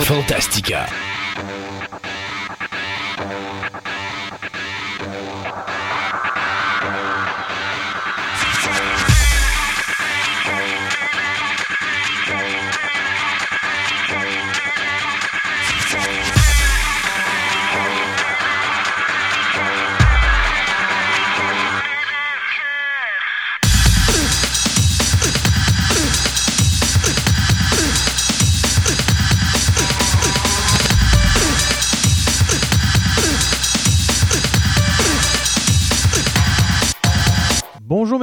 Fantastica.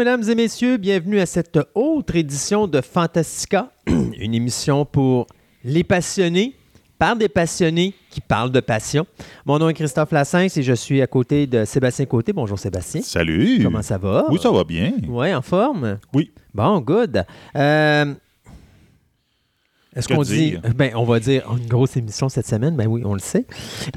Mesdames et messieurs, bienvenue à cette autre édition de Fantastica, une émission pour les passionnés, par des passionnés qui parlent de passion. Mon nom est Christophe Lassens et je suis à côté de Sébastien Côté. Bonjour Sébastien. Salut. Comment ça va? Oui, ça va bien. Oui, en forme? Oui. Bon, good. Euh, Est-ce qu'on dit. Ben, on va dire une grosse émission cette semaine. Ben oui, on le sait.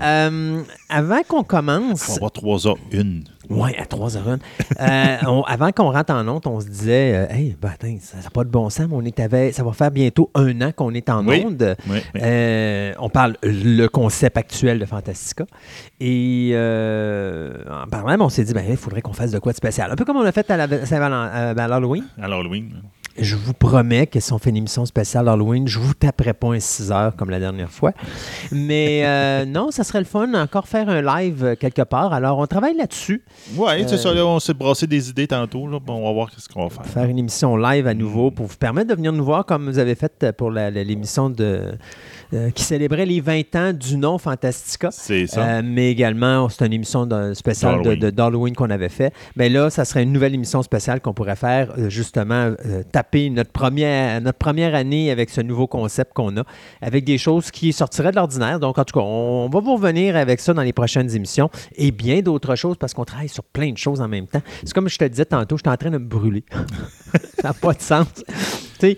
Euh, avant qu'on On commence. va avoir 3 heures une. Oui, à 3h01. Euh, on- avant qu'on rentre en onde, on se disait euh, Hey, ben, attends, ça n'a pas de bon sens, mais on est avec, ça va faire bientôt un an qu'on est en Oui. onde. Oui, oui. On parle le concept actuel de Fantastica. Et euh, en parlant, on s'est dit ben, il faudrait qu'on fasse de quoi de spécial. Un peu comme on a fait à la euh, ben, à l'Halloween. À l'Halloween. Je vous promets que si on fait une émission spéciale Halloween, je vous taperai pas un 6 heures comme la dernière fois. Mais euh, non, ça serait le fun encore faire un live euh, quelque part. Alors, on travaille là-dessus. Oui, Euh, c'est ça. là, on s'est brassé des idées tantôt. Là, Bon, on va voir ce qu'on va faire. faire une émission live à nouveau pour vous permettre de venir nous voir comme vous avez fait pour l'émission de euh, qui célébrait les 20 ans du nom Fantastica. C'est ça. Euh, mais également, c'est une émission de- spéciale D'Halloween. qu'on avait fait. Mais là, ça serait une nouvelle émission spéciale qu'on pourrait faire, euh, justement, taper notre première, notre première année avec ce nouveau concept qu'on a, avec des choses qui sortiraient de l'ordinaire. Donc, en tout cas, on va vous revenir avec ça dans les prochaines émissions et bien d'autres choses parce qu'on travaille sur plein de choses en même temps. C'est comme je te disais tantôt, je suis en train de me brûler. ça n'a pas de sens. Sais,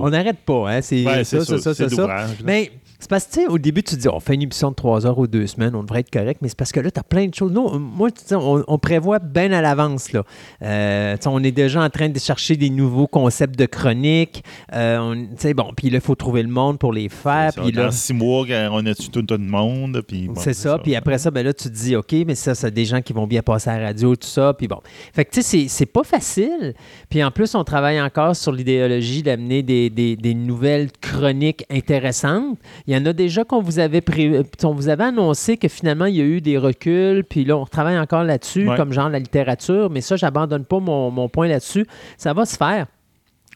on n'arrête pas, hein? C'est Ouais, ça, c'est ça, ça, ça. Mais c'est parce que, tu sais, au début, tu te dis, on fait une émission de trois heures ou deux semaines, on devrait être correct, mais c'est parce que là, tu as plein de choses. Nous, moi, tu sais, on, on prévoit bien à l'avance, là. Euh, tu sais, on est déjà en train de chercher des nouveaux concepts de chronique. Euh, on- tu sais, bon, puis là, il faut trouver le monde pour les faire. Puis là, Dans six mois, on a tout le monde. puis bon, c'est ça. Puis après ça, ben là, tu te dis, OK, mais ça, c'est des gens qui vont bien passer à la radio, tout ça. Puis bon. Fait que, tu sais, c'est- c'est pas facile. Puis en plus, on travaille encore sur l'idéologie d'amener des, des- des nouvelles chroniques intéressantes. Il y en a déjà qu'on vous avait pré- on vous avait annoncé que finalement, il y a eu des reculs. Puis là, on travaille encore là-dessus, Ouais. comme genre la littérature. Mais ça, j'abandonne pas mon, mon point là-dessus. Ça va se faire.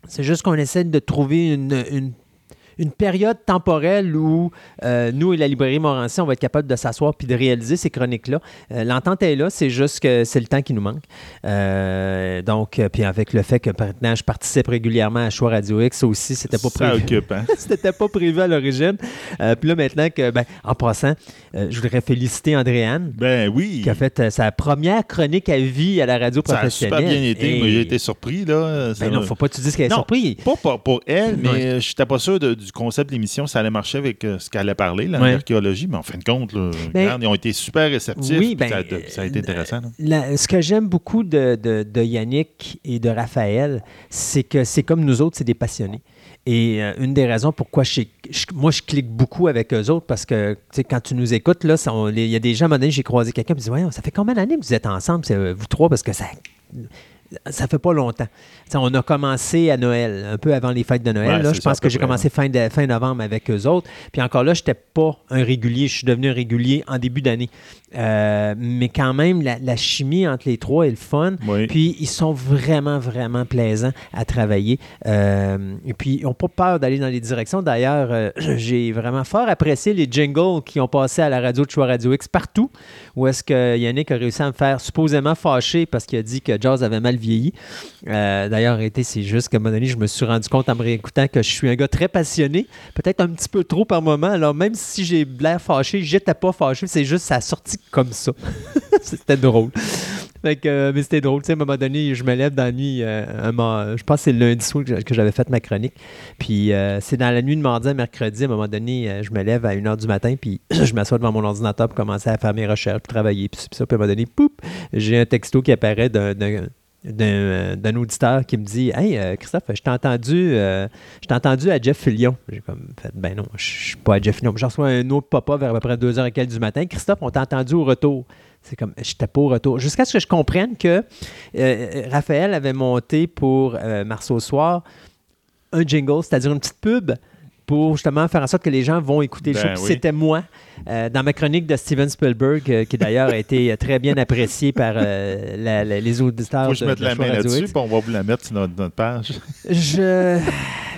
C'est juste qu'on essaie de trouver une, une- une période temporelle où euh, nous et la librairie Morancy, on va être capable de s'asseoir puis de réaliser ces chroniques-là. Euh, L'entente est là, c'est juste que c'est le temps qui nous manque. Euh, donc, puis avec le fait que maintenant je participe régulièrement à Choix Radio X aussi, c'était pas Ça prévu. occupe, hein? C'était pas prévu à l'origine. Puis là, maintenant que, ben, en passant, je voudrais féliciter Andréane, Ben oui. qui a fait sa première chronique à vie à la radio Ça a professionnelle. super bien été. Et- Moi, j'ai été surpris. Là. Ça Ben non, faut pas que tu dises qu'elle est Non. surprise. Pas pour, pour elle, mais je n'étais pas sûr de- du concept de l'émission, ça allait marcher avec euh, ce qu'elle allait parler, là, Ouais. l'archéologie, mais en fin de compte, là, Ben, regarde, ils ont été super réceptifs. oui, ben, ça, a, ça a été intéressant. là. La- ce que j'aime beaucoup de, de- de Yannick et de Raphaël, c'est que c'est comme nous autres, c'est des passionnés. Et euh, une des raisons pourquoi je, je- moi je clique beaucoup avec eux autres, parce que quand tu nous écoutes, là, ça- on- il y a des gens, à un moment donné, j'ai croisé quelqu'un qui me dit Ouais, ça fait combien d'années que vous êtes ensemble, c'est, euh, vous trois, parce que ça. Ça fait pas longtemps. On a commencé à Noël, un peu avant les fêtes de Noël. Ouais, là. c'est Je pense que j'ai commencé fin, de- fin novembre avec eux autres. Puis encore là, je n'étais pas un régulier. Je suis devenu un régulier en début d'année. Euh, mais quand même, la, la chimie entre les trois est le fun. Oui. Puis ils sont vraiment, vraiment plaisants à travailler. Euh, et puis ils n'ont pas peur d'aller dans les directions. D'ailleurs, euh, j'ai vraiment fort apprécié les jingles qui ont passé à la radio de Choix Radio X partout, où est-ce que Yannick a réussi à me faire supposément fâcher parce qu'il a dit que Jazz avait mal vieilli. D'ailleurs, été, c'est juste qu'à un moment donné, je me suis rendu compte en me réécoutant que je suis un gars très passionné, peut-être un petit peu trop par moment. Alors même si j'ai l'air fâché, j'étais pas fâché, c'est juste ça a comme ça. c'était drôle. Fait que, euh, mais c'était drôle. Tu sais, à un moment donné, je me lève dans la nuit. euh, un je pense que c'est le lundi soir que j'a- que j'avais fait ma chronique. Puis euh, c'est dans la nuit de mardi à mercredi. À un moment donné, euh, je me lève à 1h du matin. Puis je m'assois devant mon ordinateur pour commencer à faire mes recherches, puis travailler. Puis, puis ça, puis à un moment donné, poup, j'ai un texto qui apparaît d'un d'un euh, d'un auditeur qui me dit Hey, euh, Christophe, je t'ai entendu, euh, je t'ai entendu à Jeff Fillion. J'ai comme fait Ben non, je suis pas à Jeff Fillion. Puis Je reçois un autre papa vers à peu près 2h15 du matin. Christophe, on t'a entendu au retour. C'est comme, j'étais pas au retour. Jusqu'à ce que je comprenne que euh, Raphaël avait monté pour Marceau Soir un jingle, c'est-à-dire une petite pub pour justement faire en sorte que les gens vont écouter le Ben show. Oui. C'était moi, euh, dans ma chronique de Steven Spielberg, euh, qui d'ailleurs a été très bien appréciée par euh, la- la- les auditeurs Faut que je mette la main là-dessus, puis on va vous la mettre sur notre, notre page. Je,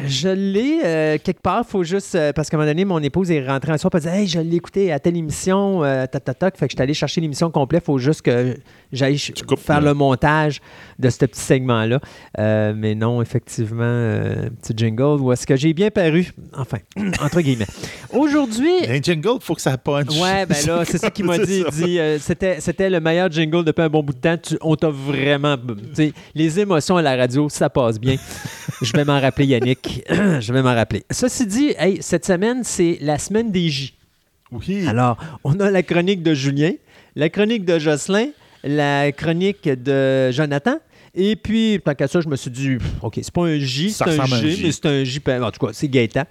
je l'ai euh, quelque part. faut juste. euh, parce qu'à un moment donné, mon épouse est rentrée un soir et Hey, je l'ai écouté à telle émission, euh, tac, tac, tac. Fait que je suis allé chercher l'émission complète. faut juste que j'aille faire là. le montage de ce petit segment-là. Euh, mais non, effectivement, euh, petit jingle. Où est-ce que j'ai bien paru? Enfin, entre guillemets. Aujourd'hui. Un jingle, il faut que ça punch. Ouais, ben là, c'est ça qu'il m'a dit. Il dit, euh, c'était, c'était le meilleur jingle depuis un bon bout de temps. Tu- on t'a vraiment. les émotions à la radio, ça passe bien. Je vais m'en rappeler, Yannick. Je vais m'en rappeler. Ceci dit, hey, cette semaine, c'est la semaine des J. Oui. Alors, on a la chronique de Julien, la chronique de Jocelyn, la chronique de Jonathan. Et puis, tant qu'à ça, je me suis dit, OK, c'est pas un J, c'est un un G, mais c'est un J. En tout cas, c'est Gaëtan.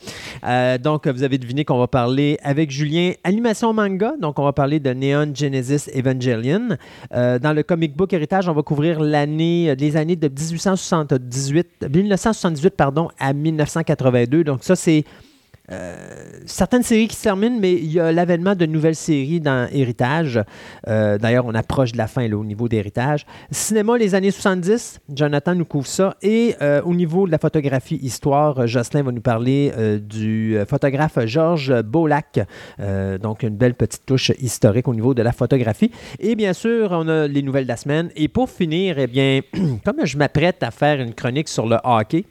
Euh, donc, vous avez deviné qu'on va parler avec Julien animation manga. Donc, on va parler de Neon Genesis Evangelion. Euh, dans le comic book héritage, on va couvrir l'année, les années de 1878, 1978 pardon, à 1982. Donc, ça, c'est euh, certaines séries qui se terminent, mais il y a l'avènement de nouvelles séries dans Héritage. Euh, D'ailleurs, on approche de la fin au niveau d'Héritage. Cinéma, les années 70, Jonathan nous couvre ça. Et euh, au niveau de la photographie histoire, euh, Jocelyn va nous parler euh, du euh, photographe Georges Beaulac. Euh, donc, une belle petite touche historique au niveau de la photographie. Et bien sûr, on a les nouvelles de la semaine. Et pour finir, eh bien, comme je m'apprête à faire une chronique sur le hockey,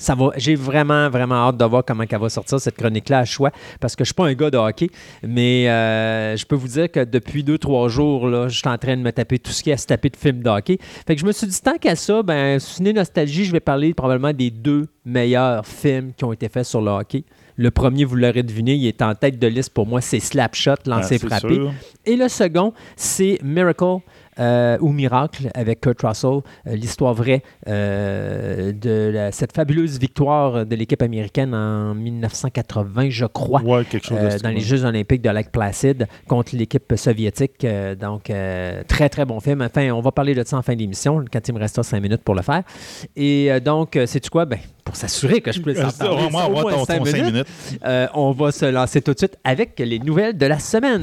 ça va, j'ai vraiment, vraiment hâte de voir comment elle va sortir cette chronique-là à choix, parce que je ne suis pas un gars de hockey, mais euh, je peux vous dire que depuis deux, trois jours, là, je suis en train de me taper tout ce qui est à se taper de films de hockey. Fait que je me suis dit, tant qu'à ça, ben, ciné nostalgie, je vais parler probablement des deux meilleurs films qui ont été faits sur le hockey. Le premier, vous l'aurez deviné, il est en tête de liste pour moi, c'est Slapshot, Ah, lancer c'est frappé. sûr. Et le second, c'est Miracle euh, ou Miracle avec Kurt Russell, euh, l'histoire vraie euh, de la- cette fabuleuse victoire de l'équipe américaine en 1980, je crois. Ouais, quelque chose euh, dans les. Jeux olympiques de Lac Placide contre l'équipe soviétique. Donc, très, très bon film. Enfin, on va parler de ça en fin d'émission, quand il me restera cinq minutes pour le faire. Et donc, euh, sais-tu quoi? Ben, pour s'assurer que je puisse en parler, vraiment, au on va moins ton, cinq ton cinq minutes, minutes. on va se lancer tout de suite avec les nouvelles de la semaine.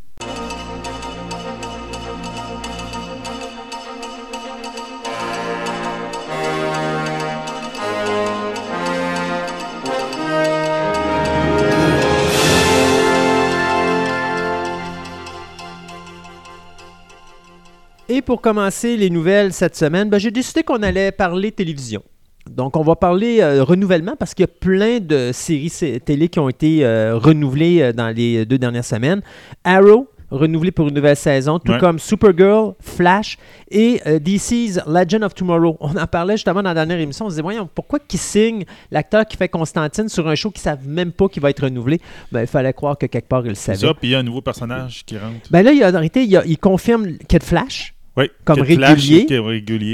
Et pour commencer les nouvelles cette semaine, ben, j'ai décidé qu'on allait parler télévision. Donc, on va parler euh, renouvellement parce qu'il y a plein de séries sé- télé qui ont été euh, renouvelées euh, dans les deux dernières semaines. Arrow, renouvelé pour une nouvelle saison, tout Ouais. comme Supergirl, Flash et euh, DC's Legend of Tomorrow. On en parlait justement dans la dernière émission. On se disait, voyons, pourquoi qu'ils signent l'acteur qui fait Constantine sur un show qu'ils ne savent même pas qu'il va être renouvelé? Ben, il fallait croire que quelque part, ils le C'est savaient. ça, puis il y a un nouveau personnage qui rentre. Ben là, il, a, en réalité, il, a- il confirme Kid Flash Oui, comme Flash, régulier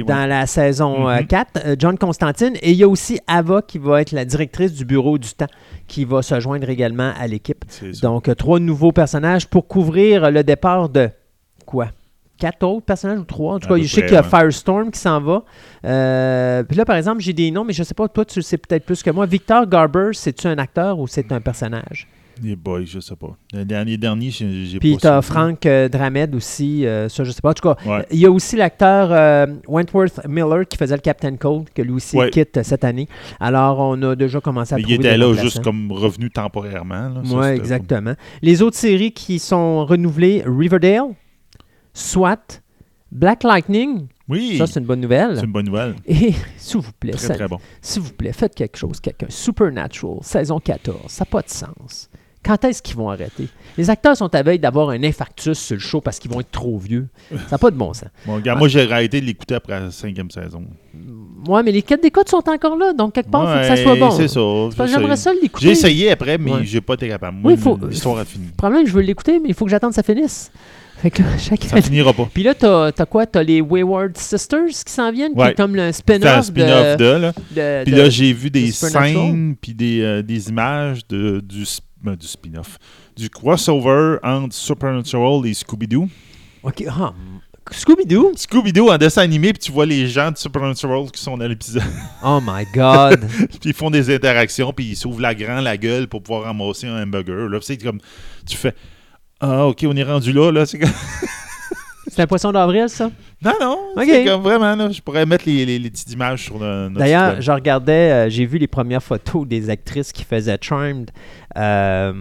dans la saison euh, Mhm. 4, euh, John Constantine. Et il y a aussi Ava qui va être la directrice du bureau du temps qui va se joindre également à l'équipe. Donc, euh, trois nouveaux personnages pour couvrir le départ de quoi? Quatre autres personnages ou trois? En tout cas, je sais qu'il y a. Firestorm qui s'en va. Euh, puis là, par exemple, j'ai des noms, mais je ne sais pas, toi, tu le sais peut-être plus que moi. Victor Garber, c'est-tu un acteur ou c'est un personnage? Les boys, je sais pas. Le dernier, dernier j'ai j'ai Puis pas t'as. Frank euh, Dramed aussi, euh, ça je sais pas. En tout cas, Ouais. il y a aussi l'acteur euh, Wentworth Miller qui faisait le Captain Cold, que lui aussi Ouais. quitte cette année. Alors on a déjà commencé à Mais il était là juste comme revenu temporairement. Oui, exactement. Les autres séries qui sont renouvelées, Riverdale, SWAT, Black Lightning, Oui, ça c'est une bonne nouvelle. c'est une bonne nouvelle. Et s'il vous plaît, Très, ça- très bon. s'il vous plaît, faites quelque chose, quelqu'un. Supernatural, saison 14, ça n'a pas de sens. Quand est-ce qu'ils vont arrêter? Les acteurs sont à veille d'avoir un infarctus sur le show parce qu'ils vont être trop vieux. Ça n'a pas de bon sens. Bon, regarde, moi, j'ai arrêté de l'écouter après la cinquième saison. Ouais, mais les quêtes d'écoute sont encore là, donc quelque part, il faut que ça soit bon. C'est ça. J'aimerais ça l'écouter. J'ai essayé après, mais Ouais. j'ai pas été capable. Oui, Moi, il faut- L'histoire a fini. Le problème, je veux l'écouter, mais il faut que j'attende que ça finisse. Fait que là, chaque Ça finira pas. Puis là, t'as as quoi? T'as les Wayward Sisters qui s'en viennent, qui Ouais. est comme le spin-off spin-off de, de, là. de- Puis de- là, j'ai vu des scènes, puis des, euh, des images de, du, ben, du spin-off. Du crossover entre Supernatural et Scooby-Doo. OK, ah, Scooby-Doo? Scooby-Doo en dessin animé, puis tu vois les gens de Supernatural qui sont dans l'épisode. Oh my God! puis ils font des interactions, puis ils s'ouvrent la grande la gueule pour pouvoir ramasser un hamburger. Là, c'est comme, tu fais, ah, ok, on est rendu là, là. C'est comme- C'est un poisson d'avril, ça? Non, non, Ok. c'est comme vraiment, là, je pourrais mettre les, les- les petites images sur le, notre D'ailleurs, je regardais, euh, j'ai vu les premières photos des actrices qui faisaient Charmed. Euh,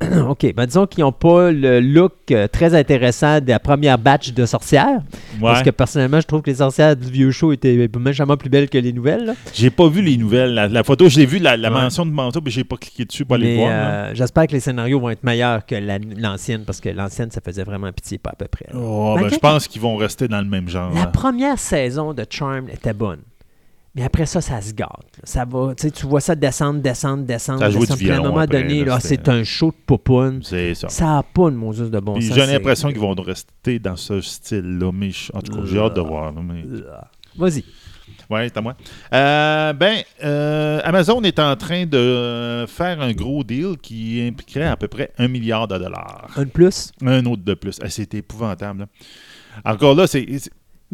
OK, ben disons qu'ils n'ont pas le look euh, très intéressant de la première batch de sorcières. Parce que personnellement, je trouve que les sorcières du vieux show étaient méchamment plus belles que les nouvelles. là. J'ai pas vu les nouvelles. La, la photo, je l'ai vu, la, la Ouais. mention de manteau, mais j'ai pas cliqué dessus pour aller Mais voir. là. euh, j'espère que les scénarios vont être meilleurs que la- l'ancienne, parce que l'ancienne, ça faisait vraiment pitié, pas à peu près. là. Oh, Ben, ben, je pense qu'ils vont rester dans le même genre. La là. première saison de Charmed était bonne. Mais après ça, ça se gâte. là. Ça va, tu vois ça descendre, descendre, descendre. Ça joue descendre. du Puis à un moment après, donné, là, c'est un show de popoune. C'est ça. Ça n'a pas de Moses de bon Puis sens. j'ai l'impression qu'ils vont rester dans ce style-là. Mais en tout cas, j'ai hâte de voir. mais... Vas-y. Ouais, c'est à moi. Euh, ben, euh, Amazon est en train de faire un gros deal qui impliquerait à peu près un milliard de dollars. Un de plus? Un autre de plus. Ah, c'est épouvantable. là. Encore là, c'est.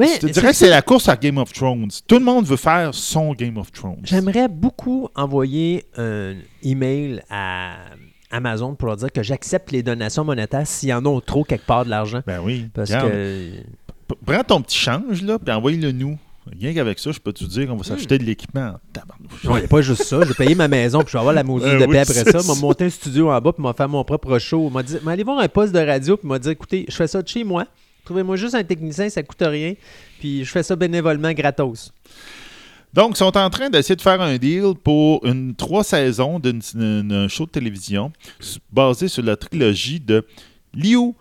Mais je te dirais que c'est la course à Game of Thrones. Tout le monde veut faire son Game of Thrones. J'aimerais beaucoup envoyer un email à Amazon pour leur dire que j'accepte les donations monétaires s'il y en a trop quelque part de l'argent. Ben oui. Parce Regarde, que. Prends ton petit change, là, puis envoie-le nous. Rien qu'avec ça, je peux te dire qu'on va s'acheter de l'équipement. Non, il n'y a pas juste ça. J'ai payé ma maison, puis je vais avoir la maudite Euh, de oui, paix après ça. m'a ça. monté un studio en bas, puis m'a fait mon propre show. m'a dit, m'a allé voir un poste de radio, puis m'a dit, écoutez, je fais ça de chez moi. Trouvez-moi juste un technicien, ça coûte rien. Puis je fais ça bénévolement, gratos. Donc, ils sont en train d'essayer de faire un deal pour une trois saisons d'un show de télévision basé sur la trilogie de Liu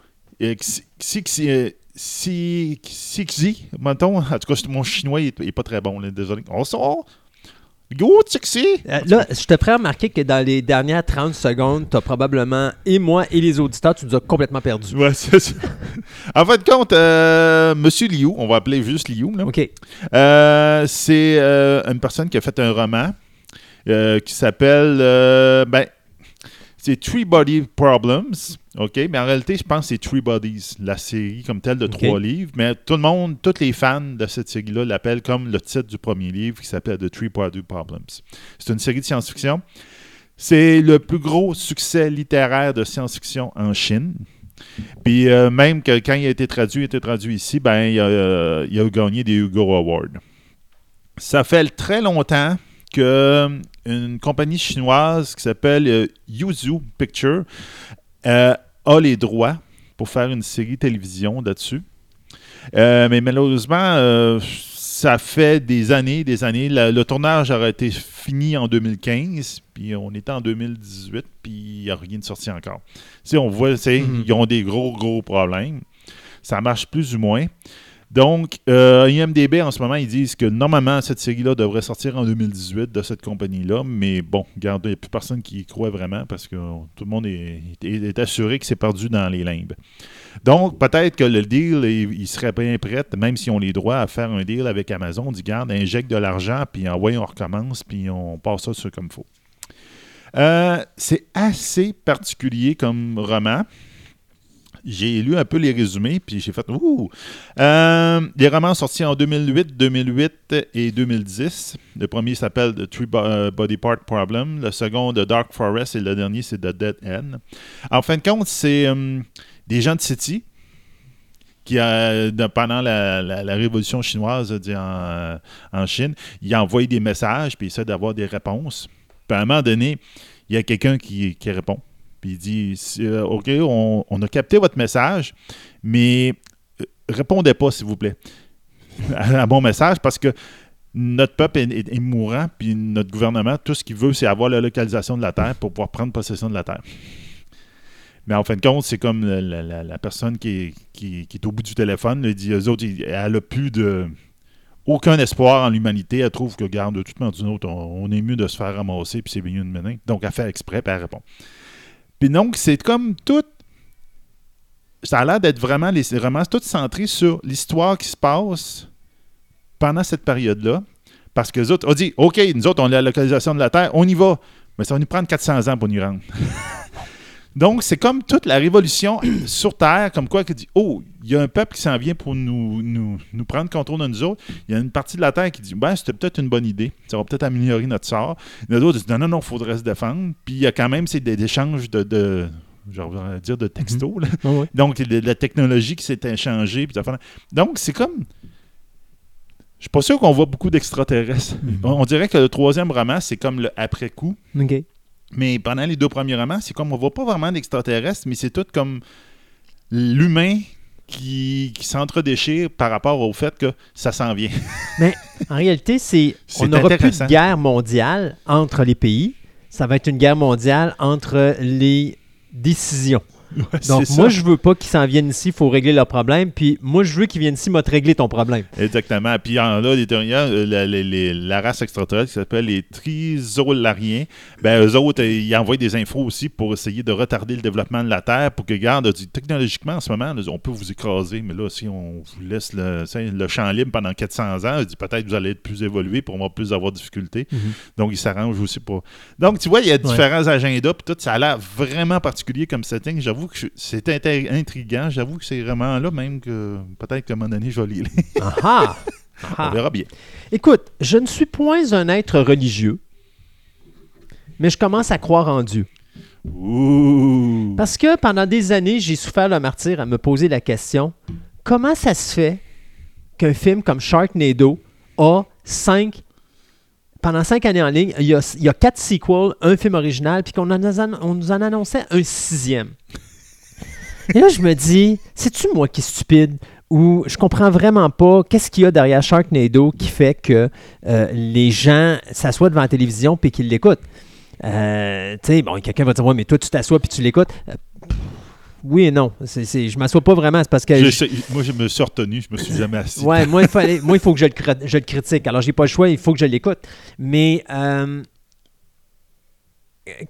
Xi- Xi- Xi- Xi- Xixi, mettons. En tout cas, mon chinois n'est est pas très bon, désolé. On sort. Liu Xixi. Euh, là, je te ferai remarquer que dans les dernières 30 secondes, tu as probablement, et moi et les auditeurs, tu nous as complètement perdus. Ouais, c'est ça. En fait, de compte, euh, Monsieur Liu, on va appeler juste Liu, là. OK. Euh, c'est euh, une personne qui a fait un roman euh, qui s'appelle. ben, c'est Three Body Problems. OK? Mais en réalité, je pense que c'est Three Bodies, la série comme telle de trois livres. Mais tout le monde, tous les fans de cette série-là l'appellent comme le titre du premier livre qui s'appelle The Three Body Problems. C'est une série de science-fiction. C'est le plus gros succès littéraire de science-fiction en Chine. Puis euh, même que quand il a été traduit, il a été traduit ici, ben il a, euh, il a gagné des Hugo Awards. Ça fait très longtemps que euh, une compagnie chinoise qui s'appelle euh, Yuzu Picture euh, a les droits pour faire une série télévision là-dessus. Euh, mais malheureusement, euh, ça fait des années, des années. La- le tournage aurait été fini en 2015, puis on est en 2018, puis il n'y a rien de sorti encore. On voit, Mhm. ils ont des gros, gros problèmes. Ça marche plus ou moins. Donc, euh, IMDB, en ce moment, ils disent que normalement, cette série-là devrait sortir en 2018 de cette compagnie-là. Mais bon, il n'y a plus personne qui y croit vraiment parce que tout le monde est, assuré que c'est perdu dans les limbes. Donc, peut-être que le deal, il, il serait bien prêt, même si on les droits à faire un deal avec Amazon. On dit, garde, injecte de l'argent, puis envoie, on recommence, puis on passe ça sur comme il faut. Euh, c'est assez particulier comme roman. J'ai lu un peu les résumés, puis j'ai fait Ouh! Euh, romans sortis en 2008, 2008 et 2010. Le premier s'appelle The Three euh, Body Part Problem. Le second, The Dark Forest. Et le dernier, c'est The Dead End. En fin de compte, c'est euh, des gens de City qui, euh, pendant la, révolution chinoise en, Chine, ils envoient des messages, puis ils essaient d'avoir des réponses. Puis à un moment donné, il y a quelqu'un qui répond. Puis il dit euh, OK, on, a capté votre message, mais euh, répondez pas, s'il vous plaît, à, mon message, parce que notre peuple est, mourant, puis notre gouvernement, tout ce qu'il veut, c'est avoir la localisation de la Terre pour pouvoir prendre possession de la Terre. Mais en fin de compte, c'est comme la, personne qui est, au bout du téléphone, il dit, eux autres, elle a plus de aucun espoir en l'humanité. Elle trouve que, regarde, de toute manière on, on est mieux de se faire ramasser, puis c'est mieux de mener. Donc, elle fait exprès, puis elle répond. Puis donc, c'est comme tout. Ça a l'air d'être vraiment. Les romans, tout centré sur l'histoire qui se passe pendant cette période-là. Parce que les autres ont dit OK, nous autres, on a la localisation de la Terre, on y va. Mais ça va nous prendre 400 ans pour y rendre. Donc, c'est comme toute la révolution sur Terre, comme quoi qui dit Oh, il y a un peuple qui s'en vient pour nous, nous, nous prendre contrôle de nous autres. Il y a une partie de la Terre qui dit Ben, c'était peut-être une bonne idée. Ça va peut-être améliorer notre sort. Il y en a d'autres qui disent Non, non, non, il faudrait se défendre. Puis il y a quand même des échanges de. de dire de textos. là. Ah ouais. Donc, de, de la technologie qui s'est échangée. puis. Donc, c'est comme. Je suis pas sûr qu'on voit beaucoup d'extraterrestres. On, on dirait que le troisième roman, c'est comme le après-coup. OK. Mais pendant les deux premiers romans, c'est comme on voit pas vraiment d'extraterrestres, mais c'est tout comme l'humain qui, qui s'entredéchire par rapport au fait que ça s'en vient. En réalité, c'est on n'aura plus de guerre mondiale entre les pays. Ça va être une guerre mondiale entre les décisions. Donc, moi, ça. je veux pas qu'ils s'en viennent ici, il faut régler leurs problèmes. Puis, moi, je veux qu'ils viennent ici, te régler ton problème. Exactement. Puis en là, les euh, la, la- les- la race extraterrestre qui s'appelle les trisolariens, ben eux autres, euh, ils envoient des infos aussi pour essayer de retarder le développement de la Terre pour que, regarde, dit, technologiquement, en ce moment, on peut vous écraser, mais là, si on vous laisse le, le champ libre pendant 400 ans, peut-être vous allez être plus évolué pour avoir plus avoir de difficultés. Donc, ils s'arrangent aussi pour... Donc, tu vois, il y a différents agendas, puis tout, ça a l'air vraiment particulier comme setting. J'avoue que je- c'est inté- intriguant. J'avoue que c'est vraiment là, même que peut-être qu'à un moment donné, je vais lire. Ah ah! On verra bien. Écoute, je ne suis point un être religieux, mais je commence à croire en Dieu. Ouh! Parce que pendant des années, j'ai souffert le martyr à me poser la question comment ça se fait qu'un film comme Sharknado a cinq. Pendant cinq années en ligne, il y a, il y a quatre sequels, un film original, puis qu'on nous en annonçait un sixième? Et là, je me dis, c'est-tu moi qui est stupide ou je comprends vraiment pas qu'est-ce qu'il y a derrière Sharknado qui fait que euh, les gens s'assoient devant la télévision puis qu'ils l'écoutent? Euh, tu sais, bon, quelqu'un va dire, ouais, mais toi, tu t'assois puis tu l'écoutes. Euh, oui et non. C'est, c'est- je m'assois pas vraiment, c'est parce que. Je je- sais- moi, je me suis retenu, je me suis jamais assis. Ouais, moi, il, fallait, moi, il faut que je le, je le critique. Alors, j'ai pas le choix, il faut que je l'écoute. Mais euh,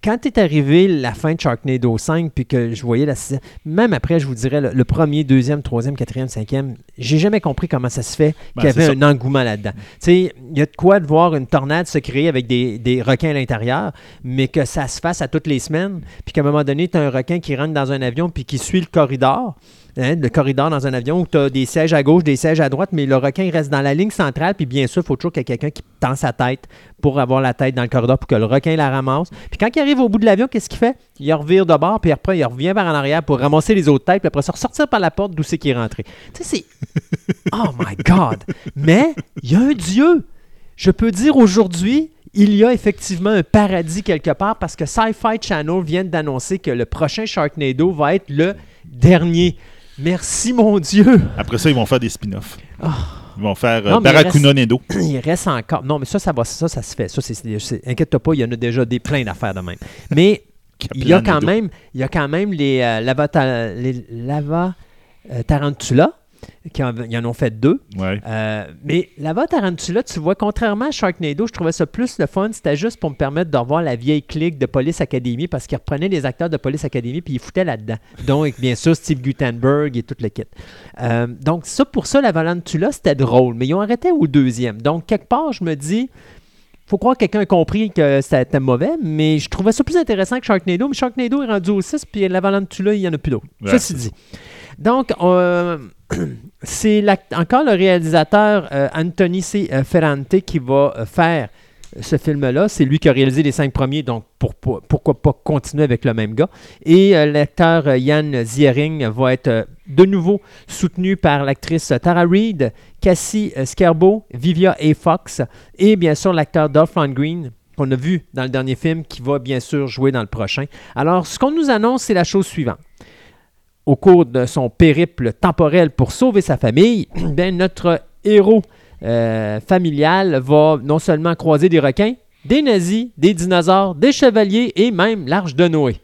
quand est arrivé la fin de Sharknado 5, puis que je voyais la sixième- même après, je vous dirais, le, le premier, deuxième, troisième, quatrième, cinquième, j'ai jamais compris comment ça se fait Ben, qu'il y avait un engouement là-dedans. Tu sais, il y a de quoi de voir une tornade se créer avec des, des requins à l'intérieur, mais que ça se fasse à toutes les semaines, puis qu'à un moment donné, tu as un requin qui rentre dans un avion, puis qui suit le corridor, hein, le corridor dans un avion où tu as des sièges à gauche, des sièges à droite, mais le requin il reste dans la ligne centrale, puis bien sûr, il faut toujours qu'il y ait quelqu'un qui tend sa tête pour avoir la tête dans le corridor pour que le requin la ramasse. Puis quand il arrive au bout de l'avion, qu'est-ce qu'il fait? Il revire de bord, puis après, il revient vers en arrière pour ramasser les autres têtes, puis après ça, ressortir par la porte d'où c'est qu'il est rentré. Tu sais, c'est... Oh my God! Mais il y a un Dieu! Je peux dire aujourd'hui, il y a effectivement un paradis quelque part parce que Sci-Fi Channel vient d'annoncer que le prochain Sharknado va être le dernier. Merci mon Dieu! Après ça, ils vont faire des spin-offs. Ah. Ils vont faire euh, Barracuda Nedo. il reste encore. Non, mais ça, ça va, ça, ça se fait. Ça, c'est, inquiète-toi pas, il y en a déjà des plein d'affaires de même. Mais il y a quand même, il y a quand même les euh, lava, ta- les lava euh, tarantula qui en, ils en ont fait deux. Ouais. Euh, mais Tarantula, tu vois, contrairement à Sharknado, je trouvais ça plus le fun. C'était juste pour me permettre de revoir la vieille clique de Police Academy parce qu'ils reprenaient les acteurs de Police Academy puis ils foutaient là-dedans. Donc, bien sûr, Steve Gutenberg et tout le kit. Euh, donc, ça, pour ça, Lava Tarantula, c'était drôle. Mais ils ont arrêté au deuxième. Donc, quelque part, je me dis, faut croire que quelqu'un a compris que c'était mauvais, mais je trouvais ça plus intéressant que Sharknado. Mais Sharknado est rendu au 6, puis l'Avalantula, il n'y en a plus d'autres. Ouais, Ceci c'est dit. Donc, euh, c'est encore le réalisateur euh, Anthony C. euh, Ferrante qui va euh, faire ce film-là. C'est lui qui a réalisé les cinq premiers, donc pour- pour- pourquoi pas continuer avec le même gars. Et l'acteur Yann Ziering va être de nouveau soutenu par l'actrice Tara Reid, Cassie Scarbo, Vivia A. Fox et bien sûr l'acteur Dolph Lundgren qu'on a vu dans le dernier film qui va bien sûr jouer dans le prochain. Alors, ce qu'on nous annonce, c'est la chose suivante au cours de son périple temporel pour sauver sa famille, ben, notre héros euh, familial va non seulement croiser des requins, des nazis, des dinosaures, des chevaliers et même l'arche de Noé.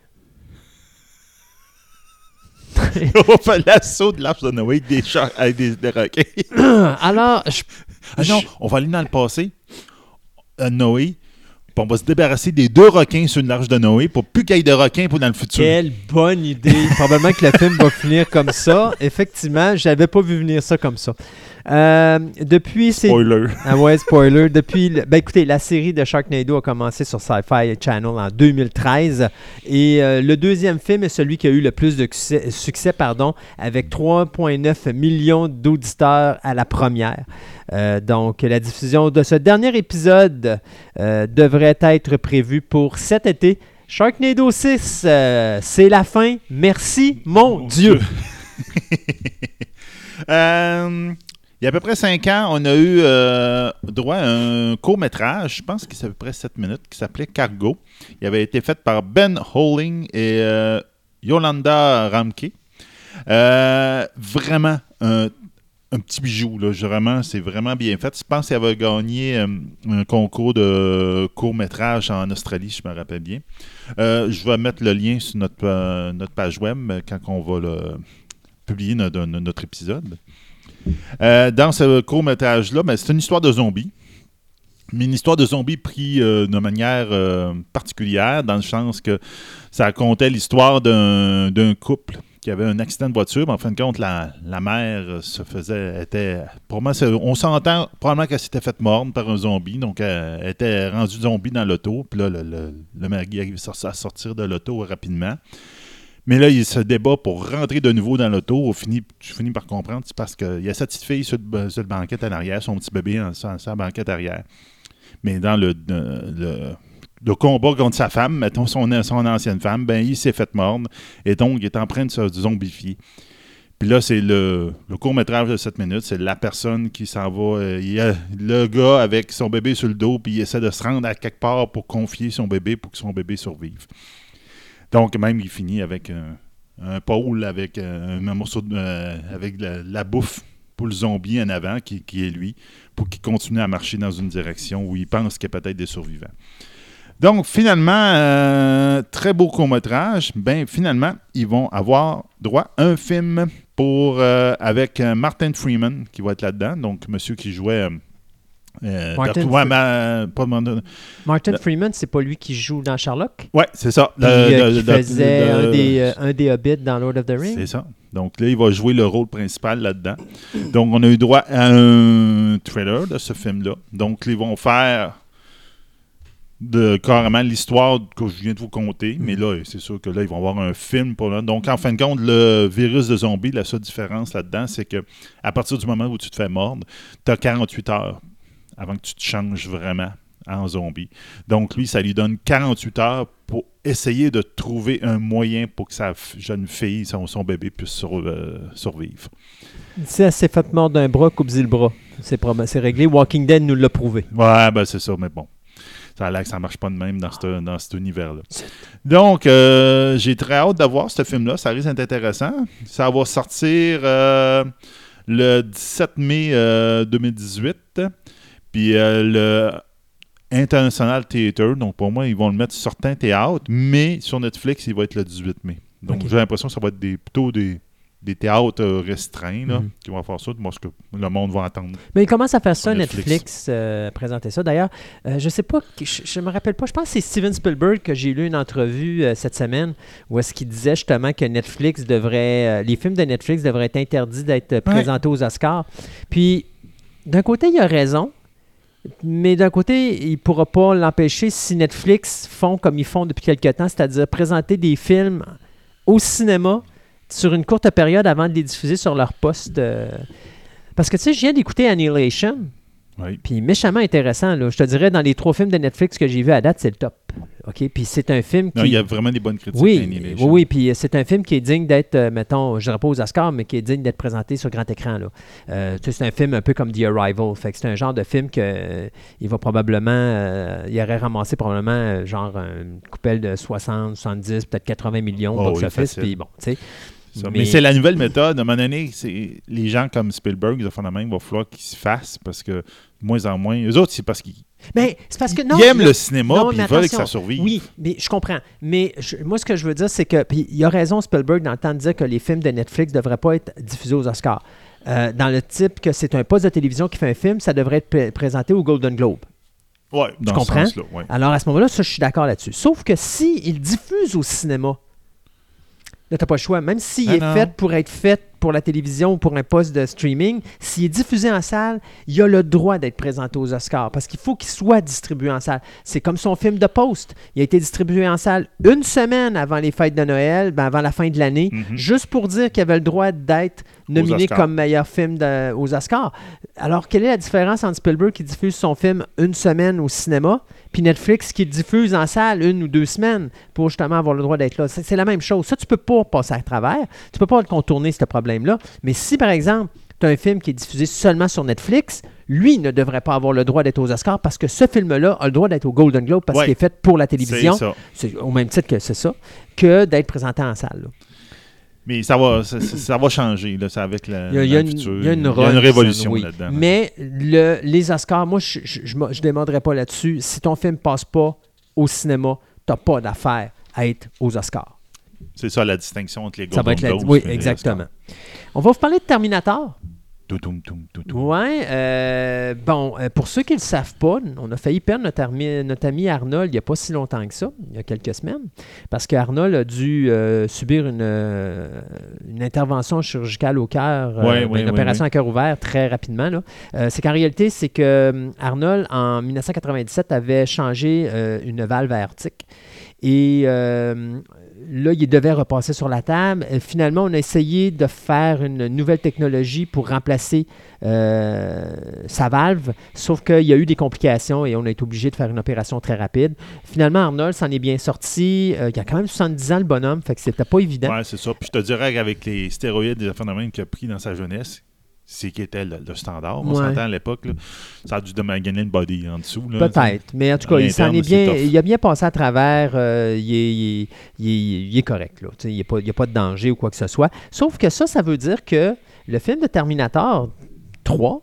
On va faire l'assaut de l'arche de Noé avec des, chars, avec des, des requins. Alors, je- Ah non, on va aller dans le passé, à Noé, puis on va se débarrasser des deux requins sur l'arche de Noé pour plus qu'il y ait de requins pour dans le futur. quelle bonne idée. Probablement que le film va finir comme ça. Effectivement, j'avais pas vu venir ça comme ça. Euh, depuis, c'est Spoiler. Ah ouais, spoiler. Depuis, le- ben écoutez, la série de Sharknado a commencé sur Sci-Fi Channel en 2013 et euh, le deuxième film est celui qui a eu le plus de succès, succès, pardon, avec 3,9 millions d'auditeurs à la première. Euh, donc, la diffusion de ce dernier épisode devrait être prévue pour cet été. Sharknado 6, euh, c'est la fin. Merci, mon Dieu. Euh, il y a à peu près cinq ans, on a eu euh, droit à un court-métrage, je pense que c'est à peu près 7 minutes, qui s'appelait Cargo. Il avait été fait par Ben Holing et euh, Yolanda Ramke. Euh, vraiment un, petit bijou. Vraiment, c'est vraiment bien fait. Je pense qu'il avait gagné un concours de court-métrage en Australie, je me rappelle bien. Je vais mettre le lien sur notre, page web quand on va publier notre épisode. Euh, dans ce court-métrage-là, ben, c'est une histoire de zombies. Mais une histoire de zombies pris euh, de manière euh, particulière, dans le sens que ça racontait l'histoire d'un couple qui avait un accident de voiture. Mais en fin de compte, la, mère se faisait. était on s'entend probablement qu'elle s'était faite mordre par un zombie. Donc, elle, elle était rendue zombie dans l'auto. Puis là, le, le, le mari arrive à sortir de l'auto rapidement. Mais là, il se débat pour rentrer de nouveau dans l'auto. Tu finis par comprendre, c'est parce qu'il y a sa petite fille sur sur banquette en arrière, son petit bébé en, sur, la banquette arrière. Mais dans le- le combat contre sa femme, mettons son, son ancienne femme, ben il s'est fait mordre et donc il est en train de se zombifier. Puis là, c'est le, le court-métrage de 7 minutes, c'est la personne qui s'en va. euh, il y a le gars avec son bébé sur le dos, puis il essaie de se rendre à quelque part pour confier son bébé pour que son bébé survive. Donc, même, il finit avec un, pôle, avec euh, un morceau de, euh, avec la, la bouffe pour le zombie en avant, qui, est lui, pour qu'il continue à marcher dans une direction où il pense qu'il y a peut-être des survivants. Donc, finalement, euh, très beau court-métrage. Ben, finalement, ils vont avoir droit à un film pour, avec Martin Freeman qui va être là-dedans. Donc, monsieur qui jouait. Euh, euh, Martin ouais, ma- pas Martin- Martin Le- Freeman, c'est pas lui qui joue dans Sherlock? Ouais, c'est ça. Puis, Le- euh, le- qui faisait un, des, euh, un des Hobbits dans Lord of the Rings? C'est ça. Donc là, il va jouer le rôle principal là-dedans. Donc, on a eu droit à un trailer de ce film-là. Donc, ils vont faire de carrément l'histoire que je viens de vous conter. Mais là, c'est sûr que là, ils vont avoir un film pour là. Donc, en fin de compte, le virus de zombie, la seule différence là-dedans, c'est que à partir du moment où tu te fais mordre, tu as 48 heures avant que tu te changes vraiment en zombie. Donc, lui, ça lui donne 48 heures pour essayer de trouver un moyen pour que sa jeune fille, son, son bébé, puisse sur- euh, survivre. Si elle s'est fait mordre d'un bras, coupe-y le bras. C'est réglé. Walking Dead nous l'a prouvé. Ouais, ben c'est ça, mais bon. Ça a l'air que ça marche pas de même dans, ce- dans cet univers-là. Donc, euh, j'ai très hâte de voir ce film-là. Ça risque d'être intéressant. Ça va sortir euh, le 17 mai euh, 2018. Puis euh, le International Theater, donc pour moi, ils vont le mettre sur certains théâtres, mais sur Netflix, il va être le 18 mai. Donc, j'ai l'impression que ça va être des, plutôt des, des théâtres euh, restreints là, Mhm. qui vont faire ça. Moi, ce que le monde va attendre. Mais il commence à faire ça, Netflix, Netflix. euh, présenter ça? D'ailleurs, euh, je sais pas, je, je me rappelle pas, je pense que c'est Steven Spielberg que j'ai lu une entrevue euh, cette semaine où est-ce qu'il disait justement que Netflix devrait, les films de Netflix devraient être interdits d'être présentés aux Oscars. Puis, d'un côté, il a raison, Mais d'un côté, il ne pourra pas l'empêcher si Netflix font comme ils font depuis quelques temps, c'est-à-dire présenter des films au cinéma sur une courte période avant de les diffuser sur leur poste. euh. Parce que tu sais, je viens d'écouter Annihilation, Oui. puis méchamment intéressant. Là. Je te dirais, dans les trois films de Netflix que j'ai vus à date, c'est le top. OK? Puis c'est un film qui. Non, il y a vraiment des bonnes critiques. Oui, oui, oui, puis euh, c'est un film qui est digne d'être, euh, mettons, je dirais pas aux Oscars, mais qui est digne d'être présenté sur grand écran. Là. Euh, tu sais, c'est un film un peu comme The Arrival. Fait que c'est un genre de film que euh, il va probablement, il aurait ramassé probablement genre une coupelle de 60, 70, peut-être 80 millions Oh box oui, office. facile. Puis bon, tu sais. Ça. Mais- Mais, c'est la nouvelle méthode. À un moment donné, c'est les gens comme Spielberg, ils font la même, il va falloir qu'ils se fassent parce que de moins en moins. Eux autres, c'est parce qu'ils Mais c'est parce que non. ils aiment le cinéma puis ils veulent que ça survive. Oui, mais je comprends. Mais je- moi, ce que je veux dire, c'est que. Puis il a raison, Spielberg, dans le temps de dire que les films de Netflix ne devraient pas être diffusés aux Oscars. Euh, dans le type que c'est un poste de télévision qui fait un film, ça devrait être pré- présenté au Golden Globe. Ouais, dans ce comprends? sens-là, ouais. Alors à ce moment-là, ça, je suis d'accord là-dessus. Sauf que s'il diffuse au cinéma, là, t'as pas le choix. Même s'il Ah est non. fait pour être fait pour la télévision ou pour un poste de streaming, s'il est diffusé en salle, il a le droit d'être présenté aux Oscars parce qu'il faut qu'il soit distribué en salle. C'est comme son film de Post. Il a été distribué en salle une semaine avant les fêtes de Noël, ben, avant la fin de l'année, Mhm. juste pour dire qu'il avait le droit d'être nominé comme meilleur film de- aux Oscars. Alors, quelle est la différence entre Spielberg qui diffuse son film une semaine au cinéma, puis Netflix qui le diffuse en salle une ou deux semaines pour justement avoir le droit d'être là? C'est la même chose. Ça, tu peux pas passer à travers. Tu peux pas contourner ce problème-là. Mais si, par exemple, tu as un film qui est diffusé seulement sur Netflix, lui ne devrait pas avoir le droit d'être aux Oscars parce que ce film-là a le droit d'être au Golden Globe parce Ouais. qu'il est fait pour la C'est télévision. ça. C'est au même titre que c'est ça, que d'être présenté en salle. là. Mais ça va, ça, va changer, là, avec la, Il y a, il y a une, il y a révolution oui. là-dedans. Mais le- les Oscars, moi, je ne je, démontrerai pas là-dessus. Si ton film passe pas au cinéma, tu n'as pas d'affaire à être aux Oscars. C'est ça la distinction entre les Ça va Golden être la- Oui, exactement. On va vous parler de Terminator. Toutoum, toum, toutoum. Oui. bon, euh, pour ceux qui ne le savent pas, on a failli perdre notre ami, notre ami Arnold il n'y a pas si longtemps que ça, il y a quelques semaines, parce qu'Arnold a dû euh, subir une, euh, une intervention chirurgicale au cœur, euh, Ouais, ben, ouais, une ouais, opération ouais. à cœur ouvert très rapidement. Euh, c'est qu'en réalité, c'est que euh, Arnold, en 1997, avait changé euh, une valve aortique. Et euh, là, il devait repasser sur la table. Euh, finalement, on a essayé de faire une nouvelle technologie pour remplacer euh, sa valve, sauf qu'il y a eu des complications et on a été obligé de faire une opération très rapide. Finalement, Arnold s'en est bien sorti. Euh, il a quand même 70 ans, le bonhomme, fait que c'était pas évident. Ouais, c'est ça. Puis je te dirais qu'avec les stéroïdes des affaires de qu'il a pris dans sa jeunesse, c'est qui était le, le standard. On Ouais. s'entend à l'époque, ça a dû démaganer le body en dessous. Peut-être, mais en tout cas, il s'en est bien, il a bien passé à travers. euh, il, est, il est- il est- il est correct, là. Il n'y a, a pas de danger ou quoi que ce soit. Sauf que ça, ça veut dire que le film de Terminator 3,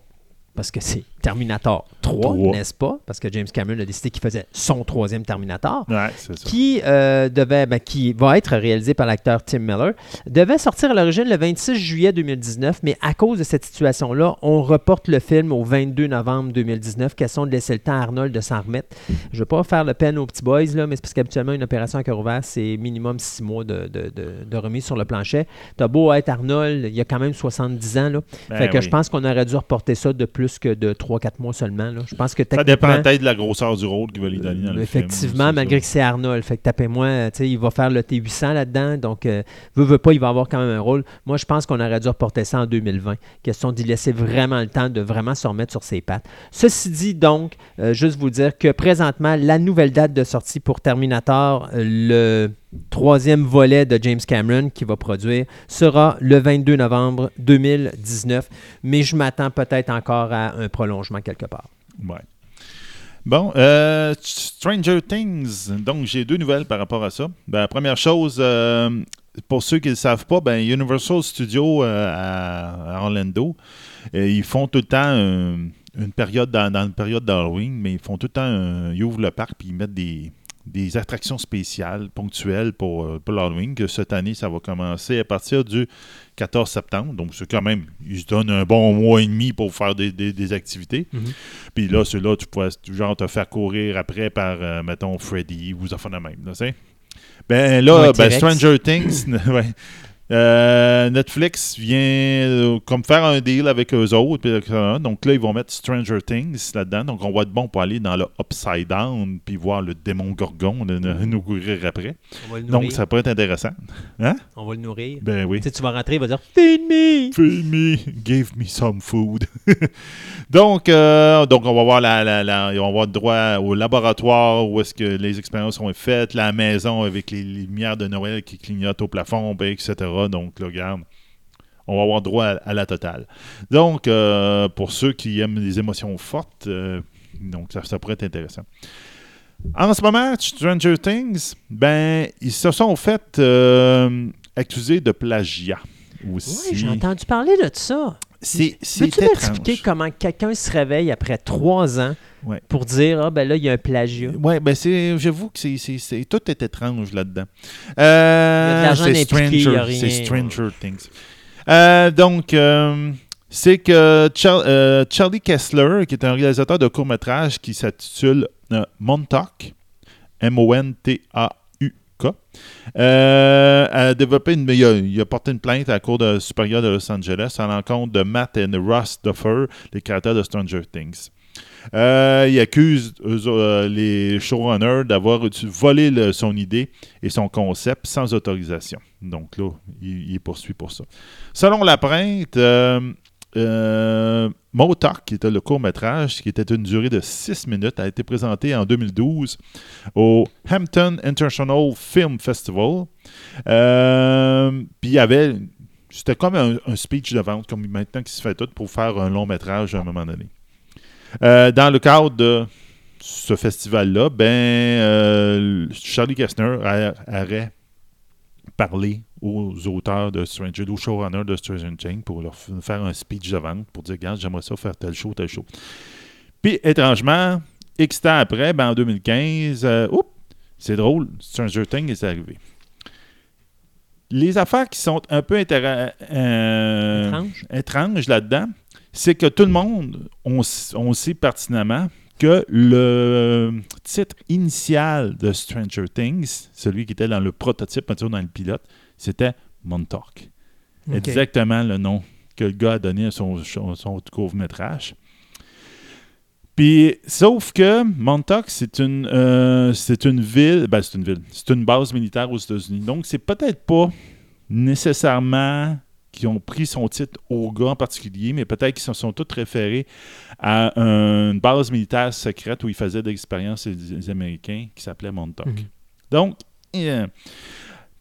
parce que c'est Terminator 3, Trois. n'est-ce pas? Parce que James Cameron a décidé qu'il faisait son troisième Terminator. Ouais, c'est ça. Qui, euh, devait, ben, qui va être réalisé par l'acteur Tim Miller, devait sortir à l'origine le 26 juillet 2019, mais à cause de cette situation-là, on reporte le film au 22 novembre 2019, question de laisser le temps à Arnold de s'en remettre. Je ne veux pas faire le peine aux petits boys, là, mais c'est parce qu'habituellement, une opération à cœur ouvert, c'est minimum six mois de, de, de- de remise sur le plancher. T'as beau être Arnold, il y a quand même 70 ans. Là. Ben fait que oui. je pense qu'on aurait dû reporter ça de plus que de 3-4 mois seulement. là. Je pense que Ça dépend peut-être de la grosseur du rôle qu'il va lui donner dans le. Effectivement, malgré ça. que c'est Arnold. Fait que tapez-moi, il va faire le T800 là-dedans. Donc, euh, veut, veut pas, il va avoir quand même un rôle. Moi, je pense qu'on aurait dû reporter ça en 2020. Question d'y laisser vraiment le temps de vraiment se remettre sur ses pattes. Ceci dit, donc, euh, juste vous dire que présentement, la nouvelle date de sortie pour Terminator, euh, le troisième volet de James Cameron qui va produire, sera le 22 novembre 2019. Mais je m'attends peut-être encore à un prolongement quelque part. Ouais. Bon, euh, Stranger Things. Donc, j'ai deux nouvelles par rapport à ça. Ben, première chose, euh, pour ceux qui ne le savent pas, ben, Universal Studios euh, à, Orlando, ils font tout le temps une période dans, dans une période d'Halloween, mais ils font tout le temps, un- ils ouvrent le parc puis ils mettent des, des attractions spéciales, ponctuelles pour, euh, pour l'Halloween, que cette année, ça va commencer à partir du 14 septembre. Donc, c'est quand même, ils se donnent un bon mois et demi pour faire des, des- des activités. Puis là, ceux-là, tu pourrais genre te faire courir après par, euh, mettons, Freddy ou de même. Là, ben là, ben. Stranger Things, ouais. Euh, Netflix vient euh, comme faire un deal avec eux autres. euh, donc là, ils vont mettre Stranger Things là-dedans. Donc on va être bon pour aller dans le Upside Down puis voir le démon Gorgon de nous courir après. On va le nourrir. Donc ça pourrait être intéressant. Hein? On va le nourrir. Ben oui. Tu sais, tu vas rentrer, il va dire Feed me! Feed me, give me some food. donc, euh, donc, on va voir la, la- la- on va avoir droit au laboratoire où est-ce que les expériences sont faites, la maison avec les lumières de Noël qui clignotent au plafond, ben, etc. Donc, là, regarde, on va avoir droit à, à la totale. Donc, euh, pour ceux qui aiment les émotions fortes, euh, donc ça, ça pourrait être intéressant. En ce moment, Stranger Things, ben, ils se sont fait euh, accuser de plagiat aussi. Oui, j'ai entendu parler de ça. C'est c'est Peux-tu m'expliquer comment quelqu'un se réveille après trois ans Ouais. pour dire Ah, ben là, il y a un plagiat Ouais, ben c'est, j'avoue que c'est, c'est, c'est- tout est étrange là-dedans. Euh, c'est Stranger, rien. c'est Stranger Things. Euh, donc, euh, c'est que Char- euh, Charlie Kessler, qui est un réalisateur de court-métrage qui s'intitule euh, Montauk, M-O-N-T-A-U-K, euh, a développé une, il, a, il a porté une plainte à la Cour de, supérieure de Los Angeles à l'encontre de Matt et Ross Duffer, les créateurs de Stranger Things. Euh, il accuse euh, les showrunners d'avoir volé son idée et son concept sans autorisation. Donc là, il, il poursuit pour ça. Selon la plainte, euh, qui était le court-métrage, qui était une durée de 6 minutes, a été présenté en 2012 au Hampton International Film Festival. Euh, Puis il y avait. C'était comme un, speech de vente, comme maintenant qui se fait tout pour faire un long métrage à un moment donné. Euh, dans le cadre de ce festival-là, ben, euh, Charlie Kastner a- aurait parlé aux auteurs de Stranger, aux showrunners de Stranger Things pour leur faire un speech de vente pour dire Regarde, j'aimerais ça faire tel show, tel show. Puis, étrangement, X temps après, ben, en 2015, euh, oups, c'est drôle, Stranger Things est arrivé. Les affaires qui sont un peu euh, Étrange. étranges là-dedans, c'est que tout le monde, on, on sait pertinemment que le titre initial de Stranger Things, celui qui était dans le prototype, dans le pilote, c'était Montauk. Exactement le nom que le gars a donné à son, son, son court-métrage. Puis, sauf que Montauk, c'est une, euh, c'est une ville, ben, c'est une ville, c'est une base militaire aux États-Unis. Donc, c'est peut-être pas nécessairement qui ont pris son titre au gars en particulier, mais peut-être qu'ils se sont tous référés à une base militaire secrète où ils faisaient des expériences les, Américains qui s'appelait Montauk. Mhm. Donc,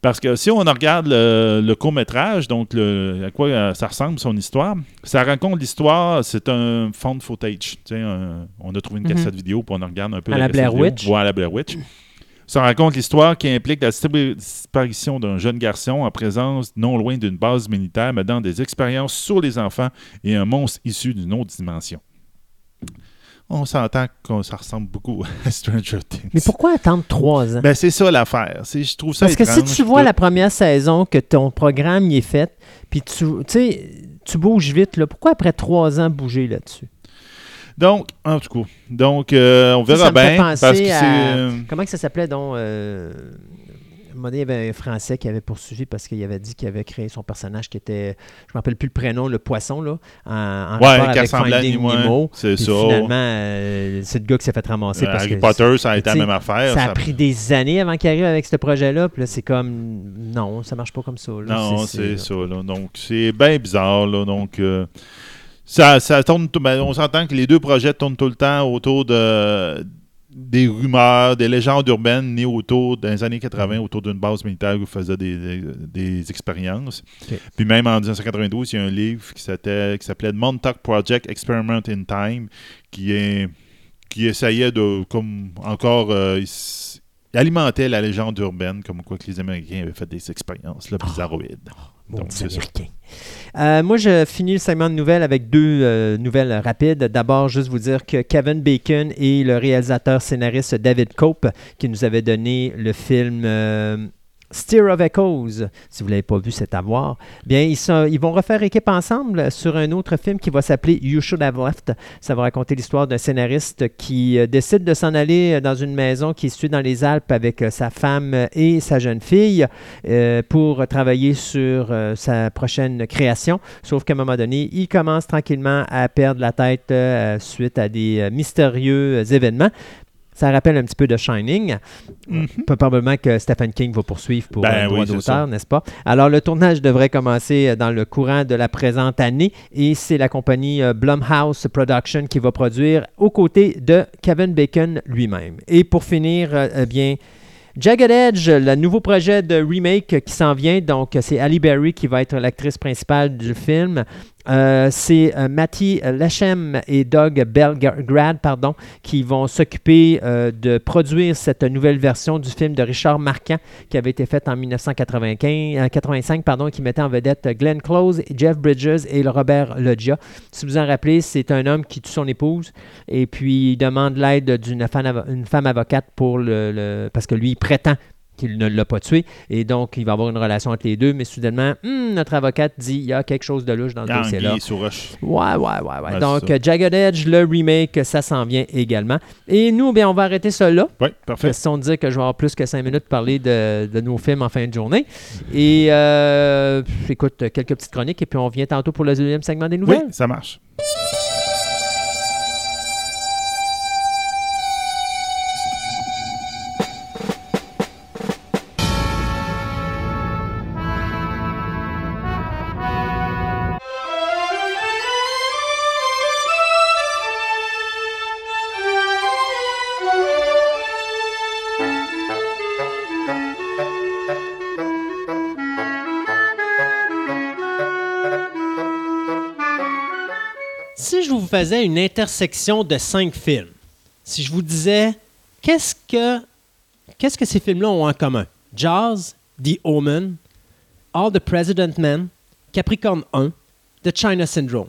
parce que si on regarde le, le court-métrage, donc le- à quoi euh, ça ressemble son histoire, ça raconte l'histoire, c'est un found footage. Un- on a trouvé une Mhm. cassette vidéo, puis on regarde un peu À la Blair vidéo. Witch. Ouais, à la Blair Witch. Ça raconte l'histoire qui implique la disparition d'un jeune garçon en présence non loin d'une base militaire, menant des expériences sur les enfants et un monstre issu d'une autre dimension. On s'entend que ça ressemble beaucoup à Stranger Things. Mais pourquoi attendre trois ans? Ben, c'est ça l'affaire. Je trouve ça Parce que si tu vois la première saison, que ton programme y est fait, puis tu, tu bouges vite, là, pourquoi après trois ans bouger là-dessus? Donc, en tout cas, donc, euh, on Ça, verra ça me fait bien. penser Parce que à- c'est. euh, Comment que ça s'appelait donc euh, donné, il y avait un Français qui avait poursuivi parce qu'il avait dit qu'il avait créé son personnage qui était, je ne me rappelle plus le prénom, le poisson, là, en, en Ouais, avec Finding Nemo. C'est ça. finalement, euh, c'est le gars qui s'est fait ramasser Euh, parce Harry que Potter, ça a été la même affaire. ça a ça- pris des années avant qu'il arrive avec ce projet-là. Puis là, c'est comme, non, ça marche pas comme ça. là. Non, c'est ça. Là. Donc, c'est bien bizarre. Là. Donc, euh, ça, ça tourne tout- ben, on s'entend que les deux projets tournent tout le temps autour de des rumeurs, des légendes urbaines nées autour dans les années 80 autour d'une base militaire où ils faisaient des, des- des expériences. Puis même en 1992, il y a un livre qui s'appelait, Montauk Project Experiment in Time qui, est, qui essayait de, comme encore, euh, alimentait la légende urbaine, comme quoi que les Américains avaient fait des expériences là, bizarroïdes. Donc, c'est. Euh, moi, je finis le segment de nouvelles avec deux euh, nouvelles rapides. D'abord, juste vous dire que Kevin Bacon et le réalisateur scénariste David Cope, qui nous avait donné le film euh, Steer of Echoes, si vous ne l'avez pas vu, c'est à voir. Bien, ils, vont refaire équipe ensemble sur un autre film qui va s'appeler You Should Have Left. Ça va raconter l'histoire d'un scénariste qui euh, décide de s'en aller euh, dans une maison qui est située dans les Alpes avec euh, sa femme et sa jeune fille pour travailler sur sa prochaine création. Sauf qu'à un moment donné, il commence tranquillement à perdre la tête suite à des mystérieux événements. Ça rappelle un petit peu de Shining. Mhm. Probablement que Stephen King va poursuivre pour Ben un droit oui, d'auteur, n'est-ce pas? Alors, le tournage devrait commencer euh, dans le courant de la présente année et c'est la compagnie euh, Blumhouse Production qui va produire aux côtés de Kevin Bacon lui-même. Et pour finir, euh, eh bien, Jagged Edge, le nouveau projet de remake qui s'en vient, donc c'est Ali Berry qui va être l'actrice principale du film. Euh, c'est euh, Matty Lechem et Doug Belgrad pardon, qui vont s'occuper euh, de produire cette nouvelle version du film de Richard Marquand qui avait été faite en 1995, euh, 85, pardon, qui mettait en vedette Glenn Close, Jeff Bridges et Robert Loggia. Si vous en rappelez, c'est un homme qui tue son épouse et puis demande l'aide d'une femme, avocate pour le, le- parce que lui il prétend qu'il ne l'a pas tué et donc il va avoir une relation entre les deux mais soudainement hum, notre avocate dit il y a quelque chose de louche dans ce dossier-là. Ouais, ouais, ouais, ouais. Ouais, Donc, Jagged Edge, le remake, ça s'en vient également. Et nous, bien, on va arrêter ça là. Oui, parfait. Question de dire que je vais avoir plus que cinq minutes pour parler de, de nos films en fin de journée. Et euh, écoute, quelques petites chroniques et puis on vient tantôt pour le deuxième segment des Oui, nouvelles. ça marche. Faisais une intersection de cinq films, si je vous disais qu'est-ce que qu'est-ce que ces films-là ont en commun? Jaws, The Omen, All the President Men, Capricorn 1, The China Syndrome.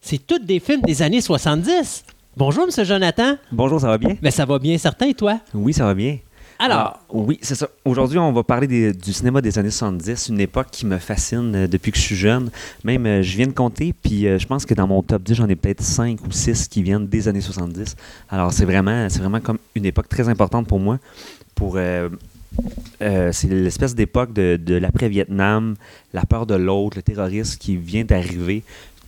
C'est tous des films des années 70. Bonjour, M. Jonathan. Bonjour, ça va bien? Mais ça va bien, certain, et toi? Oui, ça va bien. Alors, Ah, oui, c'est ça. Aujourd'hui, on va parler du cinéma des années 70, une époque qui me fascine euh, depuis que je suis jeune. Même, euh, je viens de compter, puis euh, je pense que dans mon top 10, j'en ai peut-être 5 ou 6 qui viennent des années 70. Alors, c'est vraiment, comme une époque très importante pour moi. Pour, c'est l'espèce d'époque de, de l'après-Vietnam, la peur de l'autre, le terrorisme qui vient d'arriver.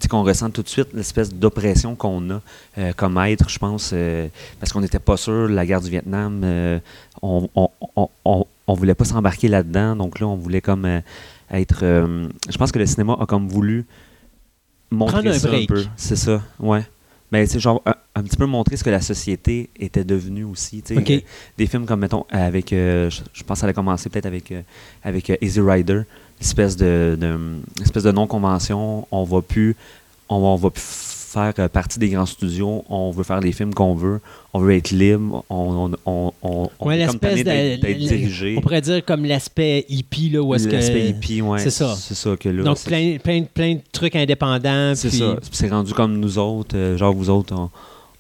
Qu'on ressent tout de suite l'espèce d'oppression qu'on a euh, comme être, je pense, euh, parce qu'on n'était pas sûr la guerre du Vietnam. euh, on, on, on, on, on voulait pas s'embarquer là-dedans, donc là, on voulait comme être. je pense que le cinéma a comme voulu montrer Prendre un ça break. un peu. C'est ça, ouais. Mais c'est genre un, un petit peu montrer ce que la société était devenue aussi. Des films comme, mettons, avec. je, pense que ça allait commencer peut-être avec, avec Easy Rider, espèce de, de, espèce de non-convention. On va plus. On va, on va plus faire euh, partie des grands studios. On veut faire les films qu'on veut. On veut être libre. On, on, on, ouais, est comme d'être dirigé. On pourrait dire comme l'aspect hippie, là, où est-ce que. L'aspect hippie, ouais. c'est ça. C'est ça que là. Donc, plein, plein, plein de trucs indépendants. C'est puis- ça. C'est rendu comme nous autres. euh, genre, vous autres, on,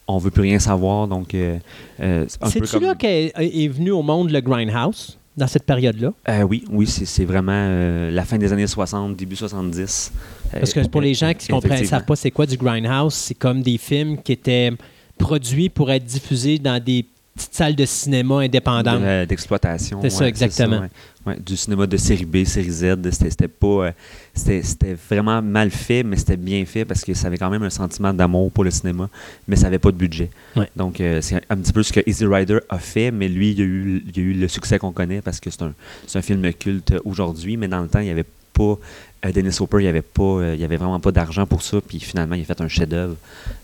on veut plus rien savoir. Donc, euh, euh, C'est-tu comme. là qu'est est venu au monde le Grindhouse, dans cette période-là? Euh, oui, oui, c'est vraiment euh, la fin des années 60, début 70. Parce que pour les gens qui ne comprennent savent pas c'est quoi du Grindhouse, c'est comme des films qui étaient produits pour être diffusés dans des petites salles de cinéma indépendantes. De- D'exploitation. C'est ça, exactement. ouais. Ouais, Du cinéma de série B, série Z. C'était pas. euh, c'était vraiment mal fait, mais c'était bien fait parce que ça avait quand même un sentiment d'amour pour le cinéma, mais ça n'avait pas de budget. Ouais. Donc, euh, c'est un petit peu ce que Easy Rider a fait, mais lui, il a eu, il a eu le succès qu'on connaît parce que c'est un, c'est un film culte aujourd'hui, mais dans le temps, il n'y avait pas. Euh, Dennis Hopper, il n'y avait, pas, euh, il avait vraiment pas d'argent pour ça, puis finalement, il a fait un chef-d'œuvre.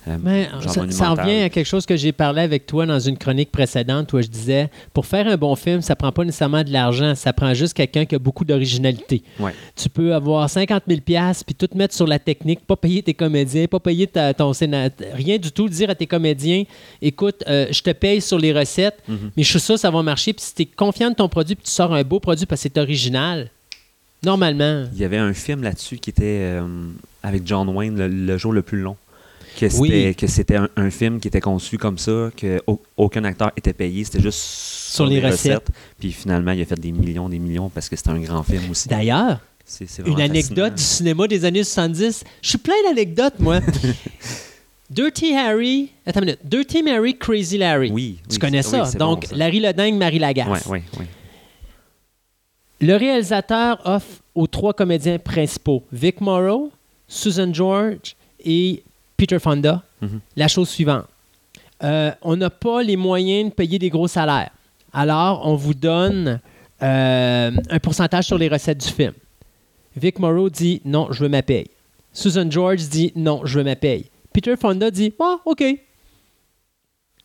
euh, Mais ça, revient à quelque chose que j'ai parlé avec toi dans une chronique précédente où je disais pour faire un bon film, ça prend pas nécessairement de l'argent, ça prend juste quelqu'un qui a beaucoup d'originalité. Ouais. Tu peux avoir 50 000 puis tout mettre sur la technique, pas payer tes comédiens, pas payer ta- ton sénateur, rien du tout, dire à tes comédiens écoute, je te paye sur les recettes, Mhm. mais je suis sûr que ça va marcher. Puis si tu es confiant de ton produit puis tu sors un beau produit parce que c'est original, normalement. Il y avait un film là-dessus qui était euh, avec John Wayne, le, le jour le plus long. que c'était Oui. que c'était un, un film qui était conçu comme ça, que au- aucun acteur était payé, c'était juste sur, les recettes. Puis finalement, il a fait des millions, des millions parce que c'était un grand film aussi. D'ailleurs, C'est c'est une anecdote du cinéma des années 70. Je suis plein d'anecdotes, moi. Dirty Harry. Attends une minute. Dirty Mary, Crazy Larry. Oui, Tu oui, connais ça? oui, Donc, bon, ça. Larry le dingue, Marie Lagaffe. Ouais, ouais, ouais. Le réalisateur offre aux trois comédiens principaux, Vic Morrow, Susan George et Peter Fonda, Mhm. la chose suivante. Euh, on n'a pas les moyens de payer des gros salaires. Alors, on vous donne euh, un pourcentage sur les recettes du film. Vic Morrow dit non, je veux ma paye. Susan George dit non, je veux ma paye. Peter Fonda dit ah, OK.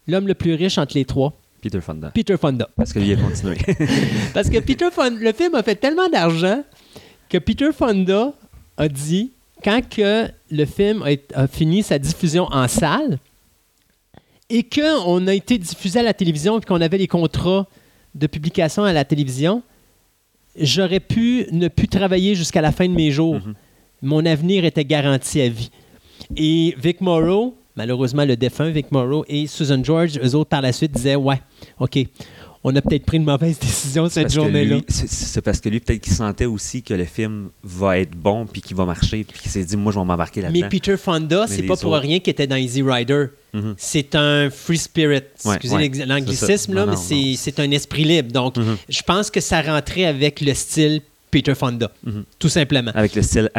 L'homme le plus riche entre les trois, Peter Fonda. Peter Fonda. Parce que lui, il a continué. Parce que Peter Fonda, le film a fait tellement d'argent que Peter Fonda a dit, quand que le film a, fini sa diffusion en salle et qu'on a été diffusé à la télévision et qu'on avait les contrats de publication à la télévision, j'aurais pu ne plus travailler jusqu'à la fin de mes jours. Mhm. Mon avenir était garanti à vie. Et Vic Morrow, malheureusement le défunt Vic Morrow et Susan George, eux autres par la suite disaient Ouais, OK, on a peut-être pris une mauvaise décision cette journée-là. C'est parce que lui, peut-être qu'il sentait aussi que le film va être bon, puis qu'il va marcher, puis qu'il s'est dit, moi, je vais m'embarquer Mais là-dedans. Peter Fonda, Mais c'est pas pour autres- rien qu'il était dans Easy Rider. Mhm. C'est un free spirit. Excusez ouais, l'anglicisme, là, Non, mais c'est un esprit libre. Donc, Mhm. je pense que ça rentrait avec le style Peter Fonda, Mhm. tout simplement. Avec le style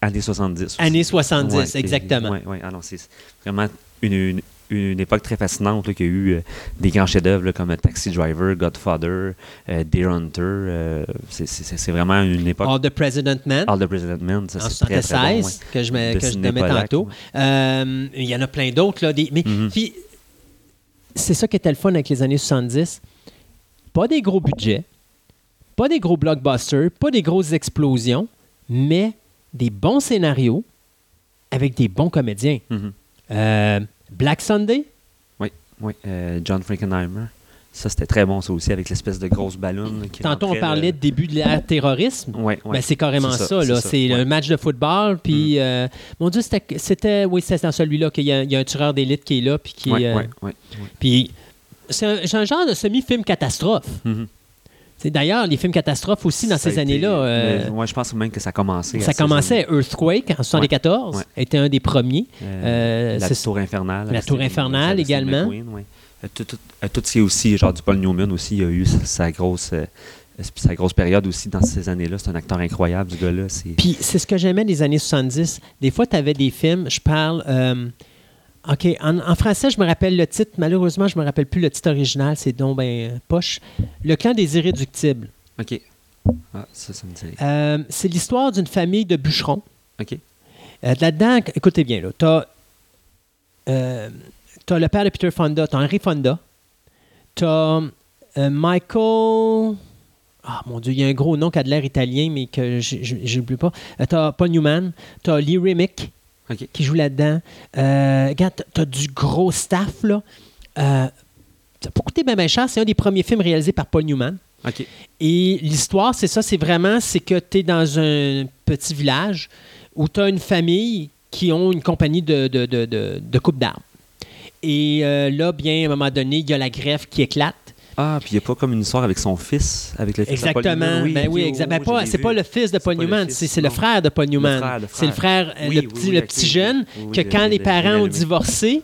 années, années 70. aussi. Années 70, Ouais, exactement. Oui, ouais. Ah non, c'est vraiment une, une, une époque très fascinante y a eu euh, des grands chefs-d'œuvre comme Taxi Driver, Godfather, euh, Deer Hunter. euh, c'est- vraiment une époque. All the President Man. All the President Man, ça c'est très, très bon. 76, que je, mets, De que je nommais Pollack, tantôt. ouais. Euh, il y en a plein d'autres. Des, mais, Mhm. puis, c'est ça qui était le fun avec les années 70. Pas des gros budgets, pas des gros blockbusters, pas des grosses explosions, mais des bons scénarios avec des bons comédiens. Mhm. Euh, Black Sunday, Oui, euh, John Frankenheimer. Ça, c'était très bon, ça aussi, avec l'espèce de grosse ballon. tantôt on parlait de début de l'ère terrorisme. Ouais, ouais. Ben, c'est carrément ça. c'est ouais. un match de football. Puis, euh, mon Dieu, c'était, oui, c'était dans celui-là qu'il y a, il y a un tueur d'élite qui est là. Puis, qui, puis c'est, un, genre de semi-film catastrophe. Mhm. C'est d'ailleurs les films catastrophes aussi dans Ça ces années-là. euh, ouais, je pense même que ça a commencé. ça commençait Earthquake en 74, Ouais. était un des premiers. Euh, Euh, la Tour Infernale. La Tour Infernale également. McQueen. Euh, Tout, tout, euh, tout ce qui est aussi, genre du Paul Newman aussi, il a eu sa, grosse, euh, sa grosse période aussi dans ces années-là. C'est un acteur incroyable, ce gars-là. Puis c'est ce que j'aimais des années 70. Des fois, tu avais des films, je parle. Euh, OK, en, en français, je me rappelle le titre. Malheureusement, je me rappelle plus le titre original. C'est donc ben poche. Le clan des irréductibles. OK. Ah, ça, ça me dit. Euh, c'est l'histoire d'une famille de bûcherons. OK. Euh, Là-dedans, écoutez bien, tu as, le père de Peter Fonda, tu as Henry Fonda, tu as Michael. Ah mon Dieu, il y a un gros nom qui a de l'air italien, mais que je n'oublie pas. tu as Paul Newman, tu as Lee Remick Qui joue là-dedans. Euh, regarde, tu as du gros staff, là. Euh, ça peut coûter bien, bien cher. C'est un des premiers films réalisés par Paul Newman. Et l'histoire, c'est ça, c'est vraiment, c'est que tu es dans un petit village où tu as une famille qui ont une compagnie de, de, de, de, de coupe d'arbres. Et euh, là, bien, à un moment donné, il y a la greffe qui éclate. Ah, puis il n'y a pas comme une histoire avec son fils, avec le fils de Paul Exactement. Ben ok, oui, oh. Ben pas- l'ai c'est pas le fils de Paul le Newman, c'est le frère de Paul Newman. frère, le C'est le frère, Oui, le oui, petit, oui, le petit oui. jeune, Oui, oui, que quand les parents ont divorcé,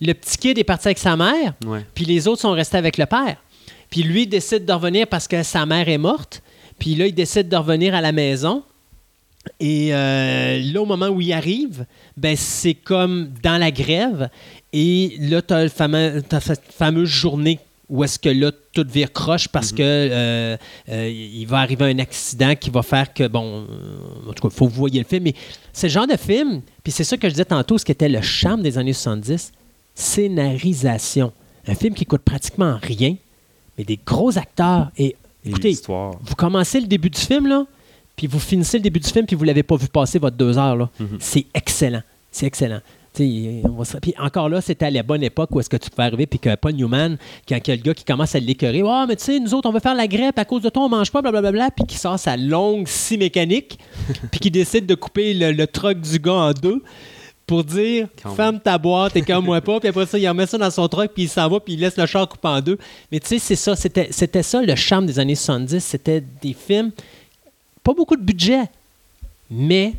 le petit kid est parti avec sa mère, puis les autres sont restés avec le père. Puis lui décide de revenir parce que sa mère est morte. Puis là, il décide de revenir à la maison. Et euh, là, au moment où il arrive, ben, c'est comme dans la grève. Et là, tu as, cette fameuse journée où est-ce que là, tout vire croche parce que euh, euh, il va arriver un accident qui va faire que, bon, euh, en tout cas, il faut que vous voyez le film. Mais c'est le genre de film, puis c'est ça que je disais tantôt, ce qui était le charme des années 70, scénarisation. Un film qui coûte pratiquement rien, mais des gros acteurs. Et écoutez, vous commencez le début du film, là, puis vous finissez le début du film, puis vous ne l'avez pas vu passer votre deux heures. Là. Mhm. C'est excellent. C'est excellent. On se- Puis encore là, c'était à la bonne époque où est-ce que tu pouvais arriver, puis que Paul Newman, quand il y a le gars qui commence à l'écœurer, Ah, mais tu sais, nous autres, on veut faire la grève, à cause de toi, on mange pas, blablabla, puis qui sort sa longue scie mécanique, puis qui décide de couper le, le truck du gars en deux. pour dire Quand ferme ta boîte et comme moi pas, puis après ça, il remet ça dans son truck, puis il s'en va, puis il laisse le char coupé en deux. Mais tu sais, c'est ça, c'était, c'était ça le charme des années 70. C'était des films, pas beaucoup de budget, mais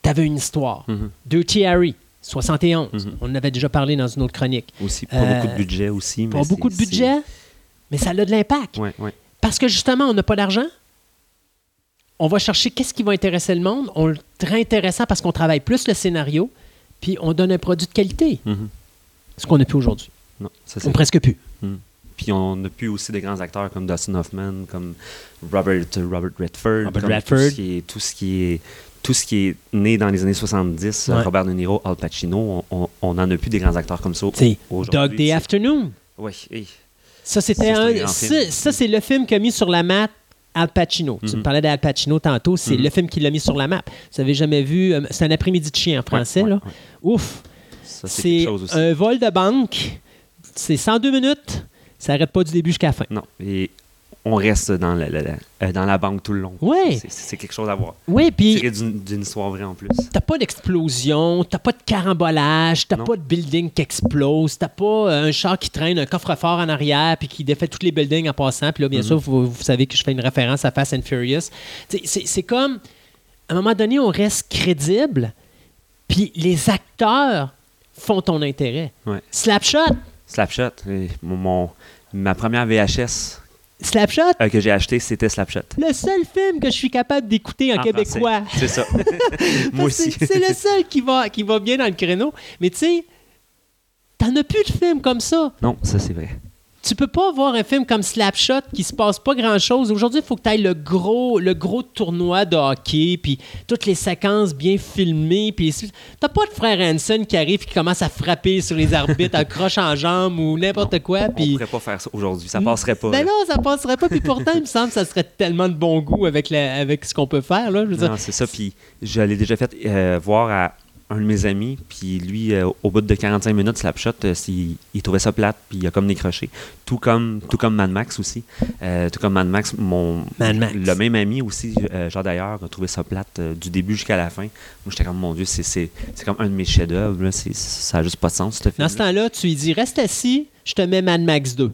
t'avais une histoire. Mhm. Dirty Harry, 71. Mhm. On en avait déjà parlé dans une autre chronique. Aussi, pas Euh, beaucoup de budget aussi. mais Pas beaucoup de budget, mais ça a de l'impact. Ouais, ouais. Parce que justement, on n'a pas d'argent. On va chercher qu'est-ce qui va intéresser le monde. On le rend intéressant parce qu'on travaille plus le scénario, puis on donne un produit de qualité. Mhm. Ce qu'on n'a plus aujourd'hui. Non, ça c'est presque plus. Puis on a plus aussi des grands acteurs comme Dustin Hoffman, comme Robert, Robert Redford, Robert comme Redford. Tout, ce qui est, tout, ce qui est, tout ce qui est né dans les années 70, Ouais. Robert De Niro, Al Pacino, on n'en a plus des grands acteurs comme ça aujourd'hui. Dog Day Afternoon. Oui, hey. Ça, c'était un un. grand Ça, film. ça, c'est le film qui a mis sur la map Al Pacino. Tu Mhm. me parlais d'Al Pacino tantôt. C'est Mhm. le film qui l'a mis sur la map. Vous avez jamais vu. euh, c'est un après-midi de chien en français, Ouais, là. ouais. Ouf. C'est un vol de banque. C'est 102 minutes. Ça n'arrête pas du début jusqu'à la fin. Non, et on reste dans la, la- la- euh, dans la banque tout le long. Ouais. C'est- quelque chose à voir. Oui, puis Tiré d'une histoire vraie en plus. t'as pas d'explosion, t'as pas de carambolage, t'as pas de building qui explose, t'as pas euh, un char qui traîne un coffre-fort en arrière puis qui défait tous les buildings en passant. Puis là, bien Mhm. sûr, vous, vous savez que je fais une référence à Fast and Furious. C'est comme, à un moment donné, on reste crédible, puis les acteurs font ton intérêt. Ouais. Slapshot, Slapshot, mon- ma première VHS Slapshot, euh, que j'ai acheté, c'était Slapshot. le seul film que je suis capable d'écouter en, En québécois. C'est ça. Moi aussi. C'est c'est le seul qui va, qui va bien dans le créneau. Mais tu sais, t'en as plus de films comme ça. Non, ça c'est vrai. Tu peux pas voir un film comme Slapshot qui se passe pas grand-chose. Aujourd'hui, il faut que tu ailles le gros, le gros tournoi de hockey, puis toutes les séquences bien filmées. Puis t'as pas de frère Hansen qui arrive qui commence à frapper sur les arbitres à croche en jambe ou n'importe quoi. On Puis pourrait pas faire ça aujourd'hui. Ça passerait pas. ben non, ça passerait pas. Puis pourtant, il me semble que ça serait tellement de bon goût avec, la- avec ce qu'on peut faire. Là. Je veux dire, Non, c'est ça. Puis je l'ai déjà fait euh, voir à un de mes amis. Puis lui, euh, au bout de 45 minutes, Slapshot, euh, il, il trouvait ça plate. Puis il a comme décroché. Tout comme, tout comme Mad Max aussi. Euh, tout comme Mad Max, mon, Mad Max. le même ami aussi, euh, genre d'ailleurs, a trouvé ça plate du début jusqu'à la fin. Moi, j'étais comme, mon Dieu, c'est, comme un de mes chefs-d'œuvre. ça n'a juste pas de sens, ce film. dans ce temps-là, tu lui dis reste assis, je te mets Mad Max 2.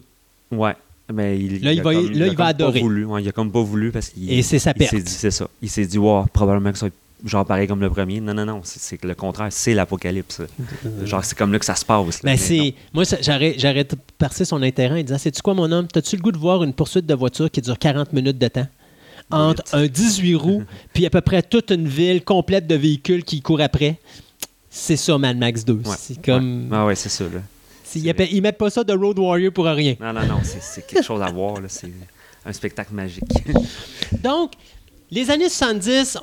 Ouais. Mais il, Là, il a va- comme- là, a il va adorer. Voulu. Ouais, il a comme pas voulu parce qu'il. Et c'est sa il s'est perte. dit, c'est ça. Il s'est dit, wow, probablement que ça va être genre pareil comme le premier. Non, non, non. C'est, c'est le contraire. C'est l'apocalypse. Genre, c'est comme là que ça se passe. là. Ben Mais c'est. Moi, j'aurais percé son intérêt en disant Sais-tu quoi, mon homme? T'as-tu le goût de voir une poursuite de voiture qui dure 40 minutes de temps? Entre Vite. un 18 roues, puis à peu près toute une ville complète de véhicules qui courent après C'est ça, Mad Max 2. Ouais. C'est comme. Ouais. Ah ouais, c'est ça. Là. c'est- ils, appellent- ils mettent pas ça de Road Warrior pour rien. Non, non, non. C'est, c'est quelque chose à voir. Là. C'est un spectacle magique. Donc, les années 70,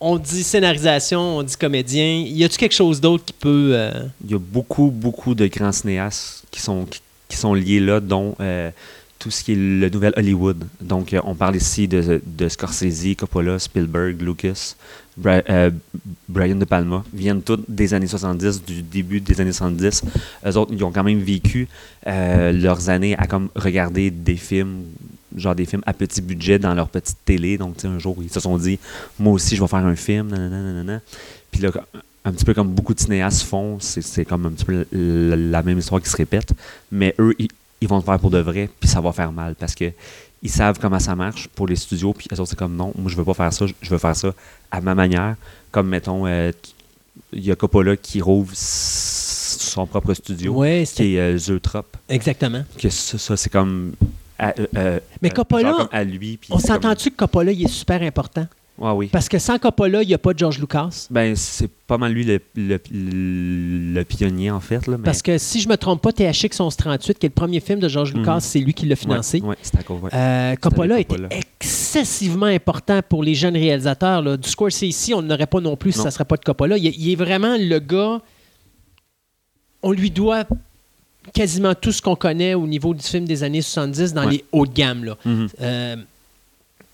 on dit scénarisation, on dit comédien. Y a-tu quelque chose d'autre qui peut. euh, Il y a beaucoup, beaucoup de grands cinéastes qui sont, qui, sont liés là, dont euh, tout ce qui est le nouvel Hollywood. Donc, euh, on parle ici de, de Scorsese, Coppola, Spielberg, Lucas, Brian De Palma. viennent tous des années 70, du début des années 70. Eux autres, ils ont quand même vécu leurs années à comme regarder des films genre des films à petit budget dans leur petite télé. Donc, tu sais, un jour, ils se sont dit, moi aussi, je vais faire un film, nanana, nanana. Puis là, un petit peu comme beaucoup de cinéastes font, c'est c'est comme un petit peu la, la même histoire qui se répète, mais eux, ils, ils vont le faire pour de vrai, puis ça va faire mal, parce que ils savent comment ça marche pour les studios, puis eux autres, c'est comme, non, moi, je veux pas faire ça, je- veux faire ça à ma manière, comme, mettons, euh, il y a Coppola qui rouvre son propre studio, Ouais, qui est euh, Zeutrop, exactement. que ça, ça, c'est comme... à- euh, euh, Mais euh, Coppola, à lui, On s'entend-tu que Coppola, il est super important? Oui. Parce que sans Coppola, il n'y a pas de George Lucas. Ben, c'est pas mal lui le, le, le pionnier, en fait. Là, mais... Parce que si je me trompe pas, THX 1138, qui est le premier film de George Lucas, Mhm. c'est lui qui l'a financé. Ouais, ouais, c'est à cause, ouais. Euh, Coppola était excessivement important pour les jeunes réalisateurs. Là. Du Scorsese, ici, on n'aurait pas non plus si Non. ça ne serait pas de Coppola. Il, il est vraiment le gars. On lui doit quasiment tout ce qu'on connaît au niveau du film des années 70 dans Ouais. les hauts de gamme. Là. Mhm. Euh,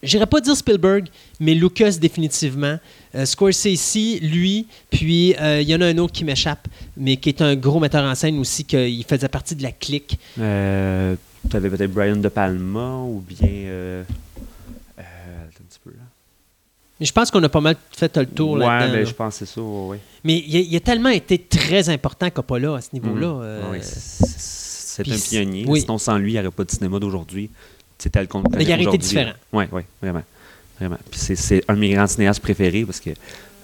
J'irais pas dire Spielberg, mais Lucas définitivement. Euh, Scorsese, lui, puis euh, il y en a un autre qui m'échappe, mais qui est un gros metteur en scène aussi, qu'il faisait partie de la clique. Euh, tu avais peut-être Brian De Palma ou bien. Euh, euh, attends un petit peu là. Mais je pense qu'on a pas mal fait le tour ouais, là-dedans. ben, là. je pense que c'est ça, ouais. Mais il a, il a tellement été très important Coppola à ce niveau-là. Mhm. euh, Ouais, c'est un pionnier. oui. Sinon, sans lui, il n'y aurait pas de cinéma d'aujourd'hui. C'est tel qu'on le Mais il aurait été différent. Oui, oui, vraiment. vraiment. Puis c'est- un de mes grands cinéastes préférés parce que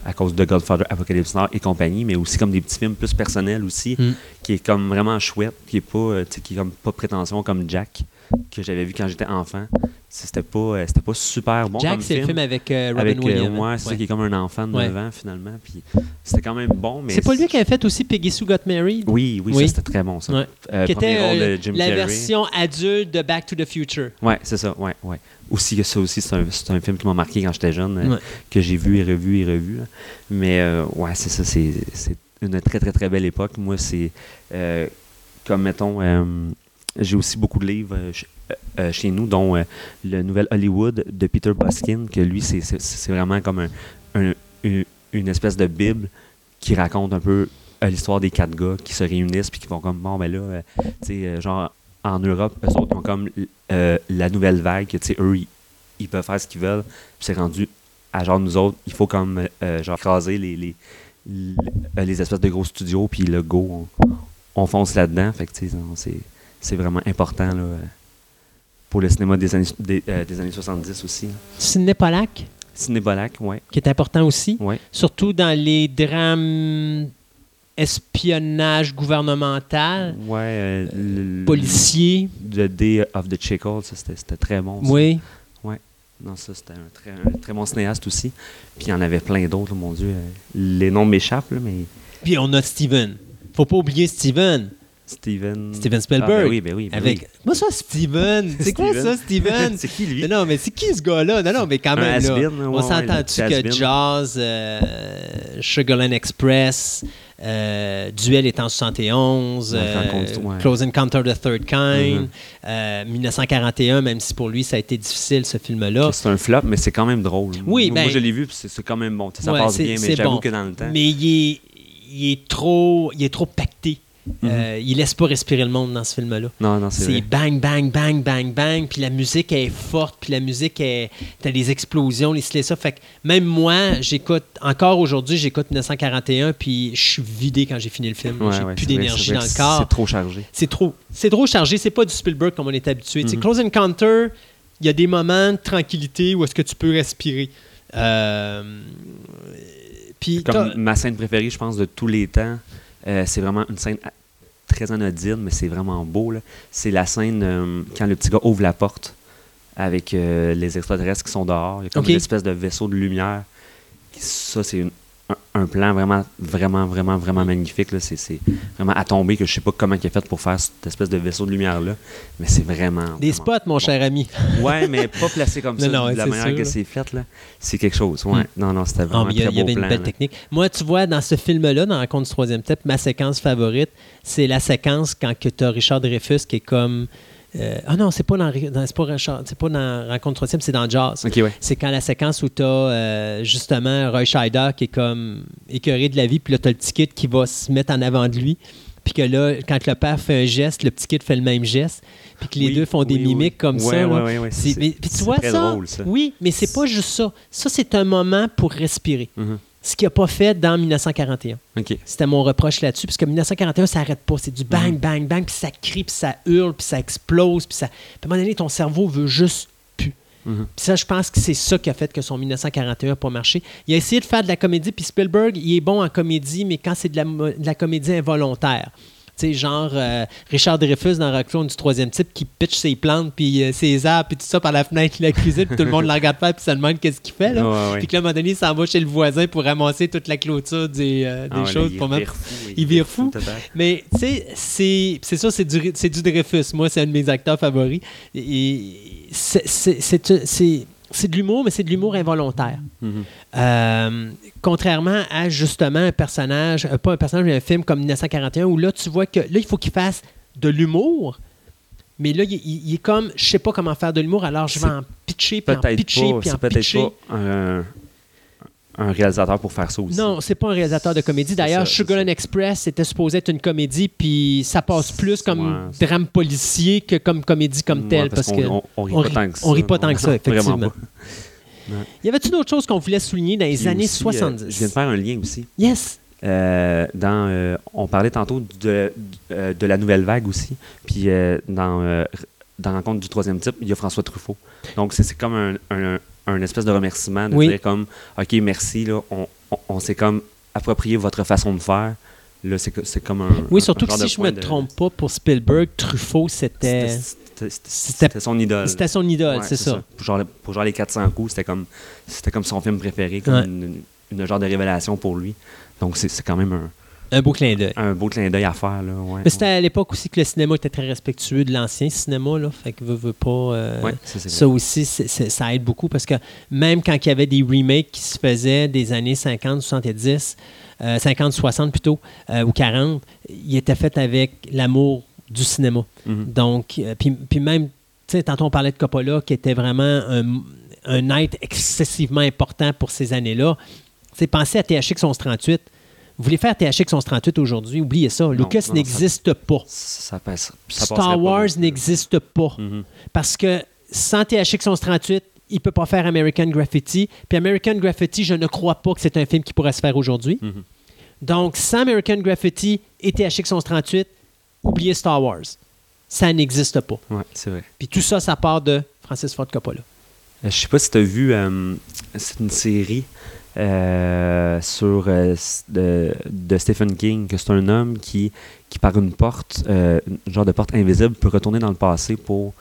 à cause de Godfather, Apocalypse Now et compagnie, mais aussi comme des petits films plus personnels aussi, Mm. qui est comme vraiment chouette, qui est pas, euh, qui est comme pas prétention comme Jack, que j'avais vu quand j'étais enfant. C'était pas, euh, c'était pas super bon Jack, comme c'est le film. avec euh, Robin avec, euh, Williams. ouais, c'est ça Ouais. qui est comme un enfant de Ouais. 9 ans finalement. Puis c'était quand même bon, mais C'est pas lui qui avait fait aussi Peggy Sue Got Married? Oui, oui, Oui. ça c'était très bon ça. Euh, qui était rôle de Jim la Carrey. version adulte de Back to the Future. Ouais, c'est ça, ouais, ouais. Aussi, ça aussi, c'est un, c'est un film qui m'a marqué quand j'étais jeune, que j'ai vu et revu et revu. là. Mais ouais, c'est ça, c'est c'est une très très très belle époque. Moi, c'est comme mettons, j'ai aussi beaucoup de livres euh, euh, euh, chez nous, dont le Nouvel Hollywood de Peter Buskin, que lui, c'est- vraiment comme un- un- une, espèce de bible qui raconte un peu l'histoire des quatre gars qui se réunissent puis qui vont comme bon ben là, tu sais, genre en Europe, eux autres ont comme la nouvelle vague, tu sais, eux, ils, ils peuvent faire ce qu'ils veulent. C'est rendu à genre nous autres, il faut comme genre écraser les, les, les, les espèces de gros studios, puis le go, on, on fonce là-dedans. Fait que tu sais, c'est, c'est vraiment important là, pour le cinéma des années, des, euh, des années 70 aussi. Sidney Pollack, Cinébolac, ouais, qui est important aussi, ouais. surtout dans les drames espionnage gouvernemental, Ouais, euh, policier. The Day of the Chickle, ça, c'était, très bon. ça. Oui. Non, ça, c'était un très, un très bon cinéaste aussi. Puis il y en avait plein d'autres, mon Dieu. euh, Les noms m'échappent, mais Puis on a Steven. Faut pas oublier Steven. Steven... Steven Ah, Spielberg. ben oui, ben oui. ben Avec. oui. Moi, ça, Steven. C'est quoi ça, Steven? c'est qui, lui? non, non, mais c'est qui ce gars-là? Non, non, mais quand même. là, has-been, ouais, on s'entend-tu que. Jazz, euh, Sugarland Express, euh, Duel est en 71, Ouais, euh. Close Encounter of the Third Kind, Mhm. euh, 1941, même si pour lui, ça a été difficile, ce film-là. C'est un flop, mais c'est quand même drôle. Oui, moi, ben- moi, je l'ai vu, c'est quand même bon. Ça passe bien, mais j'avoue bon. que dans le temps. Mais il est, il est trop, il est trop pacté. Euh, il laisse pas respirer le monde dans ce film-là. Non, non, c'est bang, bang, bang, bang, bang. Puis la musique est forte. Puis la musique est. T'as les explosions, les ça. Fait que même moi, j'écoute. Encore aujourd'hui, j'écoute 1941. Puis je suis vidé quand j'ai fini le film. Ouais, j'ai ouais, plus d'énergie dans le corps. C'est trop chargé. C'est trop. C'est trop chargé. C'est pas du Spielberg comme on est habitué. Tu sais, Mhm. Close Encounter, il y a des moments de tranquillité où est-ce que tu peux respirer. Euh, Puis Comme ma scène préférée, je pense, de tous les temps, euh, c'est vraiment une scène très anodine, mais c'est vraiment beau. C'est la scène euh, quand le petit gars ouvre la porte avec euh, les extraterrestres qui sont dehors. Il y a comme une espèce de vaisseau de lumière. Ça, c'est une- un, plan vraiment, vraiment, vraiment, vraiment magnifique. là. C'est c'est vraiment à tomber que je sais pas comment il a fait pour faire cette espèce de vaisseau de lumière-là, mais c'est vraiment. des vraiment spots, mon bon. cher ami. Ouais, mais pas placé comme ça, non, de la manière sûr, que c'est fait. là. C'est quelque chose. Ouais. Mm. Non, non, c'était Ah, vraiment il y, avait une belle là. technique. Moi, tu vois, dans ce film-là, dans Rencontre du troisième type, ma séquence favorite, c'est la séquence quand tu as Richard Dreyfus qui est comme. Euh, ah non, c'est pas dans, dans- c'est pas dans Rencontre troisième, c'est dans Jazz. Ouais. C'est quand la séquence où tu as justement Roy Scheider qui est comme écœuré de la vie, puis là, tu as le petit kid qui va se mettre en avant de lui. Puis que là, quand le père fait un geste, le petit kid fait le même geste. Puis que les Oui, deux font des oui, mimiques comme Ouais, ça. ouais, C'est- mais- puis tu c'est vois très ça? drôle, ça. Oui, mais c'est pas juste ça. Ça, c'est un moment pour respirer. Mhm. Ce qu'il n'a pas fait dans 1941. Ok. C'était mon reproche là-dessus, parce que 1941, ça n'arrête pas. C'est du bang, Mhm. bang, bang, puis ça crie, puis ça hurle, puis ça explose, puis ça... Puis à un moment donné, ton cerveau veut juste plus. Mhm. Puis ça, je pense que c'est ça qui a fait que son 1941 n'a pas marché. Il a essayé de faire de la comédie, puis Spielberg, il est bon en comédie, mais quand c'est de la, mo- de la comédie involontaire. Tu sais, genre euh, Richard Dreyfus dans Rockclone du troisième type qui pitch ses plantes, puis euh, ses arbres, puis tout ça par la fenêtre de la cuisine, puis tout le monde le regarde faire, puis ça demande qu'est-ce qu'il fait. Là. Ouais, ouais. Puis que là, à un moment donné, il s'en va chez le voisin pour ramasser toute la clôture des, euh, des Ah là, choses. il pour mettre- vire fou, il vire fou. Mais tu sais, c'est ça, c'est du, c'est du Dreyfus. Moi, c'est un de mes acteurs favoris. Et c'est- c'est de l'humour, mais c'est de l'humour involontaire. Euh, contrairement à justement un personnage, euh, pas un personnage, mais un film comme 1941, où là, tu vois que là, il faut qu'il fasse de l'humour. Mais là, il, est comme, je sais pas comment faire de l'humour, alors je vais en pitcher, puis en pitcher, puis en c'est peut-être pitcher. pas un, un réalisateur pour faire ça aussi. Non, c'est pas un réalisateur de comédie. D'ailleurs, Sugarland. Express c'était supposé être une comédie, puis ça passe plus comme Ouais, drame policier que comme comédie comme Ouais, telle, parce, qu'on- que on, on rit on pas tant que ça. on rit pas tant que ça, effectivement. pas. Y avait-tu d'autres choses qu'on voulait souligner dans les années aussi, euh, 70? je viens de faire un lien aussi. Yes! Euh, dans, euh, on parlait tantôt de, de, de la nouvelle vague aussi. Puis dans, euh, dans Rencontre du troisième type, il y a François Truffaut. Donc c'est comme un, un, un espèce de remerciement de Oui. dire comme OK, merci, là, on, on, on s'est comme approprié votre façon de faire. Là, c'est comme un. Oui, surtout un que si je point me de- trompe pas, pour Spielberg, Truffaut, c'était C'était- son idole. c'était son idole, Ouais, c'est ça. Pour genre, pour genre les 400 coups, c'était comme, c'était comme son film préféré, comme Ouais. une, une genre de révélation pour lui. Donc c'est quand même un, Un beau clin d'œil. un beau clin d'œil à faire. Là, ouais, Mais c'était à l'époque aussi que le cinéma était très respectueux de l'ancien cinéma, là. Fait que veut, veut pas. euh, Ouais, ça, aussi, ça aide beaucoup parce que même quand il y avait des remakes qui se faisaient des années 50, 70, euh, 50, 60 plutôt, euh, ou 40, ils étaient faits avec l'amour du cinéma. Mhm. Donc, euh, puis, puis même, tu sais, tantôt on parlait de Coppola qui était vraiment un, un être excessivement important pour ces années-là. Tu sais, pensez à THX 1138. Vous voulez faire THX 1138 aujourd'hui, oubliez ça. Lucas n'existe pas. Ça, ça Star Wars n'existe pas. Mhm. Parce que sans THX 1138, il ne peut pas faire American Graffiti. Puis American Graffiti, je ne crois pas que c'est un film qui pourrait se faire aujourd'hui. Mhm. Donc, sans American Graffiti et THX 1138, oubliez Star Wars. Ça n'existe pas. Ouais, c'est vrai. Puis tout ça, ça part de Francis Ford Coppola. Euh, Je sais pas si tu as vu, euh, c'est une série euh, sur euh, de, de Stephen King, que c'est un homme qui, qui par une porte, euh, une genre de porte invisible, peut retourner dans le passé pour